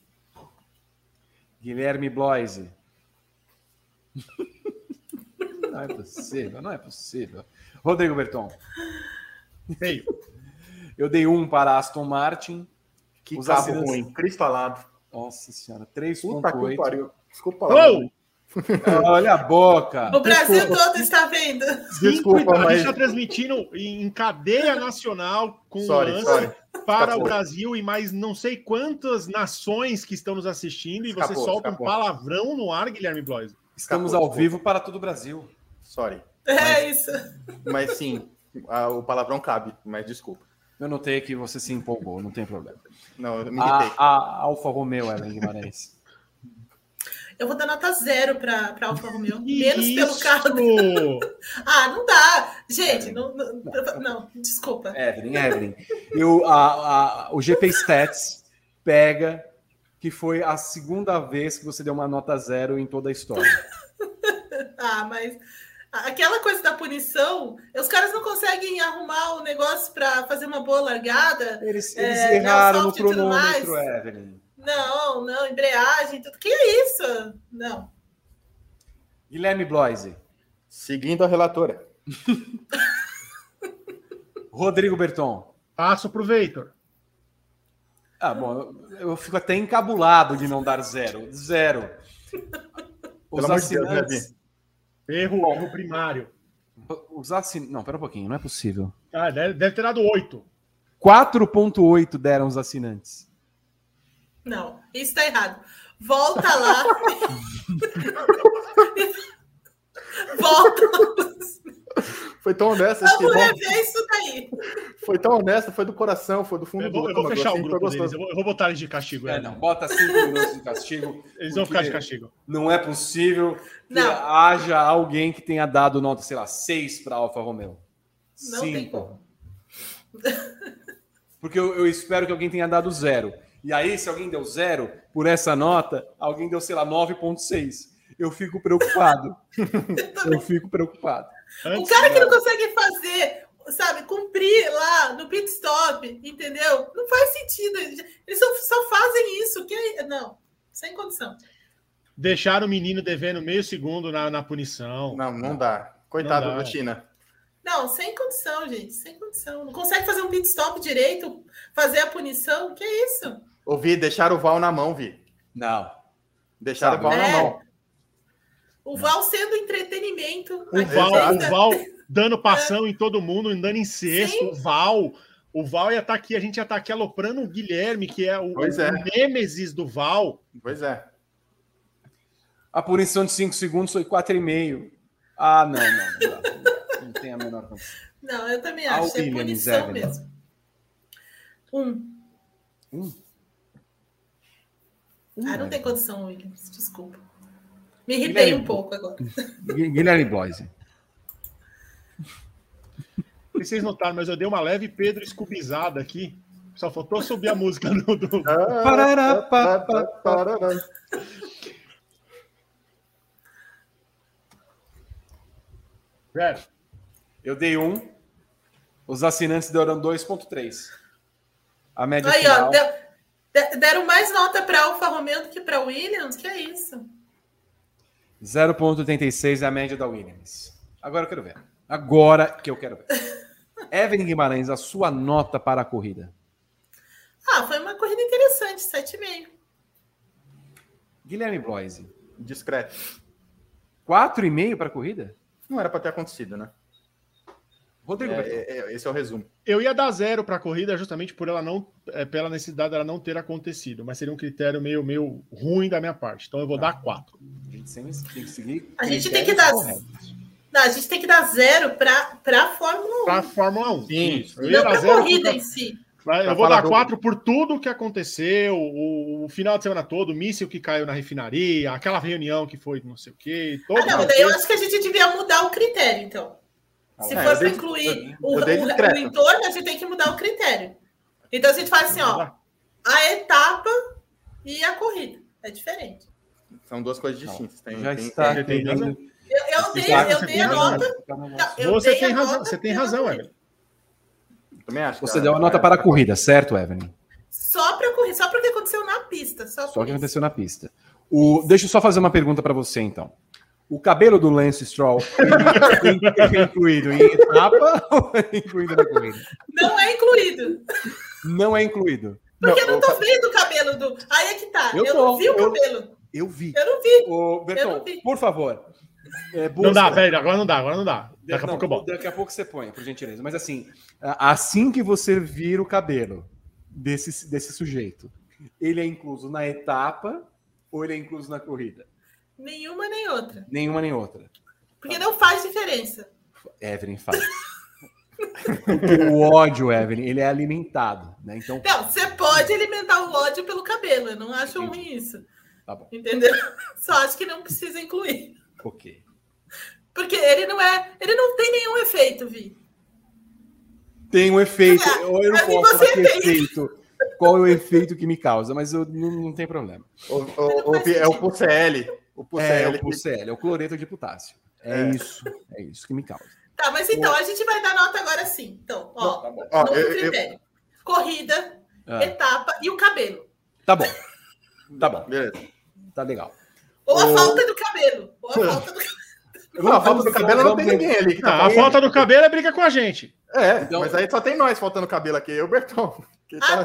Guilherme Bloise. Não é possível, não é possível. Rodrigo Berton. Meio. Eu dei um para Aston Martin. Que Os carro ruim, cristalado. Nossa senhora, Puta que 3,8. pariu. Desculpa lá. Olha a boca. O Brasil Desculpa. todo está vendo. Desculpa, Cinco, A mas- gente está transmitindo em cadeia nacional com Sorry, sorry. para Escapou. o Brasil e mais não sei quantas nações que estão nos assistindo e você solta escapou. um palavrão no ar, Guilherme Blois. Estamos Escapou, ao vivo para todo o Brasil. Sorry. É isso. Mas sim, a- o palavrão cabe, mas desculpa. Eu notei que você se empolgou, não tem problema. Não, eu me A, irritei. a Alfa Romeo, Evelyn Guimarães. Eu vou dar nota zero para Alfa Romeo. Menos pelo Isso! carro. Ah, não dá. Gente, não, não, não, desculpa. Evelyn, Evelyn. Eu, a, a- o GP Stats pega que foi a segunda vez que você deu uma nota zero em toda a história. ah, mas aquela coisa da punição, os caras não conseguem arrumar o negócio para fazer uma boa largada. Eles, eles é, erraram no cronômetro, Evelyn. Não, não, embreagem, tudo. Que é isso? Não. Guilherme Bloise. Seguindo a relatora. Rodrigo Berton. Passo para o Veitor. Ah, bom, eu fico até encabulado de não dar zero. Zero. Os Pelo assinantes... erro, erro primário. Os assin... Não, pera um pouquinho, não é possível. Ah, deve, deve ter dado 8. 4.8 deram os assinantes. Não, isso está errado. Volta lá. Volta. Foi tão honesta. Vamos rever isso daí. Foi tão honesta, foi do coração, foi do fundo eu vou, do Eu vou fechar o grupo deles, eu vou, eu vou, botar eles de castigo. É, não, bota cinco minutos de castigo. Eles vão ficar de castigo. Não é possível que não. haja alguém que tenha dado nota, sei lá, seis para Alfa Romeo. Não cinco. tem como. Porque eu, eu espero que alguém tenha dado zero. E aí, se alguém deu zero por essa nota, alguém deu, sei lá, 9,6. Eu fico preocupado. eu fico preocupado. o cara que não consegue fazer, sabe, cumprir lá no pit stop, entendeu? Não faz sentido. Eles só, só fazem isso. Que não, sem condição. Deixar o menino devendo meio segundo na, na punição. Não, não dá. Coitado do China. Não, sem condição, gente. Sem condição. Não consegue fazer um pit stop direito, fazer a punição. Que é isso? Ouvi, deixar o Val na mão, Vi. Não. Deixar o Val é. na mão. O Val sendo entretenimento. O Val, o Val dando passão é. em todo mundo, andando em sexto. O Val. O Val ia estar tá aqui, a gente ia estar tá aqui aloprando o Guilherme, que é o, pois é. o Nêmesis do Val. Pois é. A punição de 5 segundos foi 4,5. Ah, não, não. Não, não tem a menor condição. Não, eu também acho. É punição mesmo. Um. Um? Ah, não tem condição, Williams. Desculpa. Me irritei Guilherme, um pouco agora. Guilherme Bloise. Vocês notaram, mas eu dei uma leve Pedro escubizada aqui. Só faltou subir a música do. do... Parará, pa, pa, parará. Velho, eu dei um. Os assinantes deram 2,3. A média Aí, final... ó, deu, Deram mais nota para Alfa Romeo do que para Williams? Que é isso? 0,86 é a média da Williams. Agora eu quero ver. Agora que eu quero ver. Evelyn Guimarães, a sua nota para a corrida? Ah, foi uma corrida interessante, 7,5. Guilherme Bloise. Discreto. 4,5 para a corrida? Não era para ter acontecido, né? Rodrigo, é, é, é, esse é o resumo. Eu ia dar zero para a corrida justamente por ela não, é, pela necessidade dela não ter acontecido, mas seria um critério meio, meio ruim da minha parte. Então eu vou dar quatro. A gente tem que seguir. A gente tem que dar. Não, a gente tem que dar zero para a Fórmula 1. Para a Fórmula 1. Sim. Isso. Eu não para a corrida em si. Eu vou dar quatro por tudo que aconteceu, o, o, final de semana todo, o míssil que caiu na refinaria, aquela reunião que foi não sei o quê. Todo ah, não, daí eu acho que a gente devia mudar o critério, então. Se é, for para incluir o, o, o, entorno, a gente tem que mudar o critério. Então a gente faz assim, ó, a etapa e a corrida. É diferente. São duas coisas distintas. Tem, Já tem, está tem, tem, razão. Eu, eu dei, eu dei a nota. você, tem razão, você tem razão, Evelyn. Também acho. Você deu a nota para a corrida, certo, Evelyn? Só para corrida, só para o que aconteceu na pista. Só, só o que aconteceu na pista. O, deixa eu só fazer uma pergunta para você, então. O cabelo do Lance Stroll é incluído em etapa ou é incluído na corrida? Não é incluído. Não é incluído. Porque não, eu não tô vendo o cabelo do. Aí é que tá. Eu, eu tô, não vi o eu, cabelo. Eu vi. Eu não vi. Ô, Bertão, eu não vi. por favor. É, não dá, velho. Agora não dá, agora não dá. Daqui não, a pouco eu boto. Daqui a pouco você põe, por gentileza. Mas assim, assim que você vira o cabelo desse, desse sujeito, ele é incluso na etapa ou ele é incluso na corrida? Nenhuma nem outra. Nenhuma nem outra. Porque não faz diferença. Evelyn faz. o ódio, Evelyn, ele é alimentado, né? Então. Não, você pode alimentar o ódio pelo cabelo. Eu não acho Entendi. ruim isso. Tá bom. Entendeu? Só acho que não precisa incluir. Ok. Porque ele não é. Ele não tem nenhum efeito, Vi. Tem um efeito. É, eu não posso ter efeito. qual é o efeito que me causa, mas eu, não, não tem problema. O, o, o, é o PUCL. O PUCL. É, o PUCL, é o cloreto de potássio. É, é, isso, é isso que me causa. Tá, mas então, a gente vai dar nota agora sim. Então, ó, tá ó eu, critério. Eu... Corrida, ah. etapa e o cabelo. Tá bom. Tá bom. Beleza. Tá legal. Ou a o... falta do cabelo. Ou a falta do cabelo. Não, a falta do cabelo não tem ninguém ali. Tá não, a falta do cabelo é briga com a gente. É, então... mas aí só tem nós faltando cabelo aqui, eu e o Bertão. Ah,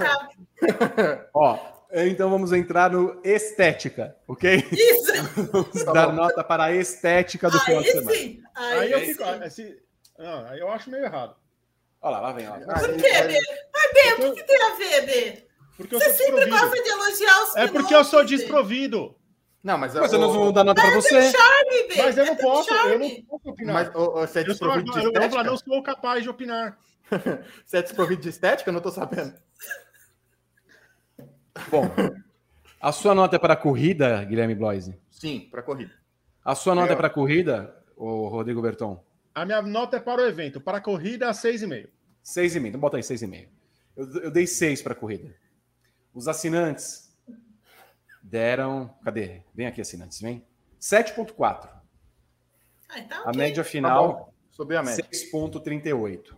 tá. Ó, então vamos entrar no estética, ok? Isso! vamos dar nota para a estética do final de semana. Sim. Aí, aí eu fico. Esse... Não, aí eu acho meio errado. Olha lá, lá vem. Ó. Por quê, B? Mas, B, o que, que tem a ver, B? Porque Você sempre gosta de elogiar os É porque eu sou desprovido. Não, mas, mas eu, não vou dar nada para você. Charme, mas eu não posso, eu não posso opinar. Mas você é desprovido de estética? Eu não sou capaz de opinar. você é desprovido de estética? Eu não estou sabendo. Bom, a sua nota é para a corrida, Guilherme Bloise? Sim, para a corrida. A sua nota é, é para a corrida, o Rodrigo Berton? A minha nota é para o evento. Para a corrida, 6,5. 6,5. Então bota aí 6,5. Eu, eu dei 6 para a corrida. Os assinantes deram. Cadê? Vem aqui, assinantes, vem. 7,4. Ah, então, a média final. Tá a média. 6,38.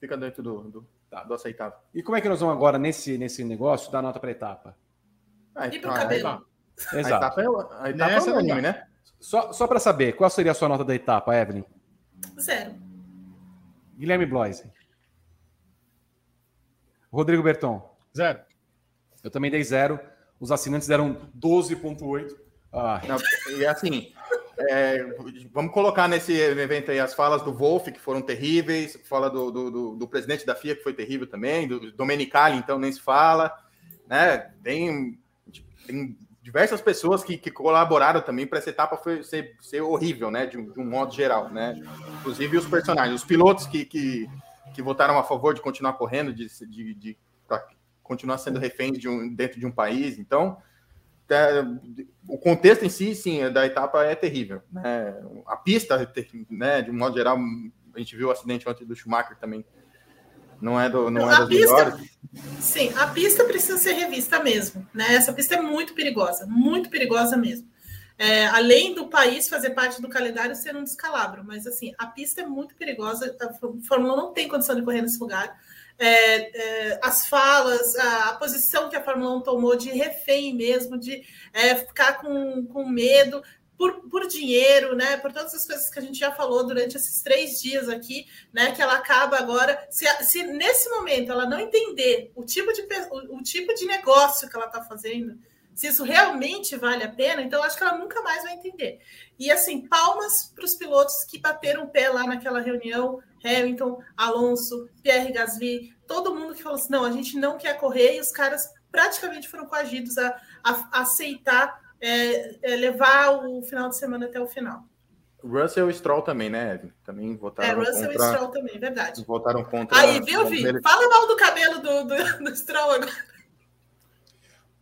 Fica dentro do, do, tá. do, aceitável. E como é que nós vamos agora nesse, nesse negócio dar nota para etapa? Ah, e pro então, cabelo. Exato. A etapa é, a etapa é unânime, né? Só, só para saber, qual seria a sua nota da etapa, Evelyn? Zero. Guilherme Bloise. Rodrigo Berton. Zero. Eu também dei zero. Os assinantes deram 12,8. Ah. e assim, é, vamos colocar nesse evento aí as falas do Wolff, que foram terríveis, fala do, do, do, presidente da FIA, que foi terrível também, do Domenicali, então nem se fala. Né? Tem, tem diversas pessoas que, que colaboraram também para essa etapa foi, ser, ser horrível, né? De, de, um modo geral, né? Inclusive os personagens, os pilotos que, que, que votaram a favor de continuar correndo, de, de, de continuar sendo refém de um, dentro de um país. Então, o contexto em si, sim, da etapa é terrível. Né? A pista, né, de um modo geral, a gente viu o acidente ontem do Schumacher também. Não é, do, não, é das pista, melhores. Sim, a pista precisa ser revista mesmo. Né? Essa pista é muito perigosa, muito perigosa mesmo. É, além do país fazer parte do calendário ser um descalabro, mas assim, a pista é muito perigosa, a Fórmula 1 não tem condição de correr nesse lugar é, é, as falas, a, a, posição que a Fórmula 1 tomou de refém mesmo, de é, ficar com, com medo. Por, por dinheiro, né? Por todas as coisas que a gente já falou durante esses três dias aqui, né? Que ela acaba agora. Se, se nesse momento ela não entender o tipo de, o, o tipo de negócio que ela está fazendo, se isso realmente vale a pena, então acho que ela nunca mais vai entender. E assim, palmas para os pilotos que bateram o pé lá naquela reunião, Hamilton, Alonso, Pierre Gasly, todo mundo que falou assim: não, a gente não quer correr, e os caras praticamente foram coagidos a, a, a aceitar é, é, levar o final de semana até o final. Russell e Stroll também, né, Também votaram É, Russell contra... e Stroll também, verdade. Votaram contra... Aí, viu, Vi? Fala mal do cabelo do, do, do Stroll agora.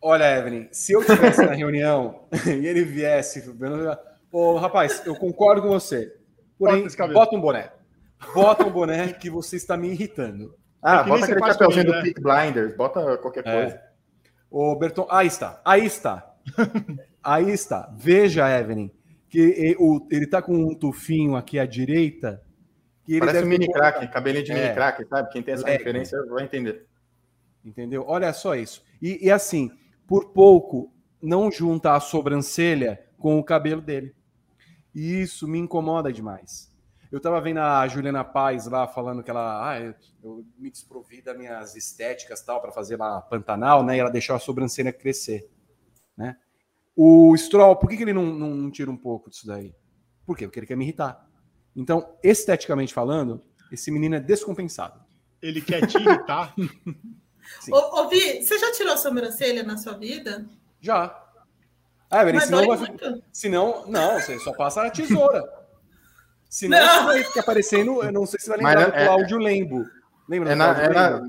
Olha, Evelyn, se eu estivesse na reunião e ele viesse... Ô, rapaz, eu concordo com você. Porém, bota um boné. Bota um boné que você está me irritando. Ah, é bota aquele chapéuzinho do né? Peak Blinders, bota qualquer é. coisa. Ô, Berton, aí está, aí está. aí está. Veja, Evelyn, que ele está com um tufinho aqui à direita. Que Parece um mini crack, cabelinho de é. mini crack, sabe? Quem tem essa é. referência vai entender. Entendeu? Olha só isso. E, e assim, por pouco, não junta a sobrancelha com o cabelo dele. E isso me incomoda demais. Eu estava vendo a Juliana Paz lá falando que ela, ah, eu, eu me desprovi das minhas estéticas tal para fazer lá Pantanal, né? E ela deixou a sobrancelha crescer, né? O Stroll, por que, que ele não, não, não tira um pouco disso daí? Por quê? Porque ele quer me irritar. Então, esteticamente falando, esse menino é descompensado. Ele quer te irritar? ô, ô, Vi, você já tirou a sobrancelha na sua vida? Já. Ah, Evelyn, senão, vai... senão, não, você só passa a tesoura. Senão não. vai ficar aparecendo, eu não sei se vai lembrar do é, Cláudio Lembo. Lembra é na, é na...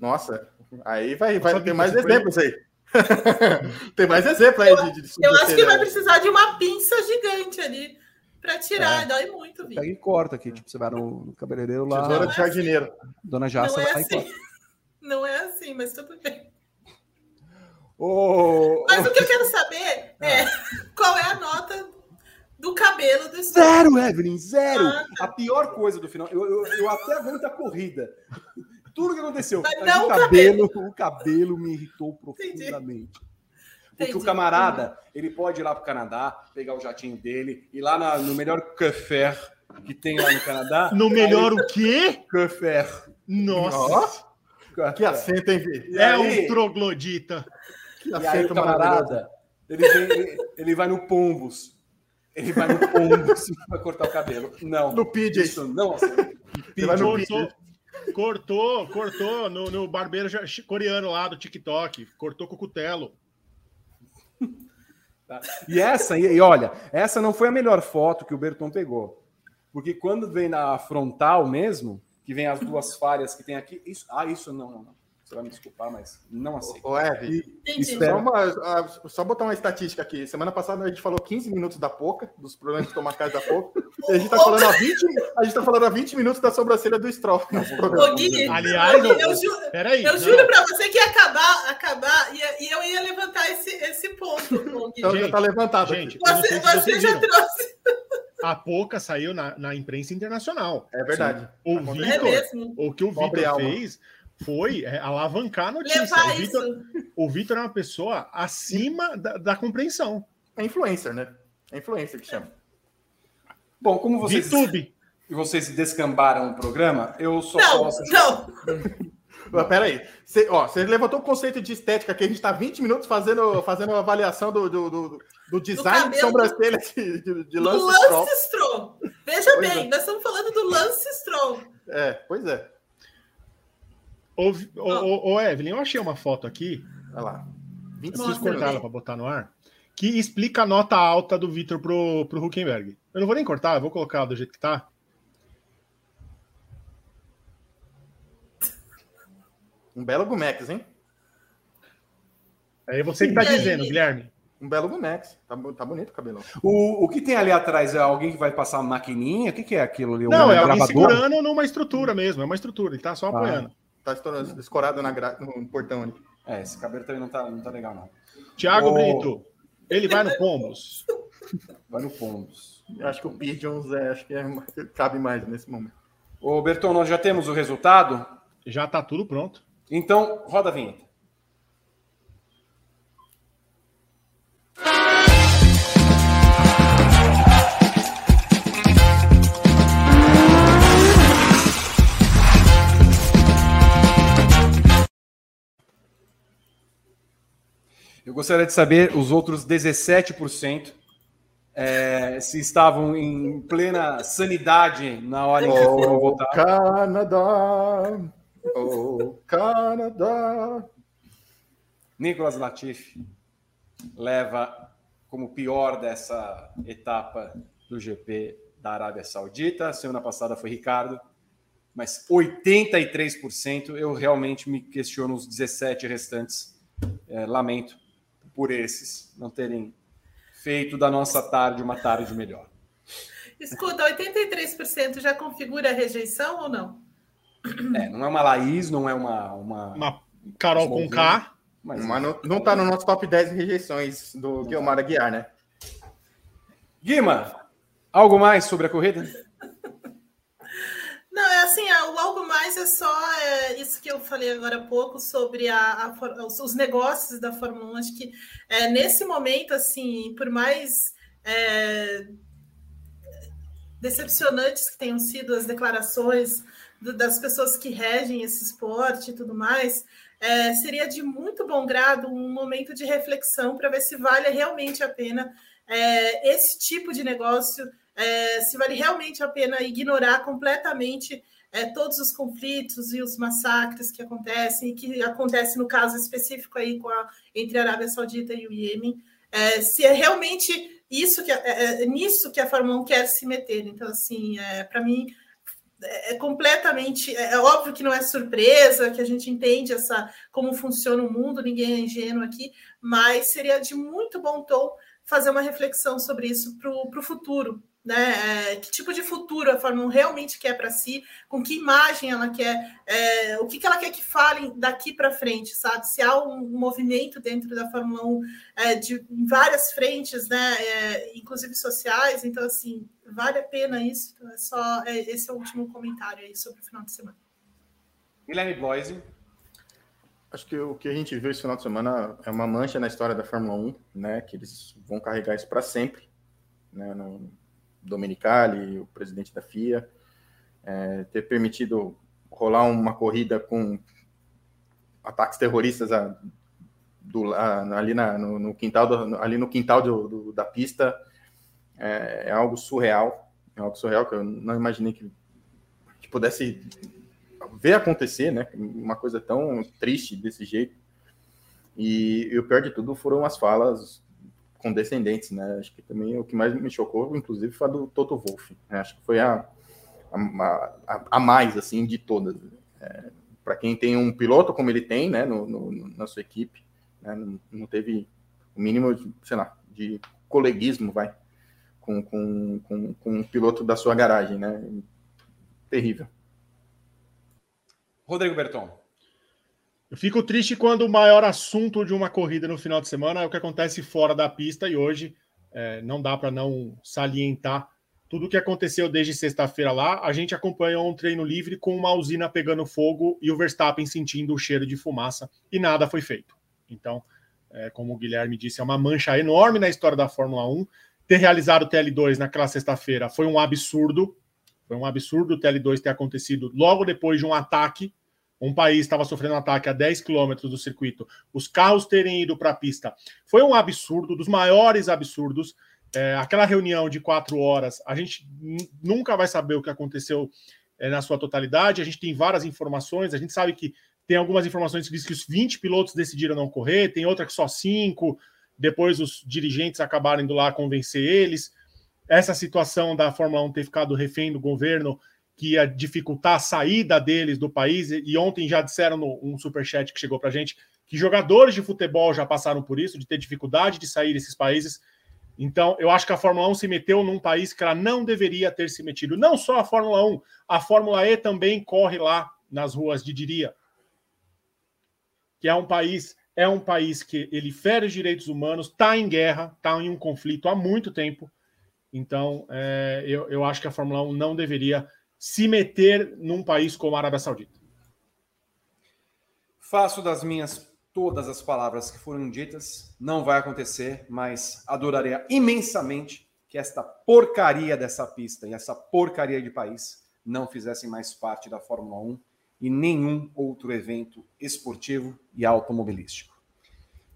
Nossa, aí vai, vai ter mais exemplos aí. Tem mais exemplos aí de, de Eu acho que vai precisar de uma pinça gigante ali para tirar, é. dói muito. Pega e corta aqui, tipo, você vai no, no cabeleireiro lá. Tesoura de jardineiro. Dona Jaça não é assim. Não é assim, mas tudo bem. Oh, Mas o que eu quero saber é ah. qual é a nota do cabelo do Stroll. Zero, Evelyn, zero. Ah, tá. A pior coisa do final, eu, eu, eu até aguento a corrida. Tudo que aconteceu. Mas, Mas o, cabelo, cabelo, o cabelo me irritou profundamente. Entendi. Porque Entendi. o camarada, ele pode ir lá para o Canadá, pegar o jatinho dele, ir lá na, no melhor café que tem lá no Canadá. No melhor o quê? Café. Nossa. Que acento, hein, É aí, um troglodita. Que acento aí, camarada, ele, vem, ele, vai no Pombos. Ele vai no Pombos para cortar o cabelo. Não. No PJ. Isso não. Ele vai no cortou, cortou, cortou no, no barbeiro coreano lá do TikTok. Cortou com o cutelo. Tá. E essa, e, olha, essa não foi a melhor foto que o Berton pegou. Porque quando vem na frontal mesmo, que vem as duas falhas que tem aqui, isso, ah, isso não, não, não. Você vai me desculpar, mas não aceito. Ô, Eve, só, uma, só, botar uma estatística aqui. Semana passada a gente falou 15 minutos da Poca, dos problemas de tomar casa da Poca. E a gente tá falando há 20, a gente tá falando há 20 minutos da sobrancelha do Stroll. Ô, Gui, Aliás, eu, eu, ju peraí, eu juro pra você que ia acabar, acabar e eu ia levantar esse, esse ponto. Então gente, já tá levantado. Gente, você, você já trouxe. A Poca saiu na, na imprensa internacional. É verdade. O, Vitor, é o que o Vitor fez foi é, alavancar a notícia. Levar o Vitor, o Vitor é uma pessoa acima da, da, compreensão. É influencer, né? É influencer que chama. Bom, como vocês, VTube. vocês descambaram o programa, eu só não, posso. Não! Peraí, você, ó, você levantou o conceito de estética que a gente está 20 minutos fazendo, fazendo a avaliação do, do, do, do design do de sobrancelha de, de, de Lance, Lance Stroll. Veja pois bem, é. nós estamos falando do Lance Stroll. É, pois é. Ô, ô, ô, ô, Evelyn, eu achei uma foto aqui. Olha lá. 20 preciso cortar ela para botar no ar. Que explica a nota alta do Vitor pro, pro Huckenberg. Eu não vou nem cortar, eu vou colocar do jeito que tá. Um belo Gumex, hein? É você que tá dizendo, Guilherme. Um belo Gumex. Tá, tá bonito o cabelão. O, o que tem ali atrás é alguém que vai passar uma maquininha? O que, que é aquilo ali? Não, é alguém segurando numa estrutura mesmo. É uma estrutura, ele tá só ah. apoiando. Tá escorado na gra... no portão ali. É, esse cabelo também não tá, não tá legal, não. Tiago oh. Brito, ele vai no Pombos. Vai no Pombos. Eu acho que o Pigeons é, acho que é, cabe mais nesse momento. Ô, Berton, nós já temos o resultado? Já tá tudo pronto. Então, roda a vinheta. Eu gostaria de saber os outros 17% é, se estavam em plena sanidade na hora em que oh, foram votar. Canadá! Oh, Canadá! Nicolas Latifi leva como pior dessa etapa do GP da Arábia Saudita. Semana passada foi Ricardo, mas 83% eu realmente me questiono os 17 restantes. É, lamento por esses não terem feito da nossa tarde uma tarde melhor. Escuta, 83% já configura a rejeição ou não? É, não é uma Laís, não é uma. Uma, uma Carol com K. Mas, mas não, não tá no nosso top 10 rejeições do Guilmar Aguiar, né? Guima, algo mais sobre a corrida? Não, é assim, é, o algo mais é só é, isso que eu falei agora há pouco sobre a, a, os, negócios da Fórmula 1. Acho que é, nesse momento, assim, por mais é, decepcionantes que tenham sido as declarações do, das pessoas que regem esse esporte e tudo mais, é, seria de muito bom grado um momento de reflexão para ver se vale realmente a pena é, esse tipo de negócio é, se vale realmente a pena ignorar completamente é, todos os conflitos e os massacres que acontecem, e que acontece no caso específico aí com a, entre a Arábia Saudita e o Iêmen, é, se é realmente isso que é, é nisso que a Fórmula 1 quer se meter. Então, assim, para mim é, é completamente é, é óbvio que não é surpresa, que a gente entende essa como funciona o mundo, ninguém é ingênuo aqui, mas seria de muito bom tom fazer uma reflexão sobre isso para o futuro, né? É, que tipo de futuro a Fórmula 1 realmente quer para si, com que imagem ela quer, é, o que, que ela quer que falem daqui para frente, sabe? Se há um movimento dentro da Fórmula 1 é, de, em várias frentes, né? É, inclusive sociais, então assim, vale a pena isso. Então, é só é, esse é o último comentário aí sobre o final de semana. Guilherme Bloise. Acho que o que a gente viu esse final de semana é uma mancha na história da Fórmula 1, né? Que eles vão carregar isso para sempre, né? Não, Domenicali, o presidente da FIA, é, ter permitido rolar uma corrida com ataques terroristas a, do, a, ali na, no, no, quintal, do, ali no quintal do, do, da pista é, é, algo surreal, é algo surreal que eu não imaginei que, que pudesse ver acontecer, né? Uma coisa tão triste desse jeito. E, e o pior de tudo foram as falas condescendentes, né? Acho que também o que mais me chocou, inclusive, foi a do Toto Wolff. Né? Acho que foi a, a, a, a mais, assim, de todas. É, Para quem tem um piloto como ele tem, né, no, no na sua equipe, né, não, não, teve o mínimo, de, sei lá, de coleguismo, vai, com, com, com, com um piloto da sua garagem, né? Terrível. Rodrigo Berton. Eu fico triste quando o maior assunto de uma corrida no final de semana é o que acontece fora da pista, e hoje é, não dá para não salientar tudo o que aconteceu desde sexta-feira lá. A gente acompanhou um treino livre com uma usina pegando fogo e o Verstappen sentindo o cheiro de fumaça, e nada foi feito. Então, é, como o Guilherme disse, é uma mancha enorme na história da Fórmula 1. Ter realizado o TL2 naquela sexta-feira foi um absurdo. Foi um absurdo o TL2 ter acontecido logo depois de um ataque um país estava sofrendo um ataque a 10 quilômetros do circuito, os carros terem ido para a pista. Foi um absurdo, dos maiores absurdos. É, aquela reunião de quatro horas, a gente nunca vai saber o que aconteceu é, na sua totalidade. A gente tem várias informações, a gente sabe que tem algumas informações que diz que os 20 pilotos decidiram não correr, tem outra que só cinco, depois os dirigentes acabaram indo lá convencer eles. Essa situação da Fórmula 1 ter ficado refém do governo que ia dificultar a saída deles do país. E ontem já disseram no um superchat que chegou para gente que jogadores de futebol já passaram por isso, de ter dificuldade de sair desses países. Então, eu acho que a Fórmula 1 se meteu num país que ela não deveria ter se metido. Não só a Fórmula 1, a Fórmula E também corre lá nas ruas de Diria. Que é um país, é um país que ele fere os direitos humanos, está em guerra, está em um conflito há muito tempo. Então, é, eu, eu acho que a Fórmula 1 não deveria se meter num país como a Arábia Saudita. Faço das minhas todas as palavras que foram ditas, não vai acontecer, mas adoraria imensamente que esta porcaria dessa pista e essa porcaria de país não fizessem mais parte da Fórmula 1 e nenhum outro evento esportivo e automobilístico.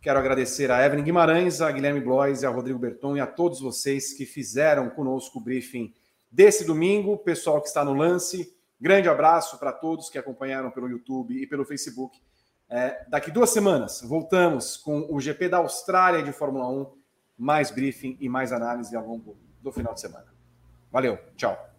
Quero agradecer a Evelyn Guimarães, a Guilherme Blois a Rodrigo Berton e a todos vocês que fizeram conosco o briefing desse domingo, pessoal que está no lance. Grande abraço para todos que acompanharam pelo YouTube e pelo Facebook. É, daqui duas semanas, voltamos com o GP da Austrália de Fórmula 1, mais briefing e mais análise ao longo do final de semana. Valeu, tchau.